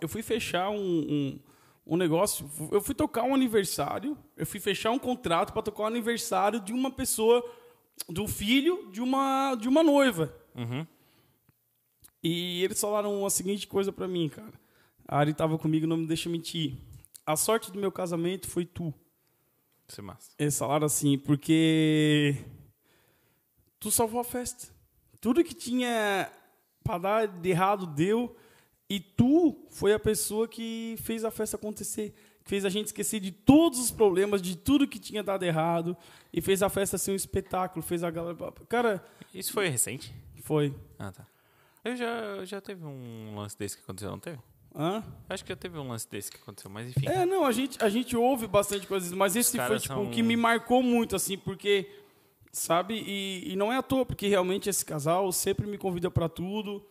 eu fui fechar um, um, um negócio, eu fui tocar um aniversário, eu fui fechar um contrato pra tocar o aniversário de uma pessoa, do filho de uma, de uma noiva. Uhum. E eles falaram a seguinte coisa pra mim, cara. A Ari tava comigo, não me deixa mentir. A sorte do meu casamento foi tu. Isso é massa. Eles falaram assim, porque tu salvou a festa. Tudo que tinha pra dar de errado deu. E tu foi a pessoa que fez a festa acontecer. Que fez a gente esquecer de todos os problemas, de tudo que tinha dado errado. E fez a festa ser um espetáculo. Fez a galera. Cara, Isso foi recente? foi. Ah, tá. Eu já, já teve um lance desse que aconteceu, não teve? Hã? Acho que já teve um lance desse que aconteceu, mas enfim. É, não, a gente, a gente ouve bastante coisas, mas esse foi tipo, são- o que me marcou muito, assim, porque, sabe, e, e não é à toa, porque realmente esse casal sempre me convida pra tudo.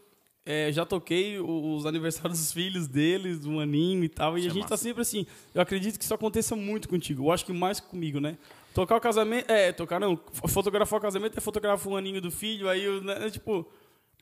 É, já toquei o- os aniversários dos filhos deles, um aninho e tal, e Isso a é gente tá massa. sempre assim. Eu acredito que isso aconteça muito contigo. Eu acho que mais comigo, né? Tocar o casamento. É, tocar não. Fotografar o casamento é fotografar um aninho do filho, aí, eu, né, tipo.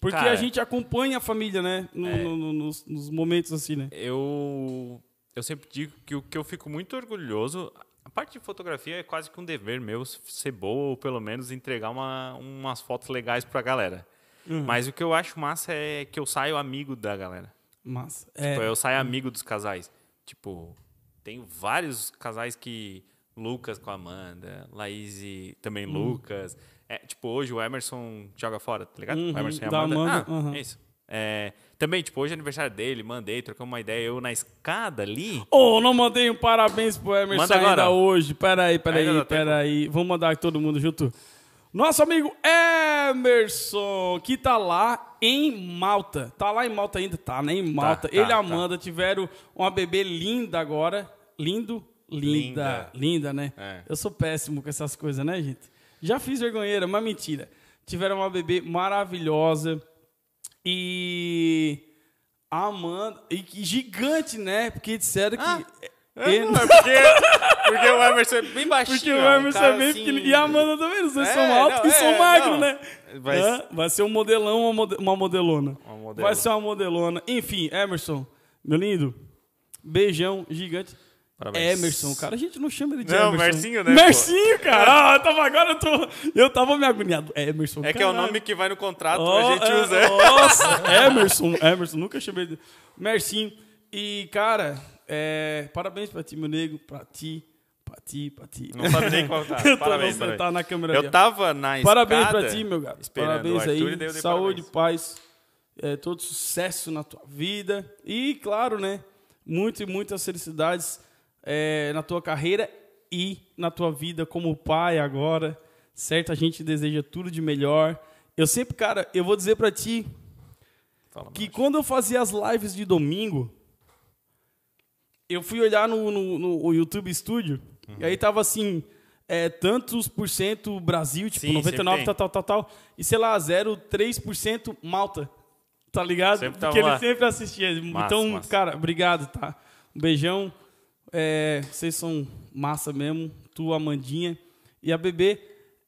Porque Cara, a gente acompanha a família, né? no- é. no- no- nos, nos momentos assim, né? Eu, eu sempre digo que o que eu fico muito orgulhoso. A parte de fotografia é quase que um dever meu ser boa ou pelo menos entregar uma, umas fotos legais pra galera. Uhum. Mas o que eu acho massa é que eu saio amigo da galera. Massa. Tipo, É. eu saio amigo dos casais. Tipo, tenho vários casais que. Lucas com a Amanda, Laís e também Hum. Lucas. É, tipo, hoje o Emerson joga fora, tá ligado? Uhum, o Emerson e a da Amanda. Amanda, ah, uhum. é isso. É, também, tipo, hoje é aniversário dele, mandei, trocamos uma ideia. Eu na escada ali. Ô, não mandei um parabéns pro Emerson Manda ainda agora. hoje. Peraí, Ainda peraí, tempo. peraí. Vamos mandar todo mundo junto. Nosso amigo Emerson, que tá lá em Malta. Tá lá em Malta ainda? Tá, né? Em Malta. tá, Ele e a tá. Amanda tiveram uma bebê linda agora. Lindo? Linda. Linda. Linda, né? É. Eu sou péssimo com essas coisas, né, gente? Já fiz vergonheira, mas mentira. Tiveram uma bebê maravilhosa. E a Amanda. E gigante, né? Porque disseram que. Ah, ele- É porque, porque o Emerson é bem baixinho. porque o é Emerson cara é bem assim- pequenininho. E a Amanda também. Os dois É, são altos não, e são é, magros, não. né? Vai- Hã? Vai ser um modelão ou uma uma modelona. Uma modelona. Vai ser uma modelona. Enfim, Emerson, meu lindo. Beijão gigante. Parabéns. Emerson, cara, a gente não chama ele de Não, Emerson. Mercinho, né, Mercinho, cara. Ah, eu tava, agora eu, tô, eu tava me agoniado. Emerson, É que é o caralho. nome que vai no contrato, Ó, a gente é, usa. Nossa, Emerson, Emerson, nunca chamei de. Mercinho. E, cara, é, parabéns pra ti, meu nego, pra ti, pra ti, pra ti. Não sabe nem qual tá. Eu tô Parabéns, parabéns. tá na câmera. Eu tava na Parabéns pra ti, meu gato. Parabéns o Arthur, aí. Saúde, parabéns. paz, é, todo sucesso na tua vida. E, claro, né? Muito e muitas felicidades é, na tua carreira e na tua vida como pai agora. Certo? A gente deseja tudo de melhor. Eu sempre, cara, eu vou dizer pra ti Fala, que mano. quando eu fazia as lives de domingo, eu fui olhar no, no, no YouTube Studio, e aí tava assim, é, tantos por cento Brasil, tipo, Sim, sempre 99, tem. tal, tal, tal, tal, e sei lá, 0,3% Malta, tá ligado? Sempre Porque ele lá. sempre assistia. Massa, então, massa. cara, obrigado, tá? Um beijão, é, vocês são massa mesmo, tu, Amandinha, e a Bebê,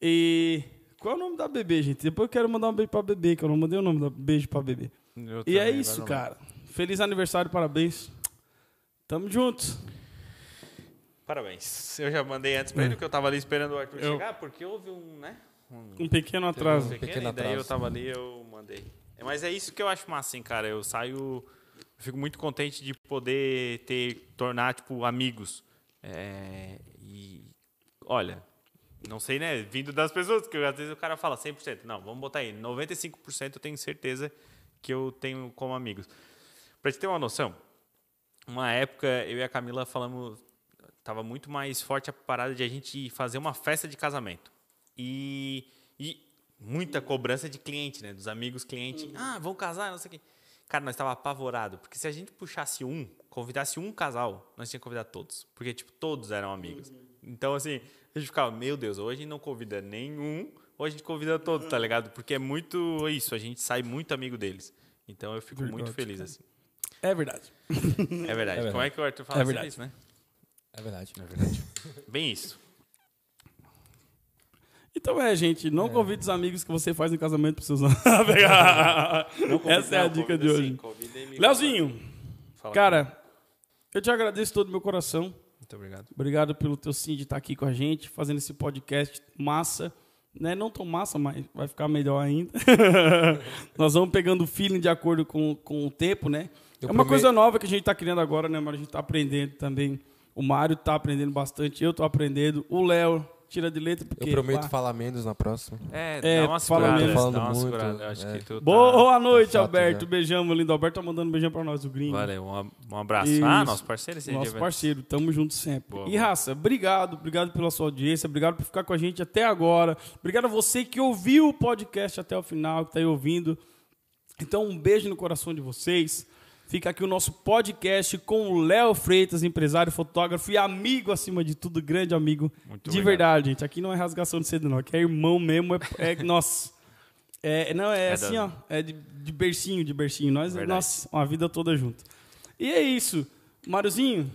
e... Qual é o nome da bebê, gente? Depois eu quero mandar um beijo pra bebê, que eu não mandei o nome da beijo pra bebê. Eu E é isso, cara. Feliz aniversário, parabéns. Tamo juntos. Parabéns. Eu já mandei antes pra ele, porque eu tava ali esperando o Arthur Eu- chegar, porque houve um, né? Um Um pequeno atraso. pequeno, pequeno e daí eu atraso. tava ali eu mandei. É, Mas é isso que eu acho massa, assim, cara. Eu saio... Eu fico muito contente de poder ter... Tornar, tipo, amigos. É, e... Olha... Não sei, né? Vindo das pessoas, porque às vezes o cara fala 100%. Não, vamos botar aí. 95% eu tenho certeza que eu tenho como amigos. Pra te ter uma noção, uma época eu e a Camila falamos tava muito mais forte a parada de a gente fazer uma festa de casamento e, e muita cobrança de cliente né dos amigos clientes ah vão casar não sei o quê cara nós tava apavorado porque se a gente puxasse um convidasse um casal nós tínhamos que convidar todos porque tipo todos eram amigos então assim a gente ficava meu Deus hoje não convida nenhum hoje a gente convida todos tá ligado porque é muito isso a gente sai muito amigo deles então eu fico muito Verdade, feliz cara. assim É verdade. é verdade. verdade. Como é que o Arthur fala É verdade. isso, né? É verdade. É verdade. Bem isso. Então é, gente, não convide os amigos que você faz em casamento pra seus pegar. Essa é a dica de hoje. Leozinho, cara, eu te agradeço todo o meu coração. Muito obrigado. Obrigado pelo teu sim de estar aqui com a gente, fazendo esse podcast massa. Né? Não tão massa, mas vai ficar melhor ainda. Nós vamos pegando o feeling de acordo com, com o tempo, né? Eu é uma coisa nova que a gente está criando agora, né, mas a gente está aprendendo também. O Mário está aprendendo bastante, eu estou aprendendo. O Léo tira de letra porque... Eu prometo pá. falar menos na próxima. É, É, dá uma fala mesmo. dá uma segurada. muito, acho é. que tu tá... Boa noite, chato Alberto. já. Beijão, meu lindo. Alberto tá mandando um beijão pra nós, o gringo. Valeu, um, um abraço. Isso. Ah, nosso parceiro esse Nosso dia. parceiro, tamo junto sempre. Boa, e raça, obrigado, obrigado pela sua audiência, obrigado por ficar com a gente até agora. Obrigado a você que ouviu o podcast até o final, que tá aí ouvindo. Então, um beijo no coração de vocês. Fica aqui o nosso podcast com o Léo Freitas, empresário, fotógrafo e amigo acima de tudo, grande amigo. Muito de obrigado. verdade, gente. Aqui não é rasgação de cedo, não. Aqui é irmão mesmo. É, é nossa. É, não, é, É assim, da- ó. É de, de bercinho, de bercinho. Nós, Verdade. nossa, uma vida toda junto. E é isso. Mariozinho,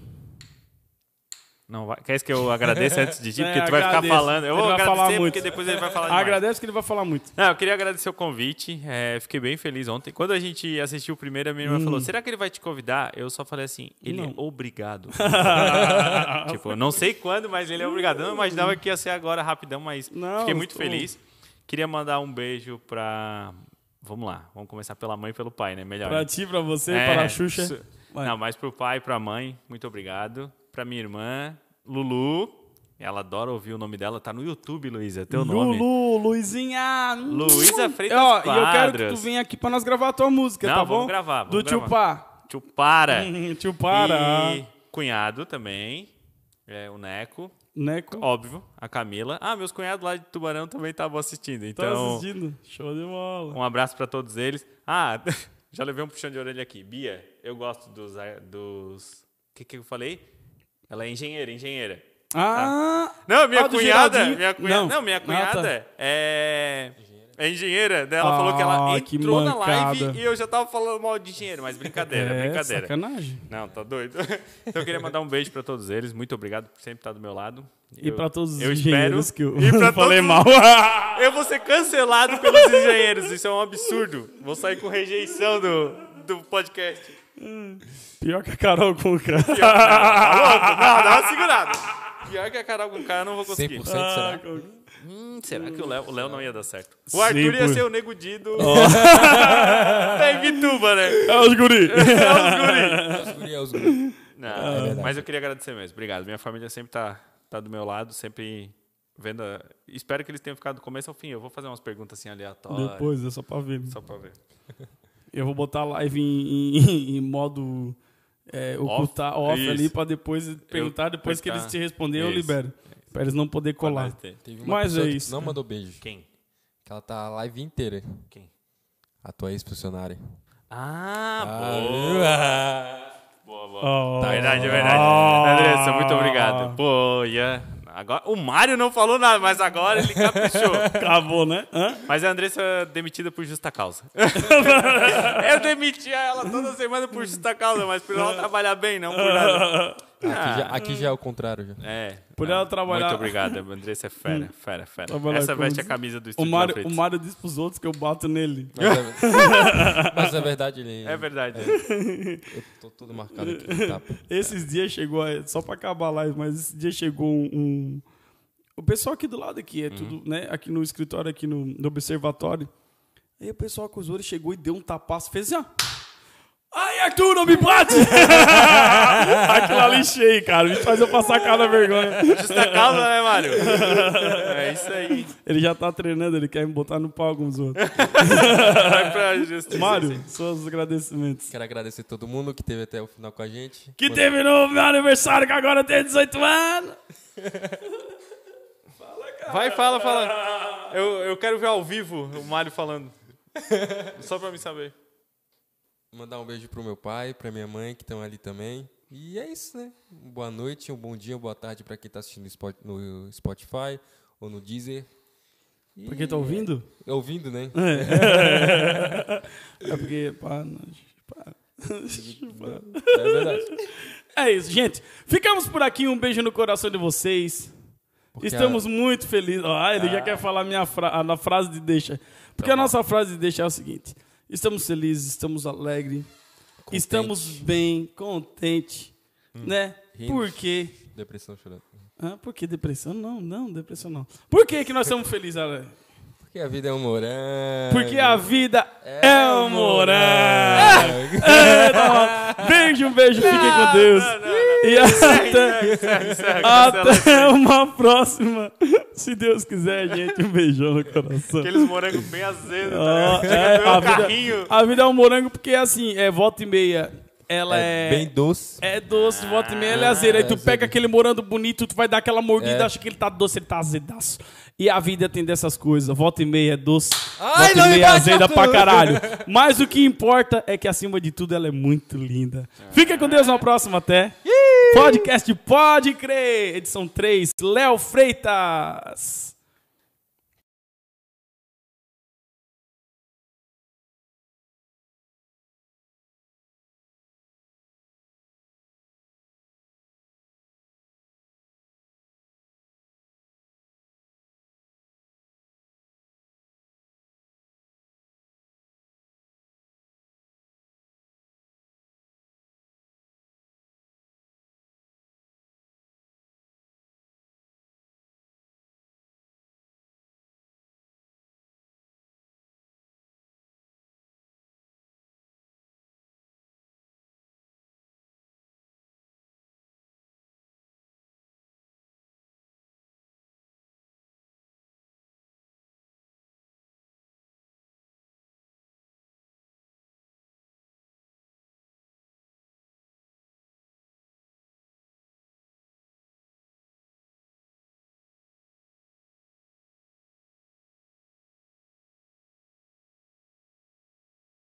Não, vai... Que eu agradeça antes de ti? É, Porque tu vai ficar agradeço. falando. Eu Ele vou vai falar agradecer muito. porque depois ele vai falar demais. agradece que ele vai falar muito. Não, eu queria agradecer o convite. é, fiquei bem feliz ontem. Quando a gente assistiu o primeiro, a minha irmã falou: será que ele vai te convidar? Eu só falei assim: ele Hum. Não. é obrigado. tipo, não sei quando, mas ele é obrigado. Eu não imaginava que ia ser agora rapidão, mas Não, fiquei muito feliz. Queria mandar um beijo pra. Vamos lá, vamos começar pela mãe e pelo pai, né? Melhor. Pra ti, pra você, É, para a Xuxa. su-. Não, mas pro pai e pra mãe, muito obrigado. Pra minha irmã, Lulu. Ela adora ouvir o nome dela. Tá no YouTube, Luísa, teu nome. Lulu, Luizinha. Luísa Freitas Ó, e eu quero que Quadras. tu venha aqui pra nós gravar a tua música, Não, tá vamos bom? gravar, vamos Do tio gravar. Pá. Tio Para. Tio Para. E cunhado também. É, o Neco. Neco. Óbvio, a Camila. Ah, meus cunhados lá de Tubarão também estavam assistindo. Tá Então, assistindo? Show de bola. um abraço pra todos eles. Ah, já levei um puxão de orelha aqui. Bia, eu gosto dos. dos... O que, que eu falei? Ela é engenheira, engenheira. Ah, Não, minha Ah, cunhada. Minha cunhada. Não. Não, minha Ah, cunhada tá. é. É engenheira. Daí ela falou que ela Ah, que entrou na live e eu já tava falando mal de engenheiro, mas brincadeira, é, brincadeira. sacanagem. Não, tá doido. Então eu queria mandar um beijo pra todos eles. Muito obrigado por sempre estar do meu lado. E Eu- pra todos os eu engenheiros espero, que eu e pra falei mal. Eu vou ser cancelado pelos engenheiros. Isso é um absurdo. Vou sair com rejeição do, do podcast. Pior que a Carol com o cara. Tá louco? Não, dá uma segurada. Pior que a Carol com cara, eu não vou conseguir. 100% será? Hum, será que o Léo, o Léo não ia dar certo? O Sim, Arthur ia ser o Nego Dido da Vituba, né? É os guri. É os guri. É os guri. Não, mas eu queria agradecer mesmo. Obrigado. Minha família sempre tá, tá do meu lado, sempre vendo. a- Espero que eles tenham ficado do começo ao fim. Eu vou fazer umas perguntas assim aleatórias. Depois, é só pra ver. Só pra ver. Eu vou botar a live em, em- em modo é, ocultar off, Isso. ali pra depois perguntar. Depois que eles te responderem, eu libero. Pra eles não poder colar. Mas é que isso. não mandou beijo. Quem? Que ela tá a live inteira. Quem? A tua ex-funcionária. Ah, Ah, boa. Boa, boa. Oh. Tá, verdade, é verdade. Ah. Andressa, muito obrigado. Pô, ia. Agora, o Mário não falou nada, mas agora ele caprichou. Acabou, né? Hã? Mas a Andressa é demitida por justa causa. eu demitia ela toda semana por justa causa, mas por ela trabalhar bem, não por nada. Aqui, já, aqui já é o contrário. Já. É. Por não, ela trabalhar- Muito obrigado, a Andressa é fera, fera, fera. Trabalhar Essa veste a diz- camisa do O Estúdio Mário, Aflitos. o Mário diz pros outros que eu bato nele. Mas, é, mas é verdade, ele. É verdade. Eu tô todo marcado aqui. Esses dias chegou, é, só pra acabar a live, mas esse dia chegou um. um- o pessoal aqui do lado aqui, é Uhum. tudo, né? Aqui no escritório, aqui no, no observatório. Aí o pessoal acusou, ele chegou e deu um tapaço, fez assim, ó. Ai, Arthur, não me bate! Aquilo ali cheio, cara. Me faz eu passar cada vergonha. Justa causa, né, Mário? É isso aí. Ele já tá treinando, ele quer me botar no pau com os outros. Vai pra justiça. Mário, seus agradecimentos. Quero agradecer todo mundo que teve até o final com a gente. Que teve no meu aniversário, que agora eu tenho 18 anos. Vai, fala, fala. Eu, eu quero ver ao vivo o Mário falando. Só pra me saber. Mandar um beijo pro meu pai, pra minha mãe, que estão ali também. E é isso, né? Boa noite, um bom dia, boa tarde pra quem tá assistindo no Spot- no Spotify ou no Deezer. E- Porque tá ouvindo? Ouvindo, né? É porque. Pá, pá. É verdade. É isso, gente. Ficamos por aqui. Um beijo no coração de vocês. Porque Estamos muito felizes. Ah, ele já quer falar minha fra a na frase de deixa. Porque a nossa frase de deixa é o seguinte: estamos felizes, estamos alegres, estamos bem, contentes, né? Rindo. Por quê? Depressão chorando. Ah, por que depressão? Não, não, depressão não. Por que, que nós estamos felizes, Ale? Porque a vida é um morango. Porque a vida é, um morango. É, tá bom. beijo, um beijo, fiquem com Deus. E até, até uma próxima. Se Deus quiser, gente, um beijão no coração. Aqueles morangos bem azedos, tá ligado? é, a, vida, carrinho. a vida é um morango porque assim, é volta e meia. Ela é. É bem doce. É doce, volta e meia ela é azedo. Aí tu é pega azedo. aquele morango bonito, tu vai dar aquela mordida, É. acha que ele tá doce, ele tá azedaço. E a vida tem dessas coisas. Volta e meia é doce, Ai, volta e me meia é bate, azeda pra caralho. Mas o que importa é que, acima de tudo, ela é muito linda. Fica com Deus na próxima, até. Podcast Pode Crer, edição 3, Léo Freitas.